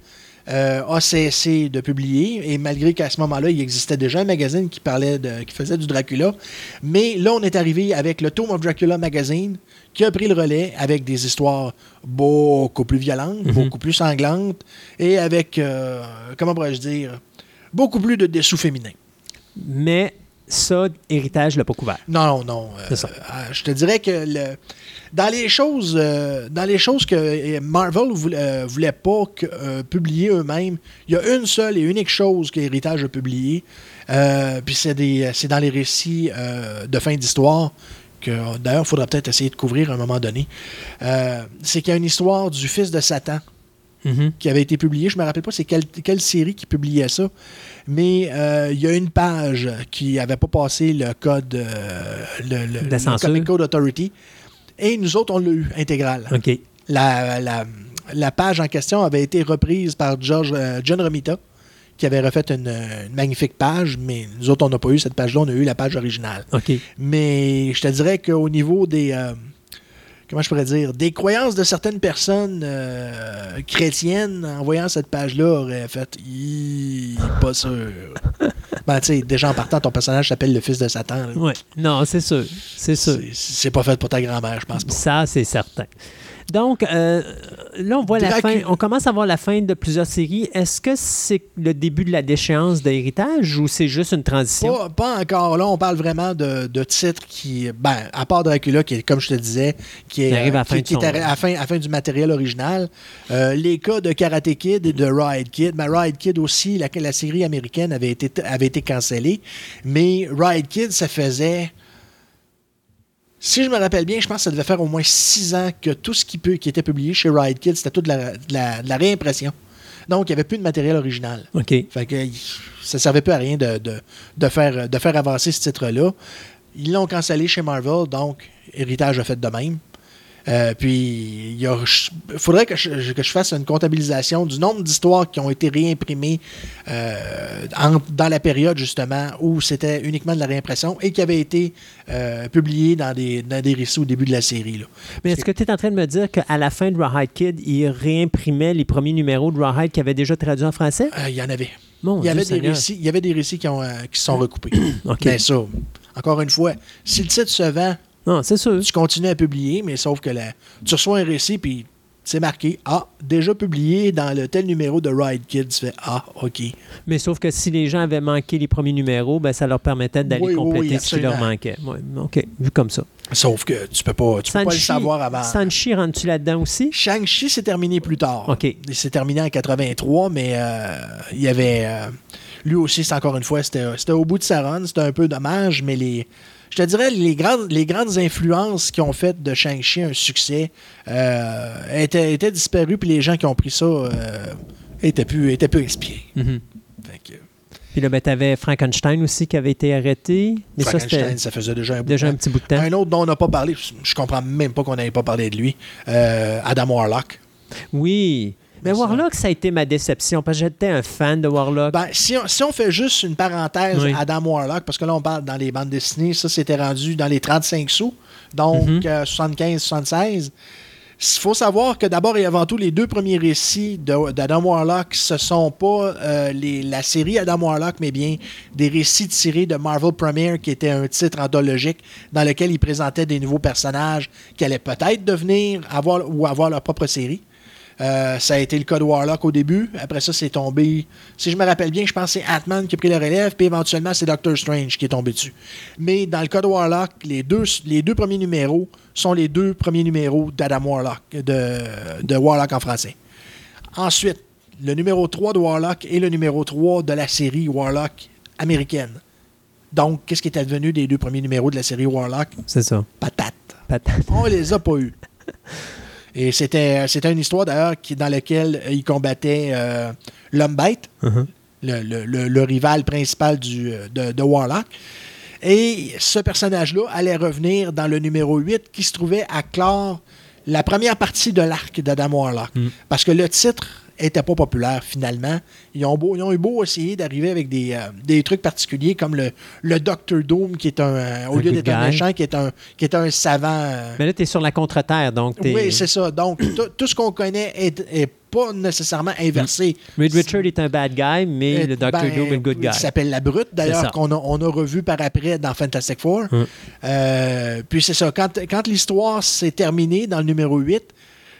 euh, a cessé de publier. Et malgré qu'à ce moment-là, il existait déjà un magazine qui parlait de, qui faisait du Dracula. Mais là, on est arrivé avec le Tome of Dracula Magazine qui a pris le relais avec des histoires beaucoup plus violentes, Mhm. beaucoup plus sanglantes et avec, euh, comment pourrais-je dire, beaucoup plus de dessous féminins. Mais ça, Héritage l'a pas couvert. Non, non, non. Euh, ça. euh, je te dirais que le- dans les choses, euh, dans les choses que Marvel voulait, voulait pas que, publier eux-mêmes, il y a une seule et unique chose que Héritage a publiée. puis c'est dans les récits de fin d'histoire que d'ailleurs il faudra peut-être essayer de couvrir à un moment donné. C'est qu'il y a une histoire du fils de Satan Mhm. qui avait été publié. Je me rappelle pas c'est quelle, quelle série qui publiait ça. Mais euh, il y a une page qui n'avait pas passé le code, euh, le, le- le. Comic Code Authority. Et nous autres, on l'a eu intégral. OK. La, la- la page en question avait été reprise par George, euh, John Romita, qui avait refait une, une magnifique page, mais nous autres, on n'a pas eu cette page-là, on a eu la page originale. Mais je te dirais qu'au niveau des. Comment je pourrais dire Des croyances de certaines personnes euh, chrétiennes, en voyant cette page-là, auraient fait. Pas sûr. ben, tu sais, déjà en partant, ton personnage s'appelle le fils de Satan. là. Ouais. Non, c'est sûr. C'est sûr. C'est- C'est pas fait pour ta grand-mère, je pense pas. Ça, c'est certain. Donc, euh, là, on voit la fin. On commence à voir la fin de plusieurs séries. Est-ce que c'est le début de la déchéance d'héritage ou c'est juste une transition? Pas, pas encore. Là, on parle vraiment de, de titres qui, ben, à part Dracula, qui est, comme je te disais, qui est, arrive à la qui- fin de qui est son- à, à la fin, à la fin du matériel original. Euh, les cas de Karate Kid et de Ride Kid. Ben, Ride Kid aussi, la, la série américaine avait été, avait été cancellée. Mais Ride Kid, ça faisait. Si je me rappelle bien, je pense que ça devait faire au moins six ans que tout ce qui, peut, qui était publié chez Ride Kid, c'était tout de la, de la- de la réimpression. Donc, il n'y avait plus de matériel original. OK. Fait que ça servait plus à rien de, de- de faire, de faire avancer ce titre-là. Ils l'ont cancellé chez Marvel, donc Héritage a fait de même. Euh, puis, il faudrait que je, que je fasse une comptabilisation du nombre d'histoires qui ont été réimprimées euh, en- dans la période, justement, où c'était uniquement de la réimpression et qui avaient été euh, publiées dans des, dans des récits au début de la série. là. Mais est-ce que tu es en train de me dire qu'à la fin de Rawhide Kid, il réimprimait les premiers numéros de Rawhide qui avaient déjà traduit en français? Il y en avait. Mon Il y, avait Dieu des Seigneur. récits, il y avait des récits qui, ont, euh, qui sont recoupés. Mais ça, encore une fois, si le titre se vend, Non, c'est sûr. tu continues à publier, mais sauf que la- tu reçois un récit, puis c'est marqué Ah, déjà publié dans le tel numéro de Ride Kid. Tu fais Ah, OK. Mais sauf que si les gens avaient manqué les premiers numéros, ben, ça leur permettait d'aller Oui, compléter oui, ce qui leur manquait. OK, vu comme ça. Sauf que tu peux pas, tu peux pas le savoir avant. Sanchi, rentres-tu là-dedans aussi? Shang-Chi s'est terminé plus tard. OK. Il s'est terminé en 83, mais euh, il y avait. euh, lui aussi, c'est encore une fois, c'était au bout de sa run. C'était un peu dommage, mais les. Je te dirais, les grandes, les grandes influences qui ont fait de Shang-Chi un succès euh, étaient, étaient disparues, puis les gens qui ont pris ça euh, étaient, plus, étaient plus inspirés. Mhm. Fait que, Puis là, ben, tu avais Frankenstein aussi qui avait été arrêté. Mais Frankenstein, ça faisait déjà un bout déjà de un petit bout de temps. Un autre dont on n'a pas parlé, je comprends même pas qu'on n'avait pas parlé de lui, euh, Adam Warlock. Oui. Mais Mais Warlock, ça a été ma déception parce que j'étais un fan de Warlock. Ben, si, on, si on fait juste une parenthèse Oui. Adam Warlock, parce que là, on parle dans les bandes dessinées, ça, c'était rendu dans les 35 sous, donc Mhm. euh, 75-76. Il faut savoir que d'abord et avant tout, les deux premiers récits d'Adam Warlock, ce sont pas euh, les- la série Adam Warlock, mais bien des récits tirés de Marvel Premiere, qui était un titre anthologique dans lequel il présentait des nouveaux personnages qui allaient peut-être devenir avoir ou avoir leur propre série. Euh, ça a été le cas de Warlock au début. Après ça, c'est tombé. Si je me rappelle bien, je pense que c'est Ant-Man qui a pris le relève, puis éventuellement, c'est Doctor Strange qui est tombé dessus. Mais dans le cas de Warlock, les deux, les deux premiers numéros sont les deux premiers numéros d'Adam Warlock, de, de Warlock en français. Ensuite, le numéro 3 de Warlock et le numéro 3 de la série Warlock américaine. Donc, qu'est-ce qui est advenu des deux premiers numéros de la série Warlock? C'est ça. Patate. Patate. On les a pas eus. Et c'était, c'était une histoire d'ailleurs qui, dans laquelle il combattait euh, l'homme bête, Mhm. le, le- le- le rival principal du, euh, de, de Warlock. Et ce personnage-là allait revenir dans le numéro 8 qui se trouvait à clore la première partie de l'arc d'Adam Warlock. Mm. Parce que le titre était pas populaire finalement. Ils ont, beau, ils ont eu beau essayer d'arriver avec des, euh, des trucs particuliers comme le, le Doctor Doom qui est un, euh, au Un lieu d'être un méchant, qui est un, qui est un savant. euh, Mais là, tu es sur la contre-terre, donc oui, c'est ça. Donc, tout- ce qu'on connaît est, est pas nécessairement inversé. Reed Richard est un bad guy, mais le Dr. ben, Doom est le good guy. Il s'appelle La Brute, d'ailleurs, qu'on a, on a revu par après dans Fantastic Four. Hum. Euh, puis c'est ça. Quand, quand l'histoire s'est terminée dans le numéro 8,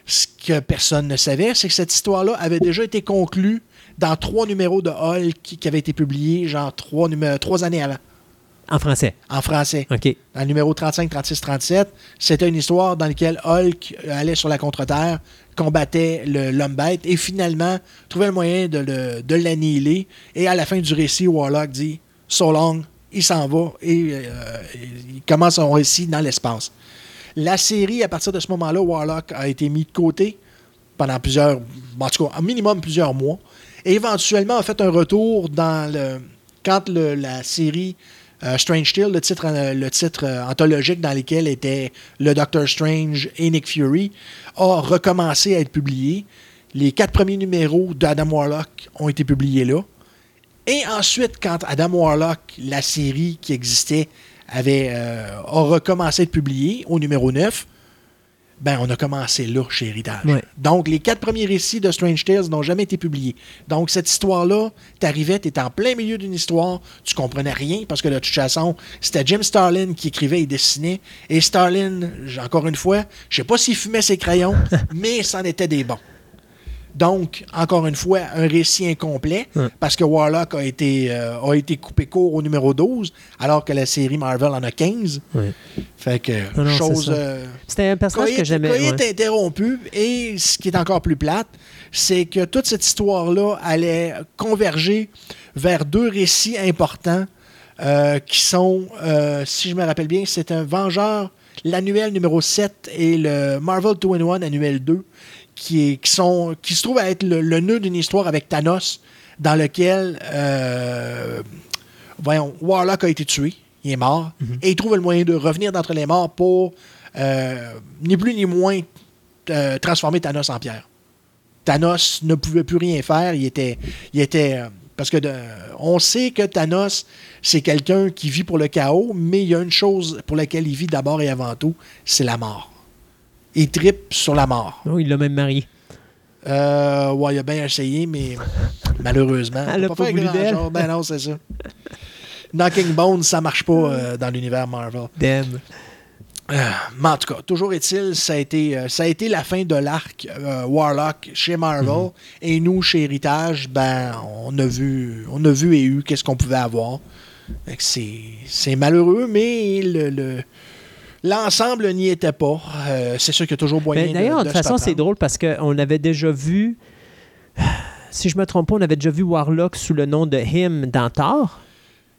ce que personne ne savait, c'est que cette histoire-là avait déjà été conclue dans trois numéros de Hulk qui, qui avaient été publiés, genre trois, numé- trois années avant, En français. en français. OK. Dans le numéro 35, 36, 37, c'était une histoire dans laquelle Hulk allait sur la contre-terre, combattait le- l'homme bête et finalement trouvait le moyen de l'annihiler. Et à la fin du récit, Warlock dit So long, il s'en va et euh, il commence son récit dans l'espace. La série, à partir de ce moment-là, Warlock a été mis de côté pendant plusieurs, en tout cas, un minimum plusieurs mois. Et éventuellement a fait un retour dans le. Quand la série euh, Strange Tale, le titre, euh, euh, anthologique dans lequel était le Doctor Strange et Nick Fury, a recommencé à être publié. Les quatre premiers numéros d'Adam Warlock ont été publiés là. Et ensuite, quand Adam Warlock, la série qui existait, avait, euh, a recommencé à être publiée au numéro 9, ben, on a commencé là chez Héritage. Ouais. Donc, les quatre premiers récits de Strange Tales n'ont jamais été publiés. Donc, cette histoire-là, t'arrivais, t'étais en plein milieu d'une histoire, tu comprenais rien parce que de toute façon, c'était Jim Starlin qui écrivait et dessinait. Et Starlin, encore une fois, je sais pas s'il fumait ses crayons, mais c'en était des bons. Donc, encore une fois, un récit incomplet parce que Warlock a été, euh, a été coupé court au numéro 12, alors que la série Marvel en a 15. Ouais. Fait que, Non, non, chose. euh, C'était un personnage que j'aimais. ouais. est interrompu, et ce qui est encore plus plate, c'est que toute cette histoire-là allait converger vers deux récits importants euh, qui sont, si je me rappelle bien, c'est un Vengeur, l'annuel numéro 7 et le Marvel 2-in-1 annuel 2, qui, est, qui, sont, qui se trouvent à être le, le nœud d'une histoire avec Thanos, dans lequel euh, voyons, Warlock a été tué, il est mort, et il trouve le moyen de revenir d'entre les morts pour euh, ni plus ni moins euh, transformer Thanos en pierre. Thanos ne pouvait plus rien faire, il était, il était euh, parce que de- on sait que Thanos c'est quelqu'un qui vit pour le chaos, mais il y a une chose pour laquelle il vit d'abord et avant tout, c'est la mort. Il tripe sur la mort. Oh, il l'a même marié. Euh, ouais, il a bien essayé, mais malheureusement. Elle a pas voulu d'elle. Ben non, c'est ça. Knocking Bones, ça marche pas euh, dans l'univers Marvel. Damn. Euh, mais en tout cas, toujours est-il, ça a été, euh, ça a été la fin de l'arc euh, Warlock chez Marvel. Et nous, chez Héritage, ben, on a vu, on a vu et eu qu'est-ce qu'on pouvait avoir. C'est malheureux, mais le- le- l'ensemble n'y était pas. Euh, c'est sûr qu'il y a toujours moyen Mais D'ailleurs, de, de toute façon, c'est drôle parce qu'on avait déjà vu. Si je me trompe pas, on avait déjà vu Warlock sous le nom de Him dans Thor.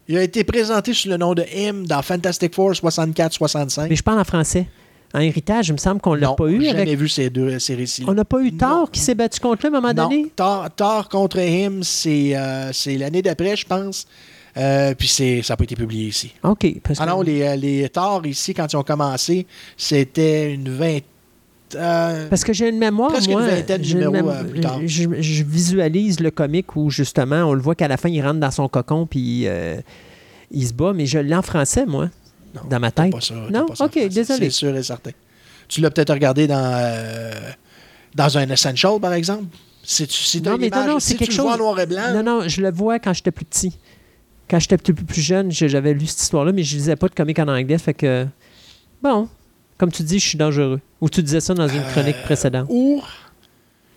Il a été présenté sous le nom de M dans Fantastic Four 64-65. Mais je parle en français. En héritage, il me semble qu'on l'a Non, pas eu. jamais Avec... vu ces deux ces récits. On n'a pas eu Non. Thor qui s'est battu contre lui à un moment Non, donné? Thor, Thor contre him, c'est euh, c'est l'année d'après, je pense. Euh, puis c'est- ça n'a pas été publié ici. OK. Parce Ah que- non, les, euh, les Thor ici, quand ils ont commencé, c'était une vingtaine. euh, Parce que j'ai une mémoire, Presque moi. une vingtaine de numéros, mémo- euh, plus tard. Je, je visualise le comique où, justement, on le voit qu'à la fin, il rentre dans son cocon puis il se bat, mais je l'ai en français, moi, non, dans ma tête. pas ça, Non? pas ça Ok, désolé. C'est sûr et certain. Tu l'as peut-être regardé dans, dans un Essential, par exemple? T'as Non, mais non, non, si c'est tu quelque le vois en chose- noir et blanc, Non, non, je le vois quand j'étais plus petit. Quand j'étais plus, plus jeune, je- j'avais lu cette histoire-là, mais je lisais pas de comique en anglais, fait que... Bon, comme tu dis, je suis dangereux. Ou tu disais ça dans une chronique Euh, précédente. Ou,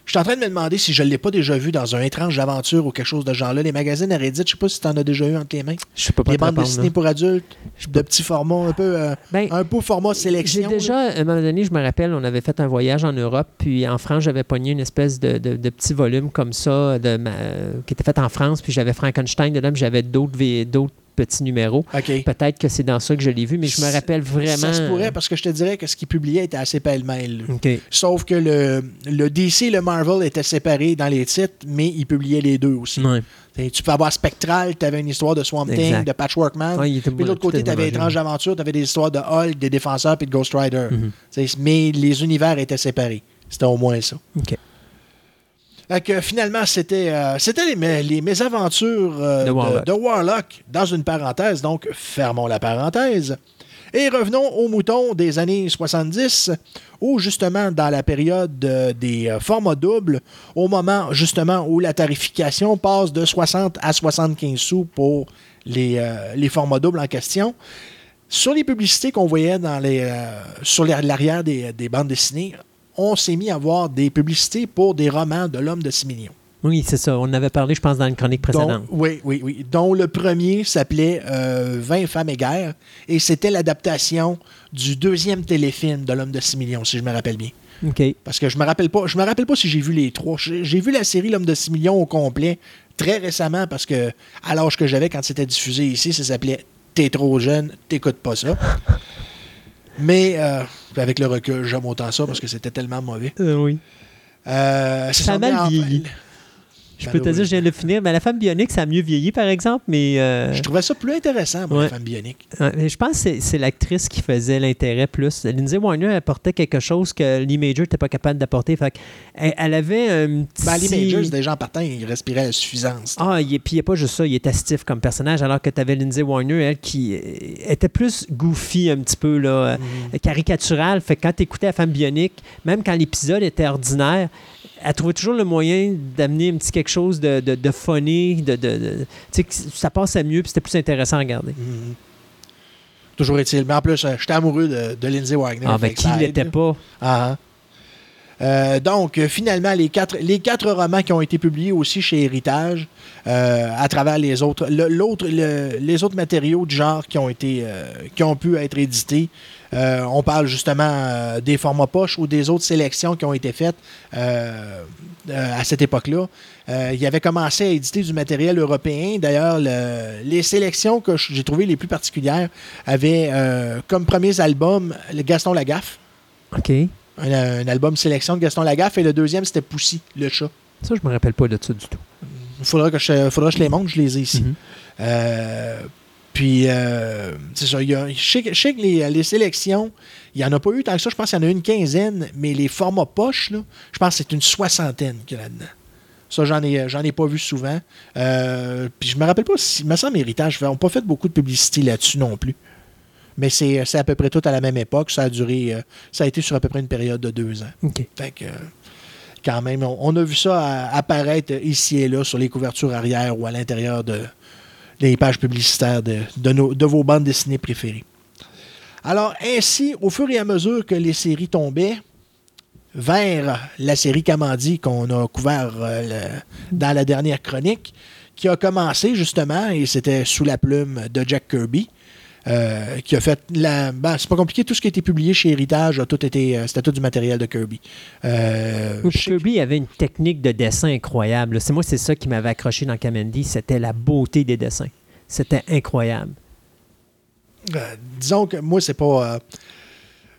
je suis en train de me demander si je ne l'ai pas déjà vu dans un étrange aventure ou quelque chose de genre là. Les magazines à Reddit, je sais pas si tu en as déjà eu entre les mains. Je peux pas Les bandes dessinées pour adultes, de petits formats, un peu, euh, Ben, un peu format J'ai sélection. déjà, à un moment donné, je me rappelle, on avait fait un voyage en Europe, puis en France, j'avais pogné une espèce de, de, de petit volume comme ça, de ma- euh, qui était fait en France, puis j'avais Frankenstein dedans, puis j'avais d'autres Là. OK. Peut-être que c'est dans ça que je l'ai vu, mais je me rappelle vraiment. Ça se pourrait parce que je te dirais que ce qu'il publiait était assez pêle-mêle. Sauf que le, le DC et le Marvel étaient séparés dans les titres, mais ils publiaient les deux aussi. Ouais. Tu peux avoir Spectral, tu avais une histoire de Swamp Thing, de Patchwork Man. Ouais, Puis de l'autre côté, tu avais. Étrange Aventure, tu avais des histoires de Hulk, des Défenseurs puis de Ghost Rider. Mhm. Mais les univers étaient séparés. C'était au moins ça. OK. Que finalement, c'était euh, c'était les, mé- les mésaventures euh, De Warlock. de Warlock, dans une parenthèse. Donc, fermons la parenthèse. Et revenons aux moutons des années 70, où justement, dans la période euh, des formats doubles, au moment justement où la tarification passe de 60 à 75 sous pour les, les formats doubles en question, sur les publicités qu'on voyait dans les, sur l'arrière des, des bandes dessinées, on s'est mis à voir des publicités pour des romans de l'homme de 6 millions. Oui, c'est ça. On en avait parlé, je pense, dans une chronique précédente. Dont- oui, oui, oui. Dont le premier s'appelait euh, 20 femmes et guerre. Et c'était l'adaptation du deuxième téléfilm de l'homme de 6 millions, si je me rappelle bien. OK. Parce que je me rappelle pas, je me rappelle pas si j'ai vu les trois. J'ai j'ai vu la série L'homme de 6 millions au complet très récemment parce que à l'âge que j'avais quand c'était diffusé ici, ça s'appelait T'es trop jeune, t'écoutes pas ça. Mais euh, avec le recul, j'aime autant ça parce que c'était tellement mauvais. Euh, oui. Euh, Ça a mal mais en- vieilli. Je peux te dire, je viens de le finir. Mais la femme bionique, ça a mieux vieilli, par exemple, mais. euh, Je trouvais ça plus intéressant, moi, Ouais. la femme bionique. Ouais, mais je pense que c'est- l'actrice qui faisait l'intérêt plus. Lindsay Warner apportait quelque chose que Lee Major n'était pas capable d'apporter. Fait elle, elle avait un petit. Ben, les Majors, déjà en partant, ils respiraient à suffisance. Ah, il, est- puis il n'y a pas juste ça, il était stiff comme personnage, alors que tu avais Lindsay Warner, elle, qui euh, était plus goofy un petit peu, là, Mhm. caricaturale. Fait que quand tu écoutais La Femme Bionique, même quand l'épisode était ordinaire, elle trouvait toujours le moyen d'amener un petit quelque chose de, de, de funny, de, de, de- tu sais, que ça passait mieux, puis c'était plus intéressant à regarder. Mhm. Toujours est-il. Mais en plus, euh, j'étais amoureux de, Lindsay Wagner. Ah, ben qui l'était pas? Ah, ah. Euh, donc, euh, finalement, les quatre, les quatre romans qui ont été publiés aussi chez Héritage, euh, à travers les autres, le- l'autre, le- les autres matériaux du genre qui ont été, euh, qui ont pu être édités. Euh, on parle justement euh, des formats poches ou des autres sélections qui ont été faites euh, à cette époque-là. Il avait commencé à éditer du matériel européen. D'ailleurs, le- les sélections que j'ai trouvées les plus particulières avaient comme premiers albums le Gaston Lagaffe OK. un, un album sélection de Gaston Lagaffe et le deuxième c'était Poussy, le chat. Ça, je me rappelle pas de ça du tout. Il faudra que je, faudra que je les montre, je les ai ici. Mhm. Euh, puis, euh, c'est ça. il y a- je, sais, que- les, les sélections, il n'y en a pas eu tant que ça. Je pense qu'il y en a eu une quinzaine, mais les formats poches, là, je pense que c'est une soixantaine qu'il y a là-dedans. Ça, j'en ai, j'en ai pas vu souvent. Euh, puis je me rappelle pas si, il me semble, Héritage, n'ont pas fait beaucoup de publicité là-dessus non plus. Mais c'est, c'est à peu près tout à la même époque. Ça a duré, euh, ça a été sur à peu près une période de deux ans. OK. Fait que, quand même, on, on a vu ça à- apparaître ici et là sur les couvertures arrière ou à l'intérieur de, des pages publicitaires de, vos bandes dessinées préférées. Alors, ainsi, au fur et à mesure que les séries tombaient vers la série Kamandi qu'on a couvert euh, dans la dernière chronique, qui a commencé justement, et c'était sous la plume de Jack Kirby, euh, qui a fait la. ben, c'est pas compliqué, tout ce qui a été publié chez Héritage a tout été. euh, C'était tout du matériel de Kirby. Euh, Oui, Kirby avait une technique de dessin incroyable. C'est moi, c'est ça qui m'avait accroché dans Kamandi, c'était la beauté des dessins. C'était incroyable. euh, disons que moi, c'est pas.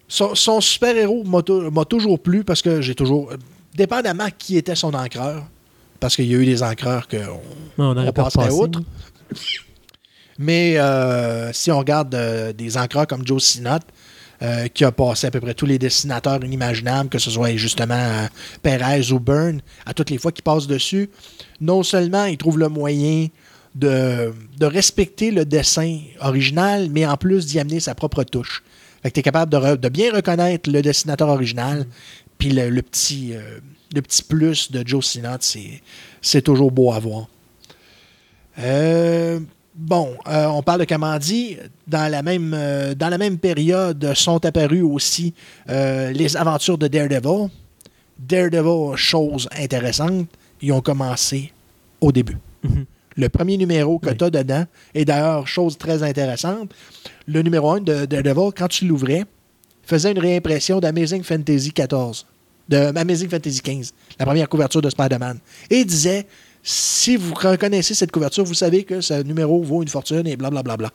son, son super-héros m'a tou- m'a toujours plu parce que j'ai toujours. Dépendamment qui était son encreur, parce qu'il y a eu des encreurs que. on- on passerait outre. Mais euh, si on regarde euh, des encreurs comme Joe Sinnott, euh, qui a passé à peu près tous les dessinateurs inimaginables, que ce soit justement Perez ou Byrne, à toutes les fois qu'il passe dessus, non seulement il trouve le moyen de, respecter le dessin original, mais en plus d'y amener sa propre touche. Fait que tu es capable de, bien reconnaître le dessinateur original, puis le, petit, euh, le petit plus de Joe c'est, c'est toujours beau à voir. Euh, bon, euh, on parle de Kamandi. Dans la même, euh, dans la même période sont apparues aussi euh, les aventures de Daredevil. Daredevil, chose intéressante, ils ont commencé au début. Mhm. Le premier numéro que Oui. tu as dedans, et d'ailleurs, chose très intéressante, le numéro 1 de Daredevil, quand tu l'ouvrais, faisait une réimpression d'Amazing Fantasy 14, de Amazing Fantasy 15, la première couverture de Spider-Man. Et disait si vous reconnaissez cette couverture, vous savez que ce numéro vaut une fortune et blablabla. Bla, bla.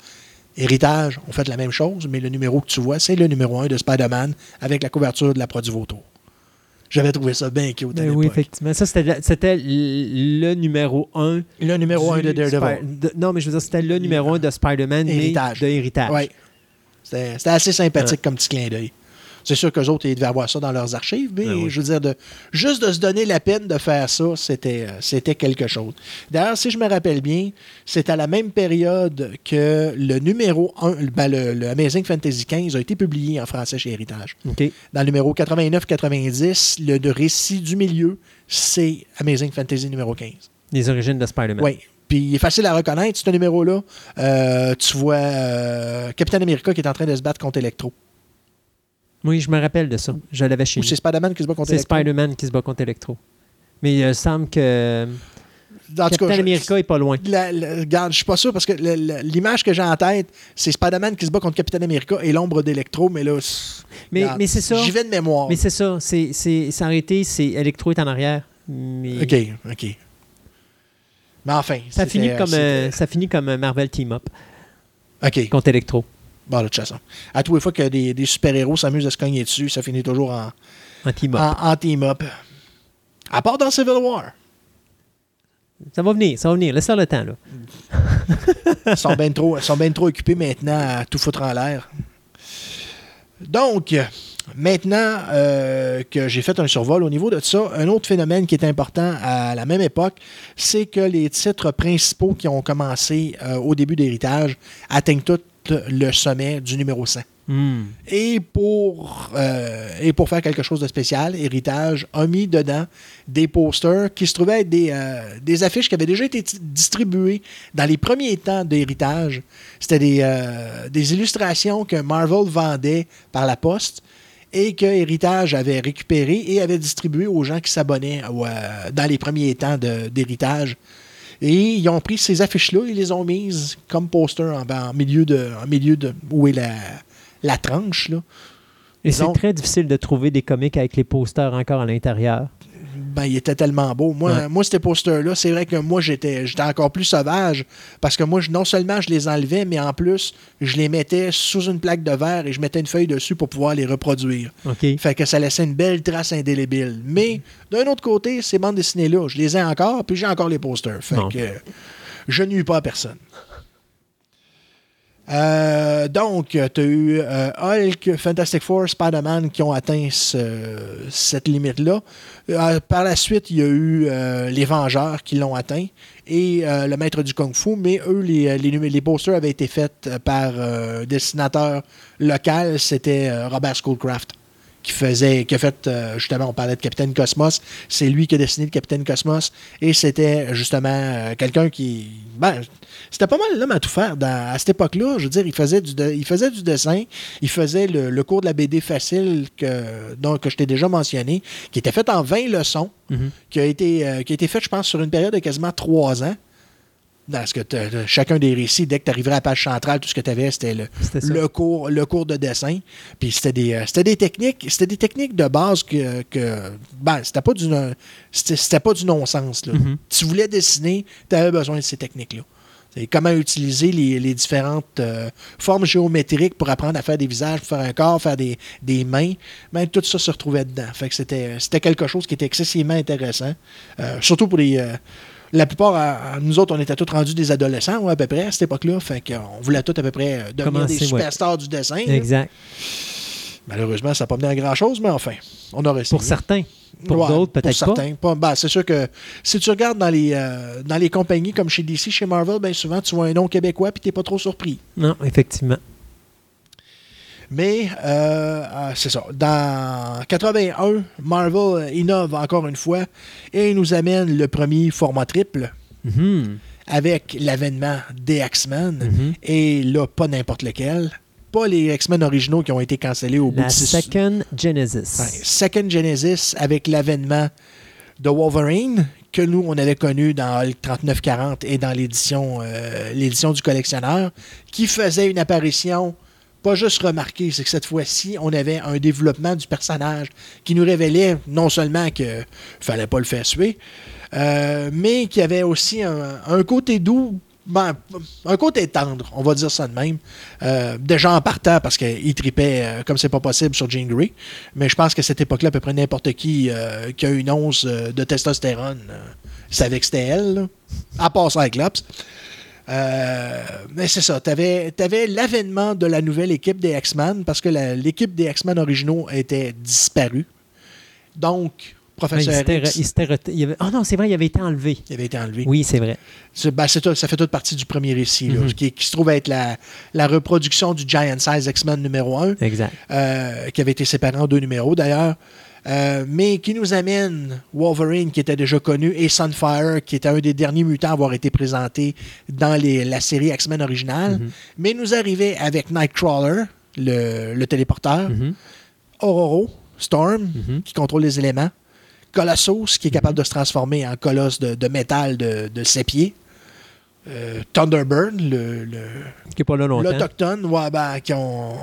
Héritage, on fait la même chose, mais le numéro que tu vois, c'est le numéro 1 de Spider-Man avec la couverture de la produit Vautour. J'avais trouvé ça bien cute à Ben oui, l'époque. effectivement. Ça, c'était le numéro 1. Le numéro 1 de Daredevil. non, mais je veux dire, c'était le numéro 1 de Spider-Man, mais Héritage. de Héritage. Oui. C'était c'était assez sympathique comme petit clin d'œil. C'est sûr qu'eux autres, ils devaient avoir ça dans leurs archives, mais Ben oui. je veux dire, de, juste de se donner la peine de faire ça, c'était euh, c'était quelque chose. D'ailleurs, si je me rappelle bien, c'est à la même période que le numéro 1, ben, le, le Amazing Fantasy 15 a été publié en français chez Héritage. Dans le numéro 89-90, le, le récit du milieu, c'est Amazing Fantasy numéro 15. Les origines de Spider-Man. Oui. Puis il est facile à reconnaître, ce numéro-là. Euh, tu vois euh, Captain America qui est en train de se battre contre Electro. Oui, je me rappelle de ça. Je l'avais chez Ou c'est Spider-Man qui se bat contre C'est Electro. Spider-Man qui se bat contre Electro. Mais il semble que tout Captain cas, je- America est pas loin. la- la- regarde, je suis pas sûr parce que l'image que j'ai en tête, c'est Spider-Man qui se bat contre Captain America et l'ombre d'Electro, mais là, c'est- Mais, regarde, mais c'est ça. J'y vais de mémoire. Mais c'est ça. C'est, c'est, c'est arrêté, c'est Electro est en arrière. Mais OK, OK. Mais enfin. ça, finit comme, c'était- euh, ça finit comme un Marvel Team Up OK. contre Electro Bon, de toute façon. À tous les fois que des, des super-héros s'amusent à se cogner dessus, ça finit toujours en, en Team Up. en, en team-up. À part dans Civil War. Ça va venir, ça va venir. Laisse-leur le temps, là. Ils sont bien trop, sont ben trop occupés maintenant à tout foutre en l'air. Donc, maintenant euh, que j'ai fait un survol au niveau de ça, un autre phénomène qui est important à la même époque, c'est que les titres principaux qui ont commencé euh, au début d'Héritage atteignent tous le sommet du numéro 100. Hmm. Et pour, euh, et pour faire quelque chose de spécial, Héritage a mis dedans des posters qui se trouvaient être des, euh, des affiches qui avaient déjà été distribuées dans les premiers temps d'Héritage. C'était des, euh, des illustrations que Marvel vendait par la poste et que Héritage avait récupéré et avait distribué aux gens qui s'abonnaient dans les premiers temps de- d'Héritage. Et ils ont pris ces affiches-là, ils les ont mises comme posters en, en milieu de, en milieu de où est la, la tranche. Là. Et c'est très difficile de trouver des comics avec les posters encore à l'intérieur. Ben, il était tellement beau. Moi, Ouais. moi ces posters-là, c'est vrai que moi, j'étais j'étais encore plus sauvage parce que moi, je- non seulement je les enlevais, mais en plus, je les mettais sous une plaque de verre et je mettais une feuille dessus pour pouvoir les reproduire. Fait que ça laissait une belle trace indélébile. Mais d'un autre côté, ces bandes dessinées-là, je les ai encore, puis j'ai encore les posters. Fait Bon. que je nuis pas à personne. Euh, donc, tu as eu euh, Hulk, Fantastic Four, Spider-Man qui ont atteint ce- cette limite-là. Euh, par la suite, il y a eu les Vengeurs qui l'ont atteint et le Maître du Kung Fu, mais eux, les, les, les posters avaient été faits par un dessinateur local, c'était Robert Schoolcraft qui faisait, qui a fait, euh, justement, on parlait de Capitaine Cosmos, c'est lui qui a dessiné le Capitaine Cosmos, et c'était justement euh, quelqu'un qui, ben, c'était pas mal l'homme à tout faire dans- à cette époque-là. Je veux dire, il faisait du, de- il faisait du dessin, il faisait le, le cours de la BD facile que, dont, que je t'ai déjà mentionné, qui était fait en 20 leçons, Mhm. qui a été, euh, qui a été fait, je pense, sur une période de quasiment trois ans. Dans ce que chacun des récits, dès que tu arriverais à la page centrale, tout ce que tu avais, c'était le, cours, le cours de dessin. Puis c'était des, euh, c'était des techniques, c'était des techniques de base que, que ben, c'était pas du, no- c'était, c'était pas du non-sens. Mhm. Tu voulais dessiner, tu avais besoin de ces techniques-là. Comment utiliser les, les différentes euh, formes géométriques pour apprendre à faire des visages, pour faire un corps, faire des, des mains. Ben, tout ça se retrouvait dedans. Fait que c'était, c'était quelque chose qui était excessivement intéressant. Euh, surtout pour les. La plupart, à- à nous autres, on était tous rendus des adolescents, ouais, à peu près, à cette époque-là. Fait qu'on voulait tous à peu près euh, devenir Commencer, des ouais. superstars du dessin. là. Exact. Malheureusement, ça n'a pas mené à grand-chose, mais enfin, on aurait essayé. Pour certains. Pour Ouais, d'autres, peut-être pas. certains. Pas- ben, c'est sûr que si tu regardes dans les, euh, dans les compagnies comme chez DC, chez Marvel, ben souvent tu vois un nom québécois puis t'es pas trop surpris. Non, effectivement. Mais euh, euh, c'est ça. Dans 81, Marvel innove encore une fois et nous amène le premier format triple Mhm. avec l'avènement des X-Men. Mhm. Et là, pas n'importe lequel. Pas les X-Men originaux qui ont été cancellés au bout La de six Second Genesis. Ouais, Second Genesis avec l'avènement de Wolverine que nous on avait connu dans Hulk 3940 et dans l'édition euh, l'édition du collectionneur qui faisait une apparition pas juste remarquée, c'est que cette fois-ci, on avait un développement du personnage qui nous révélait non seulement que fallait pas le faire suer, euh, mais qu'il y avait aussi un, côté doux, ben, un côté tendre, on va dire ça de même. Euh, déjà en partant parce qu'il tripait euh, comme c'est pas possible sur Jean Grey. Mais je pense qu'à cette époque-là, à peu près n'importe qui euh, qui a une once de testostérone savait que c'était elle. À part ça avec Lops. Euh, mais c'est ça. Tu avais, l'avènement de la nouvelle équipe des X-Men parce que l'équipe des X-Men originaux était disparue. Donc, il Professeur X, il avait- Ah non, c'est vrai, il avait été enlevé. il avait été enlevé. Oui, c'est vrai. Ben, tout- ça fait toute partie du premier récit, là, Mhm. qui, qui se trouve être la, la reproduction du Giant Size X-Men numéro 1. Exact. euh, qui avait été séparé en deux numéros d'ailleurs, euh, mais qui nous amène Wolverine, qui était déjà connu, et Sunfire, qui était un des derniers mutants à avoir été présenté dans les- la série X-Men originale, Mhm. mais nous arrivait avec Nightcrawler, le, le téléporteur. Ororo, Storm, Mhm. qui contrôle les éléments, Colossus, qui est capable de se transformer en colosse de, de métal de, de ses pieds, euh, Thunderbird, le- le, Qui n'est pas là longtemps. L'Autochtone, ouais, ben, qui ont-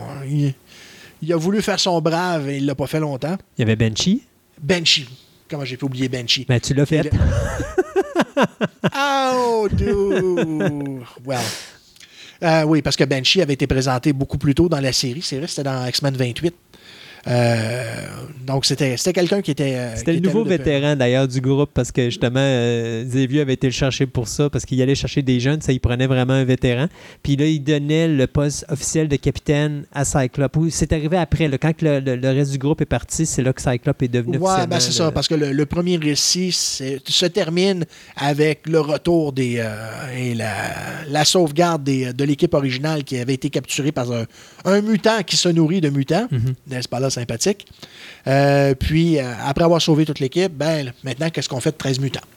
il a voulu faire son brave et il l'a pas fait longtemps. Il y avait Benchy. Banshee. Comment j'ai pu oublier Banshee? Ben, tu l'as fait. Oh, dude! Well. Euh, oui, parce que Banshee avait été présenté beaucoup plus tôt dans la série. C'est vrai, c'était dans X-Men 28. Euh, donc, c'était quelqu'un qui était. euh, C'était le nouveau vétéran d'ailleurs du groupe parce que justement, euh, Xavier avait été le chercher pour ça parce qu'il allait chercher des jeunes, ça il prenait vraiment un vétéran. Puis là, il donnait le poste officiel de capitaine à Cyclope. C'est arrivé après, là, quand le, le- le reste du groupe est parti, c'est là que Cyclope est devenu Ouais, ben c'est ça, parce que le, le premier récit se termine avec le retour des euh, et la, la sauvegarde des- de l'équipe originale qui avait été capturée par un, un mutant qui se nourrit de mutants, Mhm. n'est-ce pas là? Sympathique. Euh, puis euh, après avoir sauvé toute l'équipe, ben maintenant qu'est-ce qu'on fait de 13 mutants?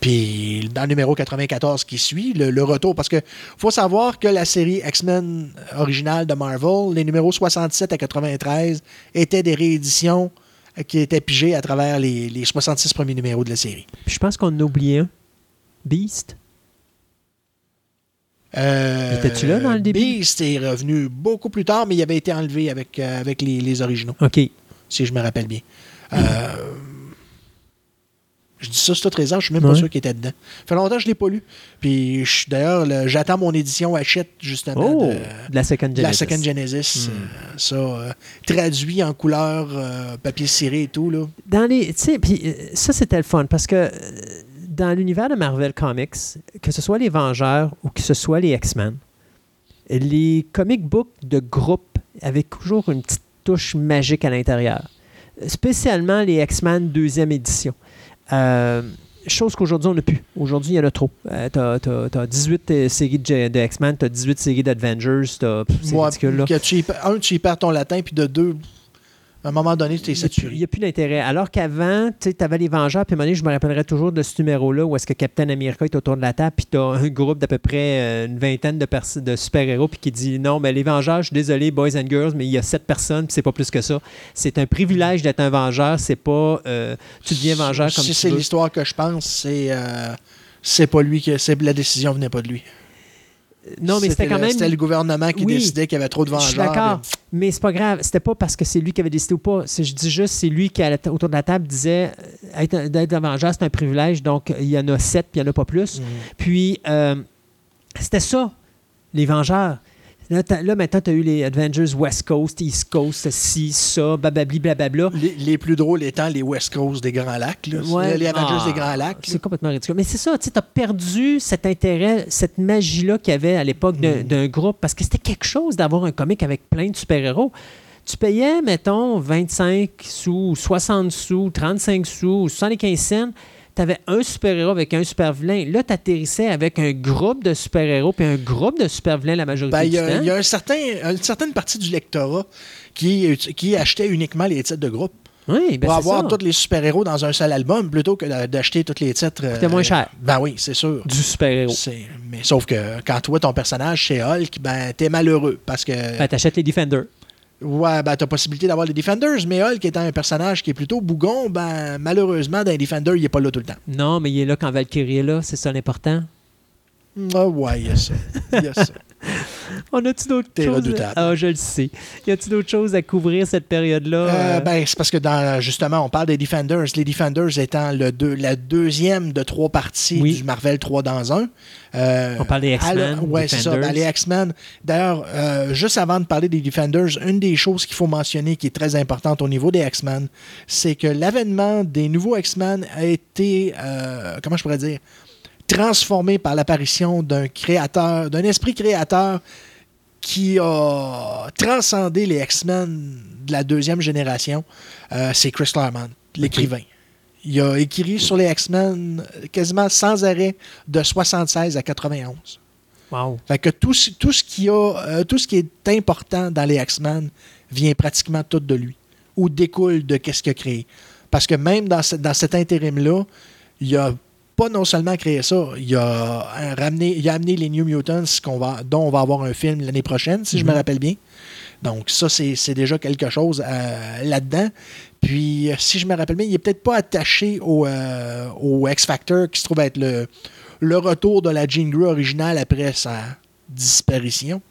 Puis dans le numéro 94 qui suit, le, retour, parce que faut savoir que la série X-Men originale de Marvel, les numéros 67 à 93 étaient des rééditions euh, qui étaient pigées à travers les, les 66 premiers numéros de la série. Je pense qu'on a oublié. Beast? Euh, Étais-tu là dans le début? Beast est revenu beaucoup plus tard, mais il avait été enlevé avec, euh, avec les, les originaux, OK. si je me rappelle bien. Euh, je dis ça, c'est tout raison, je suis même pas sûr qu'il était dedans. Ça fait longtemps que je ne l'ai pas lu. Puis d'ailleurs, le- j'attends mon édition Hachette, justement, Oh, de, de la Second de la Genesis. Second Genesis. Hmm. euh, ça, euh, traduit en couleur, euh, papier ciré et tout. Là. dans les tu sais puis ça c'était le fun parce que dans l'univers de Marvel Comics que ce soit les Vengeurs ou que ce soit les X-Men les comic books de groupe avaient toujours une petite touche magique à l'intérieur spécialement les X-Men deuxième édition. Euh, chose qu'aujourd'hui on n'a plus. Aujourd'hui il y en a trop. Euh, t'as, t'as 18 euh, séries de, de X-Men t'as 18 séries d'Avengers t'as c'est Ouais, ridicule là. que per- un, tu y perds ton latin, puis de deux, à un moment donné, tu es Il n'y a, saturé. plus d'intérêt. Alors qu'avant, tu avais les Vengeurs, puis à un moment donné, je me rappellerai toujours de ce numéro-là où est-ce que Captain America est autour de la table, puis tu as un groupe d'à peu près euh, une vingtaine de, de super-héros, puis qui dit Non, mais les Vengeurs, je suis désolé, boys and girls, mais il y a sept personnes, puis c'est pas plus que ça. C'est un privilège d'être un Vengeur, c'est pas euh, tu deviens Vengeur comme si c'est l'histoire que je pense, c'est euh, c'est pas lui que la décision venait pas de lui. Non, mais c'était quand le- même. C'était le gouvernement qui Oui. décidait qu'il y avait trop de Je vengeurs. suis d'accord, mais c'est pas grave. C'était pas parce que c'est lui qui avait décidé ou pas. Je dis juste, c'est lui qui, autour de la table, disait euh, être d'être un vengeur, c'est un privilège, donc il y en a sept, puis il n'y en a pas plus. Mhm. Puis, euh, c'était ça, les Vengeurs. Là, maintenant, tu as eu les Avengers West Coast, East Coast, ci, ça, bababli, blablabla. Les, les plus drôles étant les West Coast des Grands Lacs. là. Ouais. Les Avengers Ah, des Grands Lacs. C'est complètement ridicule. Mais c'est ça, tu as perdu cet intérêt, cette magie-là qu'il y avait à l'époque d'un Mm. d'un groupe, parce que c'était quelque chose d'avoir un comic avec plein de super-héros. Tu payais, mettons, 25 sous, 60 sous, 35 sous, 75 cents. Tu avais un super-héros avec un super-vilain. Là, tu atterrissais avec un groupe de super-héros puis un groupe de super-vilains la majorité Ben, du y, a- temps. il y a un certain, une certaine partie du lectorat qui, qui achetait uniquement les titres de groupe Oui, ben pour avoir ça. tous les super-héros dans un seul album plutôt que d'a- d'acheter tous les titres. euh, Coûtait moins cher. Ben oui, c'est sûr. du super-héros. Mais sauf que quand toi, ton personnage, c'est Hulk, ben t'es malheureux parce que. Ben, t'achètes les Defenders. Ouais, ben t'as possibilité d'avoir les Defenders, mais Hulk étant un personnage qui est plutôt bougon, ben malheureusement, dans les Defenders, il est pas là tout le temps. Non, mais il est là quand Valkyrie est là, c'est ça l'important. Ah ouais, il y a ça. Il y a ça. On a-tu d'autres choses? redoutable. Ah, je le sais. Y a-tu d'autres choses à couvrir cette période-là? Euh, ben, c'est parce que dans, justement, on parle des Defenders. Les Defenders étant le deux- la deuxième de trois parties Oui. du Marvel 3 dans un. Euh, On parle des X-Men, Ouais, c'est ça. Ben, les X-Men. D'ailleurs, euh, juste avant de parler des Defenders, une des choses qu'il faut mentionner qui est très importante au niveau des X-Men, c'est que l'avènement des nouveaux X-Men a été, comment je pourrais dire, transformé par l'apparition d'un créateur, d'un esprit créateur qui a transcendé les X-Men de la deuxième génération. Euh, c'est Chris Claremont, l'écrivain. Il a écrit sur les X-Men quasiment sans arrêt de 76 à 91. wow. Fait que tout, ce- tout, ce qui a, euh, tout ce qui est important dans les X-Men vient pratiquement tout de lui ou découle de qu'est-ce qu'il a créé. Parce que même dans, ce- dans cet intérim-là, il a pas non seulement créé ça, il a, euh, ramené, il a amené les New Mutants va, dont on va avoir un film l'année prochaine, si je me Mhm. rappelle bien. Donc ça, c'est déjà quelque chose euh, là-dedans. Puis, euh, si je me rappelle bien, il n'est peut-être pas attaché au, euh, au X-Factor, qui se trouve être le, le retour de la Jean Grey originale après sa disparition.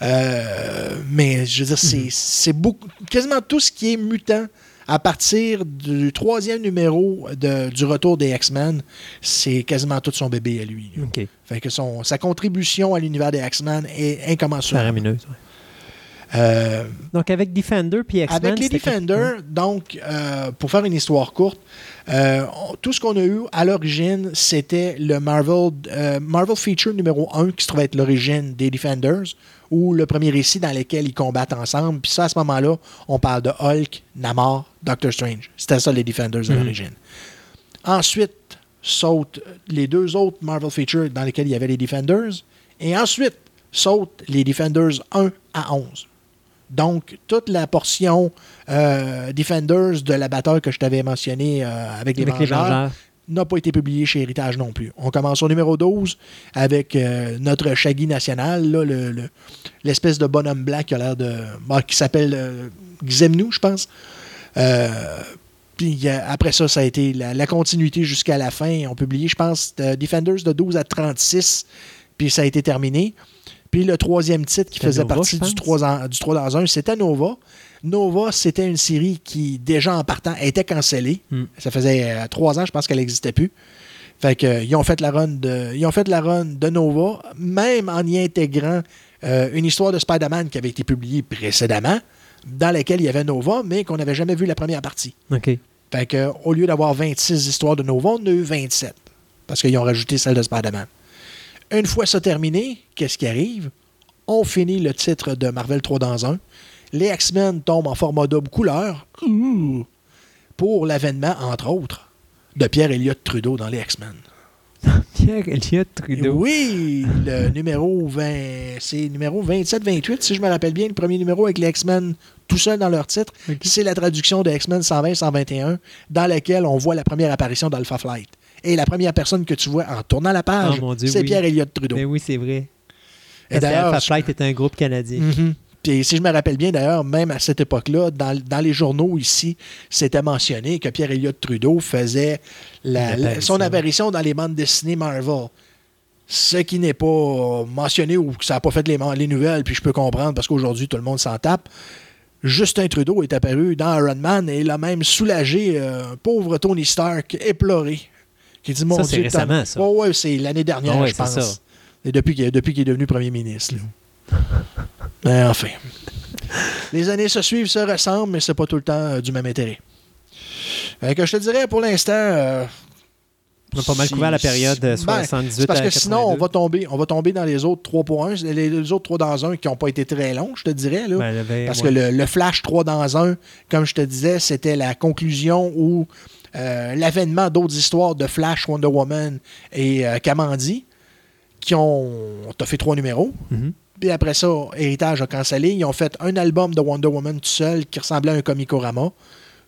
Euh, mais je veux dire, c'est- c'est beaucoup, quasiment tout ce qui est mutant à partir du troisième numéro de- du retour des X-Men, c'est quasiment tout son bébé à lui. Fait que son, sa contribution à l'univers des X-Men est incommensurable. Ouais. Euh, Donc, avec Defender puis X-Men. avec les Defenders, donc, euh, pour faire une histoire courte, euh, tout ce qu'on a eu à l'origine, c'était le Marvel, euh, Marvel Feature numéro 1 qui se trouvait être l'origine des Defenders, ou le premier récit dans lequel ils combattent ensemble. Puis ça, à ce moment-là, on parle de Hulk, Namor, Doctor Strange. C'était ça les Defenders à Mhm. l'origine. Ensuite, sautent les deux autres Marvel Features dans lesquels il y avait les Defenders. Et ensuite, sautent les Defenders 1 à 11. Donc, toute la portion euh, Defenders de la bataille que je t'avais mentionné euh, avec les Avec les Vengeurs Vengeurs. N'a pas été publiée chez Héritage non plus. On commence au numéro 12 avec euh, notre Shaggy national, là, le- le- l'espèce de bonhomme blanc qui a l'air de. bah, qui s'appelle euh, Xemnu, je pense. Euh, puis après ça, ça a été la, la continuité jusqu'à la fin. On publié, je pense, euh, Defenders de 12 à 36, puis ça a été terminé. Puis le troisième titre qui faisait Nova, partie du pense. 3, en- du 3 dans 1, c'était Nova. Nova, c'était une série qui, déjà en partant, était cancellée. Hmm. Ça faisait euh, trois ans, je pense qu'elle n'existait plus. Fait que, euh, ils ont fait la run de, ils ont fait la run de Nova, même en y intégrant euh, une histoire de Spider-Man qui avait été publiée précédemment, dans laquelle il y avait Nova, mais qu'on n'avait jamais vu la première partie. OK. Fait que, au lieu d'avoir 26 histoires de Nova, on a eu 27. Parce qu'ils ont rajouté celle de Spider-Man. Une fois ça terminé, qu'est-ce qui arrive? On finit le titre de Marvel 3 dans 1. Les X-Men tombent en format double couleur. Ouh! Pour l'avènement, entre autres, de Pierre Elliott Trudeau dans les X-Men. Pierre Elliott Trudeau. Oui, le numéro 20, c'est numéro 27-28, si je me rappelle bien, le premier numéro avec les X-Men tout seul dans leur titre. C'est la traduction de X-Men 120-121, dans laquelle on voit la première apparition d'Alpha Flight. Et la première personne que tu vois en tournant la page, Oh Dieu, c'est oui. Pierre Elliott Trudeau. Mais oui, c'est vrai. Et d'ailleurs, Alpha Flight est un groupe canadien. Mhm. Puis si je me rappelle bien, d'ailleurs, même à cette époque-là, dans, dans les journaux ici, c'était mentionné que Pierre Elliott Trudeau faisait la- la- son apparition dans les bandes dessinées Marvel. Ce qui n'est pas mentionné ou que ça n'a pas fait les, nouvelles, puis je peux comprendre parce qu'aujourd'hui, tout le monde s'en tape. Justin Trudeau est apparu dans Iron Man et il a même soulagé euh, un pauvre Tony Stark éploré. Qui dit, mon Ça, c'est Dieu, récemment, ça. Ouais, ouais, c'est l'année dernière, ouais, je pense. ça. Et depuis qu'il depuis qu'il est devenu premier ministre. là. Mais enfin. Les années se suivent, se ressemblent, mais c'est pas tout le temps euh, du même intérêt. Fait que je te dirais, pour l'instant... euh, On a pas mal couvert la période euh, ben, 78 c'est parce à que sinon, on 82. va, tomber, on va tomber dans les autres 3 pour 1, les, les autres 3 dans 1 qui n'ont pas été très longs, je te dirais. Là. Ben, Parce ouais. que le, le Flash 3 dans 1, comme je te disais, c'était la conclusion ou euh, l'avènement d'autres histoires de Flash, Wonder Woman et euh, Kamandi qui ont. T'as fait trois numéros. Mhm. Puis après ça, Héritage a cancellé. Ils ont fait un album de Wonder Woman tout seul qui ressemblait à un Comicorama.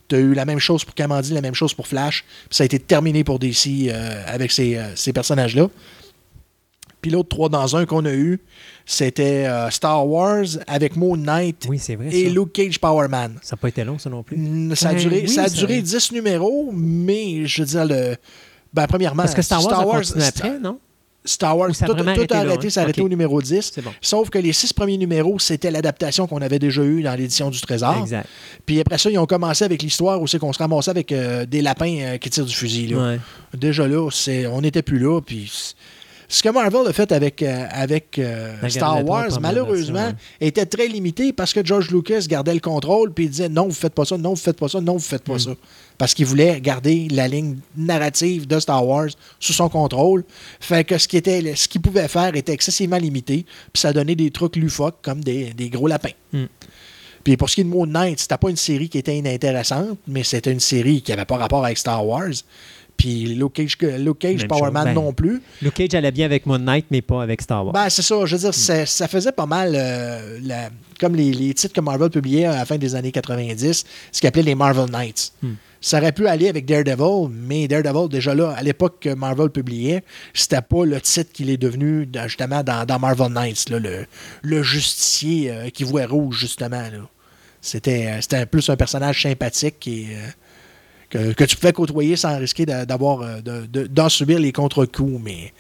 Tu as eu la même chose pour Kamandi, la même chose pour Flash. Puis ça a été terminé pour DC euh, avec ces, euh, ces personnages-là. Puis l'autre 3 dans 1 qu'on a eu, c'était euh, Star Wars avec Moon Knight Oui, c'est vrai. et ça. Luke Cage Power Man. Ça n'a pas été long, ça non plus. Ça a Ben duré, oui, ça a duré 10 numéros, mais je veux dire, le, ben, premièrement, Parce que Star Wars, a continué Star- après, non? Star Wars, a tout, arrêté a arrêté, hein? a arrêté Ok. au numéro 10. C'est bon. Sauf que les six premiers numéros, c'était l'adaptation qu'on avait déjà eue dans l'édition du Trésor. Exact. Puis après ça, ils ont commencé avec l'histoire où c'est qu'on se ramassait avec euh, des lapins euh, qui tirent du fusil. là. Ouais. Déjà là, c'est, on n'était plus là. Puis ce que Marvel a fait avec, euh, avec euh, Star Wars, malheureusement, était très limité parce que George Lucas gardait le contrôle puis il disait non, vous faites pas ça, non, vous faites pas ça, non, vous faites pas Mm. ça. Parce qu'il voulait garder la ligne narrative de Star Wars sous son contrôle. Fait que ce qu'il était, ce qu'il pouvait faire était excessivement limité. Puis ça donnait des trucs loufoques comme des, des gros lapins. Mm. Puis pour ce qui est de Moon Knight, c'était pas une série qui était inintéressante, mais c'était une série qui avait pas rapport avec Star Wars. Puis Luke Cage, Luke Cage Même Power chose, Man ben. non plus. Luke Cage allait bien avec Moon Knight, mais pas avec Star Wars. Ben, c'est ça. Je veux dire, ça, ça faisait pas mal euh, la- comme les, les titres que Marvel publiait à la fin des années 90, ce qu'ils appelait les Marvel Knights. Hmm. Ça aurait pu aller avec Daredevil, mais Daredevil, déjà là, à l'époque que Marvel publiait, c'était pas le titre qu'il est devenu justement dans, dans Marvel Knights, là, le, le justicier euh, qui voit rouge, justement. euh, c'était plus un personnage sympathique et, euh, que, que tu pouvais côtoyer sans risquer d'a- d'avoir euh, de- de- d'en subir les contre-coups. Mais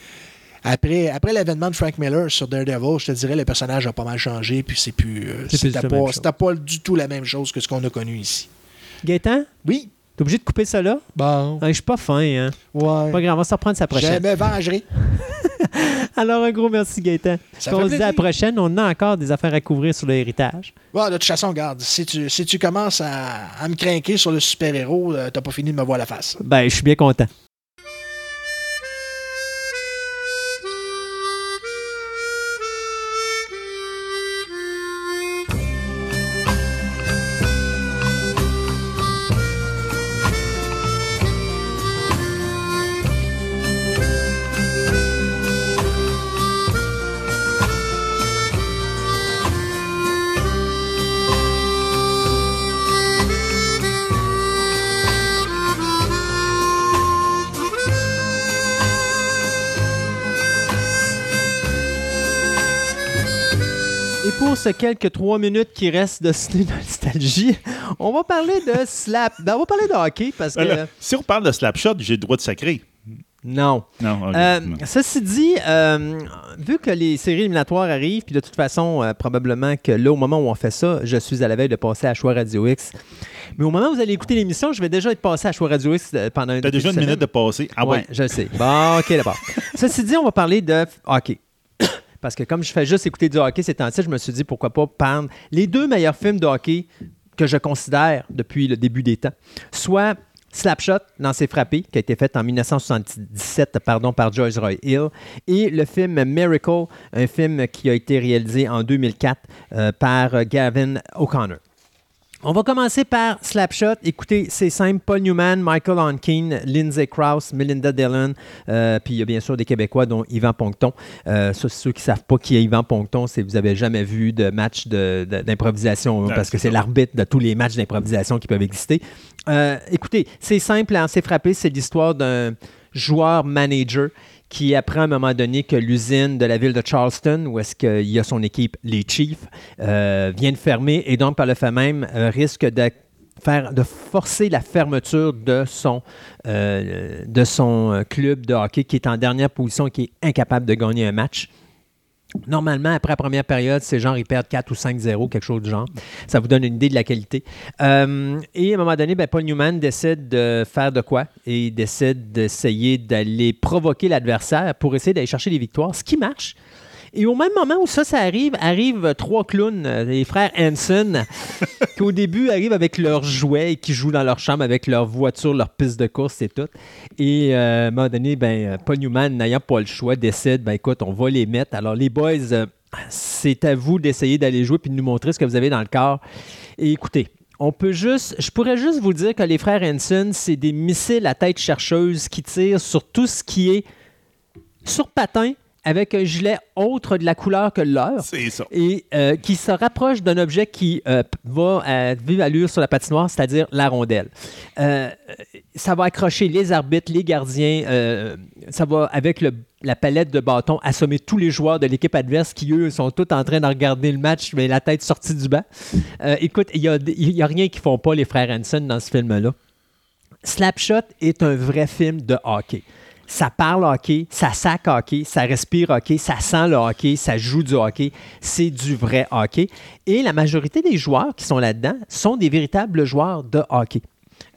après, après l'avènement de Frank Miller sur Daredevil, je te dirais le personnage a pas mal changé, puis c'est plus. euh, C'était pas, pas du tout la même chose que ce qu'on a connu ici. Gaëtan, Oui. t'es obligé de couper ça là? Bon. Ah, Je suis pas fin, hein. Ouais. Pas grave, on va s'en reprendre sa Je prochaine. me vengerai. Alors, un gros merci, Gaëtan. Ça on se dit à la prochaine. On a encore des affaires à couvrir sur l'héritage. Bon, de toute façon, regarde, si tu, si tu commences à, à me craquer sur le super-héros, euh, t'as pas fini de me voir la face. Ben, je suis bien content. Ces quelques trois minutes qui restent de ciné nostalgie, on va parler de slap. Ben, on va parler de hockey parce que. Ben là, si on parle de Slapshot, j'ai le droit de sacrer. Non. Non. Euh, ceci dit, euh, vu que les séries éliminatoires arrivent, puis de toute façon, euh, probablement que là, au moment où on fait ça, je suis à la veille de passer à Choix Radio X. Mais au moment où vous allez écouter l'émission, je vais déjà être passé à Choix Radio X pendant un T'as déjà une minute de passer. Ah ouais, ouais. je le sais. Bon, OK, d'abord. Ceci dit, on va parler de hockey. Parce que comme je fais juste écouter du hockey ces temps-ci, je me suis dit pourquoi pas prendre les deux meilleurs films de hockey que je considère depuis le début des temps. Soit Slapshot, Lancer frappé, qui a été fait en 1977 pardon, par Joyce Roy Hill, et le film Miracle, un film qui a été réalisé en 2004 euh, par Gavin O'Connor. On va commencer par Slapshot. Écoutez, c'est simple. Paul Newman, Michael Onkin, Lindsay Krause, Melinda Dillon, euh, puis il y a bien sûr des Québécois, dont Yvan Poncton. Euh, ça, c'est ceux qui ne savent pas qui est Yvan Poncton, c'est vous n'avez jamais vu de match de- de- d'improvisation, Ouais, parce que c'est c'est l'arbitre de tous les matchs d'improvisation qui peuvent exister. Euh, écoutez, c'est simple, en s'est frappé, c'est l'histoire d'un joueur-manager qui apprend à un moment donné que l'usine de la ville de Charleston, où est-ce qu'il y a son équipe, les Chiefs, euh, vient de fermer et donc par le fait même euh, risque de faire de forcer la fermeture de son euh, de son club de hockey qui est en dernière position et qui est incapable de gagner un match. Normalement, après la première période, c'est genre ils perdent 4 ou 5-0, quelque chose du genre. Ça vous donne une idée de la qualité. Euh, et à un moment donné, ben, Paul Newman décide de faire de quoi? Et il décide d'essayer d'aller provoquer l'adversaire pour essayer d'aller chercher des victoires, ce qui marche. Et au même moment où ça, ça arrive, arrivent trois clowns, euh, les frères Hanson, qui au début arrivent avec leurs jouets et qui jouent dans leur chambre avec leur voiture, leur piste de course et tout. Et euh, à un moment donné, ben, euh, Paul Newman, n'ayant pas le choix, décide, ben écoute, on va les mettre. Alors les boys, euh, c'est à vous d'essayer d'aller jouer puis de nous montrer ce que vous avez dans le corps. Et écoutez, on peut juste, je pourrais juste vous dire que les frères Hanson, c'est des missiles à tête chercheuse qui tirent sur tout ce qui est sur patin avec un gilet autre de la couleur que le leur C'est ça. et euh, qui se rapproche d'un objet qui euh, va à vive allure sur la patinoire, c'est-à-dire la rondelle. Euh, ça va accrocher les arbitres, les gardiens, euh, ça va, avec le- la palette de bâtons, assommer tous les joueurs de l'équipe adverse qui, eux, sont tous en train de regarder le match, mais la tête sortie du banc. Euh, écoute, il n'y a, y a rien qu'ils font pas, les frères Hanson, dans ce film-là. Slapshot est un vrai film de hockey. Ça parle hockey, ça sac hockey, ça respire hockey, ça sent le hockey, ça joue du hockey. C'est du vrai hockey. Et la majorité des joueurs qui sont là-dedans sont des véritables joueurs de hockey.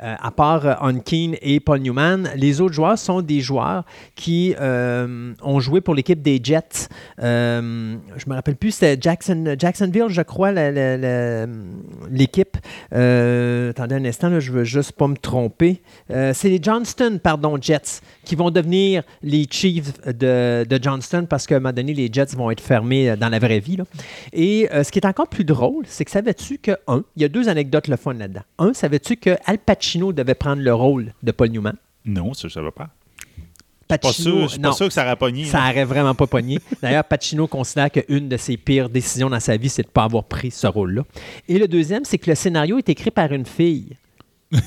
Euh, à part euh, Onkin et Paul Newman, les autres joueurs sont des joueurs qui euh, ont joué pour l'équipe des Jets. Euh, je me rappelle plus, c'était Jackson, Jacksonville, je crois, l'équipe. Attendez un instant, je veux juste pas me tromper. C'est les Johnston, pardon, Jets, qui vont devenir les Chiefs de, Johnston parce qu'à un moment donné, les Jets vont être fermés dans la vraie vie. Et ce qui est encore plus drôle, c'est que savais-tu que, un, il y a deux anecdotes le fun là-dedans. Un, savais-tu que Al Pacino devait prendre le rôle de Paul Newman? Non, ça, je savais pas. Pacino, Pas sûr, je suis pas sûr que ça aurait pogné. Ça là. aurait vraiment pas pogné. D'ailleurs, Pacino considère qu'une de ses pires décisions dans sa vie, c'est de ne pas avoir pris ce rôle-là. Et le deuxième, c'est que le scénario est écrit par une fille.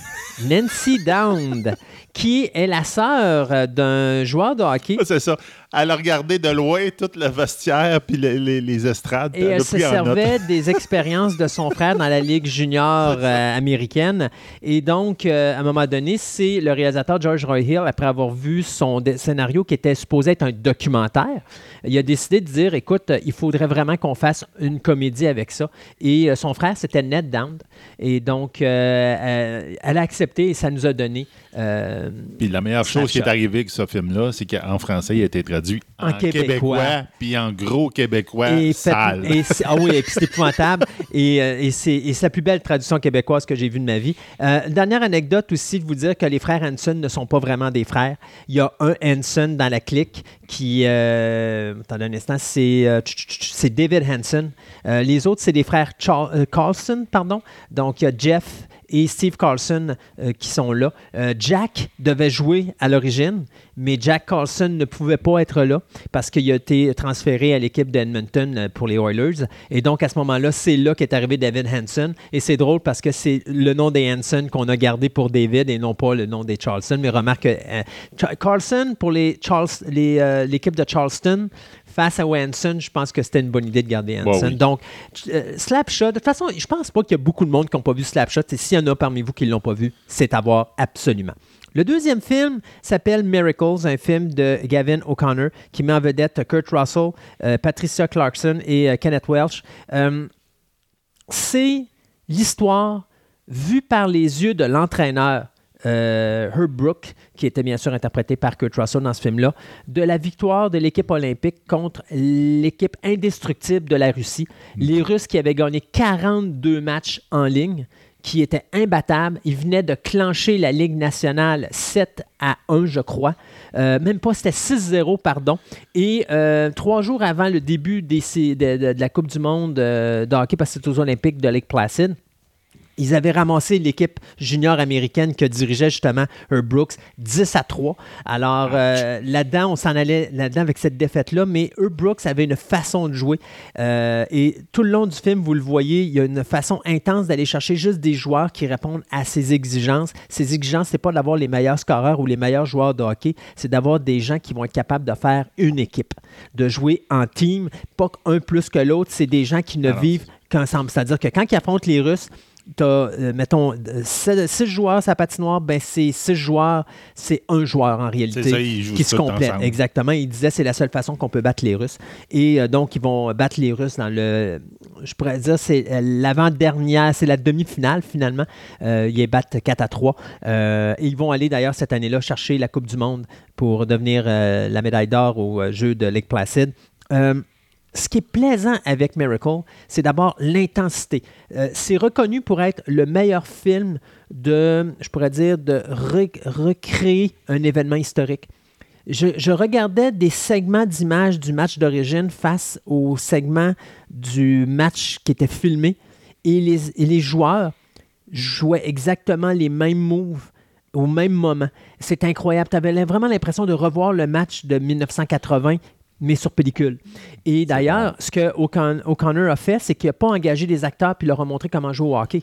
Nancy Dowd, qui est la sœur euh, d'un joueur de hockey. C'est ça. Elle a regardé de loin tout le vestiaire puis les, les- les estrades. Et elle se servait des expériences de son frère dans la Ligue junior euh, américaine. Et donc, euh, à un moment donné, c'est le réalisateur George Roy Hill, après avoir vu son scénario qui était supposé être un documentaire, il a décidé de dire, écoute, il faudrait vraiment qu'on fasse une comédie avec ça. Et euh, son frère, c'était Ned Down. Et donc, elle a accepté et ça nous a donné euh, euh, Puis la meilleure chose qui est arrivée avec ce film-là, c'est qu'en français, il a été traduit En en, québécois. québécois, puis en gros québécois et sale. et ah oui, et puis c'est épouvantable. et euh, et c'est la plus belle traduction québécoise que j'ai vue de ma vie. Euh, dernière anecdote aussi, de vous dire que les frères Hanson ne sont pas vraiment des frères. Il y a un Hanson dans la clique qui. Euh, attendez un instant, c'est euh, David Hanson. Les autres, c'est des frères Carlson, pardon. Donc, il y a Jeff et Steve Carlson euh, qui sont là. Euh, Jack devait jouer à l'origine, mais Jack Carlson ne pouvait pas être là parce qu'il a été transféré à l'équipe d'Edmonton euh, pour les Oilers. Et donc, à ce moment-là, c'est là qu'est arrivé David Hanson. Et c'est drôle parce que c'est le nom des Hanson qu'on a gardé pour David et non pas le nom des Charleston. Mais remarque Carlson, pour les Charles- les, l'équipe de Charleston, face à Hanson, je pense que c'était une bonne idée de garder Hanson. oui. Donc, euh, Slapshot, de toute façon, je pense pas qu'il y a beaucoup de monde qui n'ont pas vu Slapshot. Et s'il y en a parmi vous qui ne l'ont pas vu, c'est à voir absolument. Le deuxième film s'appelle Miracles, un film de Gavin O'Connor qui met en vedette Kurt Russell, euh, Patricia Clarkson et euh, Kenneth Welsh. Euh, c'est l'histoire vue par les yeux de l'entraîneur euh, Herb Brook, qui était bien sûr interprété par Kurt Russell dans ce film-là, de la victoire de l'équipe olympique contre l'équipe indestructible de la Russie. Les Russes qui avaient gagné 42 matchs en ligne, qui étaient imbattables. Ils venaient de clencher la Ligue nationale 7 à 1, je crois. Euh, même pas, c'était 6-0, pardon. Et euh, trois jours avant le début des, de, de- de la Coupe du Monde euh, de hockey, parce que c'était aux Olympiques de Lake Placid, ils avaient ramassé l'équipe junior américaine que dirigeait justement Herb Brooks 10 à 3. Alors euh, là-dedans, on s'en allait là-dedans avec cette défaite-là, mais Herb Brooks avait une façon de jouer. Euh, et tout le long du film, vous le voyez, il y a une façon intense d'aller chercher juste des joueurs qui répondent à ses exigences. Ses exigences, c'est pas d'avoir les meilleurs scoreurs ou les meilleurs joueurs de hockey, c'est d'avoir des gens qui vont être capables de faire une équipe, de jouer en team, pas un plus que l'autre, c'est des gens qui ne Alors, vivent qu'ensemble. C'est-à-dire que quand ils affrontent les Russes, tu as, mettons, 6 joueurs sur la patinoire, ben c'est 6 joueurs, c'est un joueur en réalité ça, qui se complète. ensemble. Exactement. Il disait c'est la seule façon qu'on peut battre les Russes. Et euh, donc, ils vont battre les Russes dans le. Je pourrais dire, c'est euh, l'avant-dernière, c'est la demi-finale finalement. Euh, ils les battent 4 à 3. Euh, et ils vont aller d'ailleurs cette année-là chercher la Coupe du Monde pour devenir euh, la médaille d'or au euh, jeu de Lake Placid. Ce qui est plaisant avec Miracle, c'est d'abord l'intensité. Euh, c'est reconnu pour être le meilleur film de, je pourrais dire, de re- recréer un événement historique. Je, regardais des segments d'images du match d'origine face aux segments du match qui était filmé et les, et les joueurs jouaient exactement les mêmes moves au même moment. C'est incroyable. Tu avais vraiment l'impression de revoir le match de 1980 mais sur pellicule. Et d'ailleurs, ce que O'Con- O'Connor a fait, c'est qu'il n'a pas engagé des acteurs puis leur a montré comment jouer au hockey.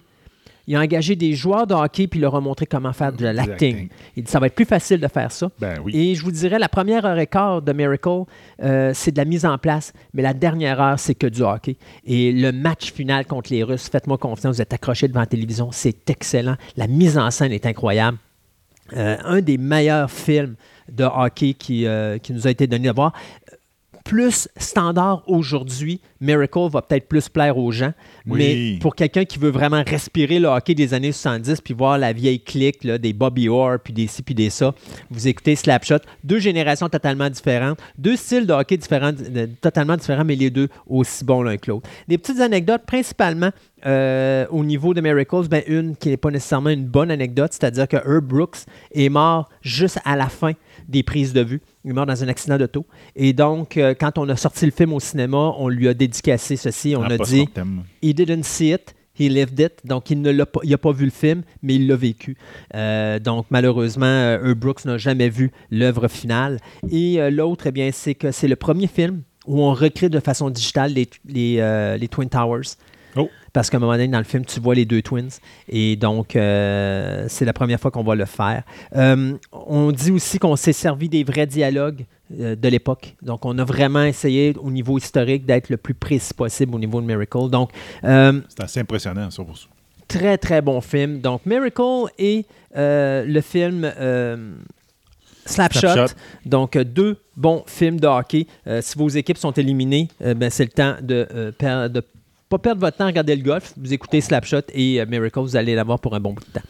Il a engagé des joueurs de hockey puis leur a montré comment faire de l'acting. l'acting. Il dit ça va être plus facile de faire ça. Ben oui. Et je vous dirais, la première heure et quart de Miracle, euh, c'est de la mise en place, mais la dernière heure, c'est que du hockey. Et le match final contre les Russes, faites-moi confiance, vous êtes accrochés devant la télévision, c'est excellent. La mise en scène est incroyable. Euh, un des meilleurs films de hockey qui, euh, qui nous a été donné à voir. Plus standard aujourd'hui, Miracle va peut-être plus plaire aux gens, Oui. mais pour quelqu'un qui veut vraiment respirer le hockey des années 70 puis voir la vieille clique là, des Bobby Orr puis des ci puis des ça, vous écoutez Slapshot, deux générations totalement différentes, deux styles de hockey différents, totalement différents, mais les deux aussi bons l'un que l'autre. Des petites anecdotes, principalement euh, au niveau de Miracles, ben, une qui n'est pas nécessairement une bonne anecdote, c'est-à-dire que Herb Brooks est mort juste à la fin des prises de vue. Il mort dans un accident d'auto. Et donc, euh, quand on a sorti le film au cinéma, on lui a dédicacé ceci. On a dit. He didn't see it. He lived it. Donc, il n'a pas, il a pas vu le film, mais il l'a vécu. Euh, donc, malheureusement, euh, Herb Brooks n'a jamais vu l'œuvre finale. Et euh, l'autre, eh bien, c'est que c'est le premier film où on recrée de façon digitale les, les, euh, les Twin Towers. Oh. Parce qu'à un moment donné, dans le film, tu vois les deux twins. Et donc, euh, c'est la première fois qu'on va le faire. Euh, on dit aussi qu'on s'est servi des vrais dialogues euh, de l'époque. Donc, on a vraiment essayé, au niveau historique, d'être le plus précis possible au niveau de Miracle. Donc, euh, C'est assez impressionnant, ça. pour ça. très, très bon film. Donc, Miracle et euh, le film euh, Slapshot. Slapshot. Donc, euh, deux bons films de hockey. Euh, si vos équipes sont éliminées, euh, ben, c'est le temps de ne de pas perdre votre temps à regarder le golf. Vous écoutez Slapshot et euh, Miracle, vous allez l'avoir pour un bon bout de temps.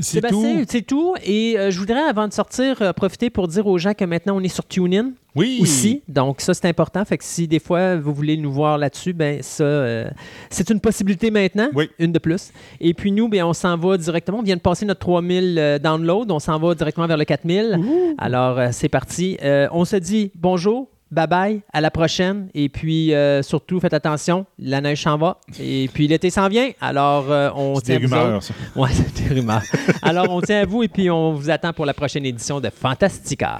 C'est Sébastien, tout. c'est tout. Et euh, je voudrais, avant de sortir, euh, profiter pour dire aux gens que maintenant, on est sur TuneIn Oui. aussi. Donc, ça, c'est important. Fait que si des fois, vous voulez nous voir là-dessus, ben ça, euh, c'est une possibilité maintenant. Oui. Une de plus. Et puis, nous, ben, on s'en va directement. On vient de passer notre 3000 euh, downloads. On s'en va directement vers le 4000. Alors, c'est parti. On se dit bonjour. Bye bye, à la prochaine. Et puis, euh, surtout, faites attention, la neige s'en va. Et puis, l'été s'en vient. Alors, euh, on des tient à vous autres. rumeurs, ça. Ouais, c'est des rumeurs. Alors, on tient à vous et puis on vous attend pour la prochaine édition de Fantastica.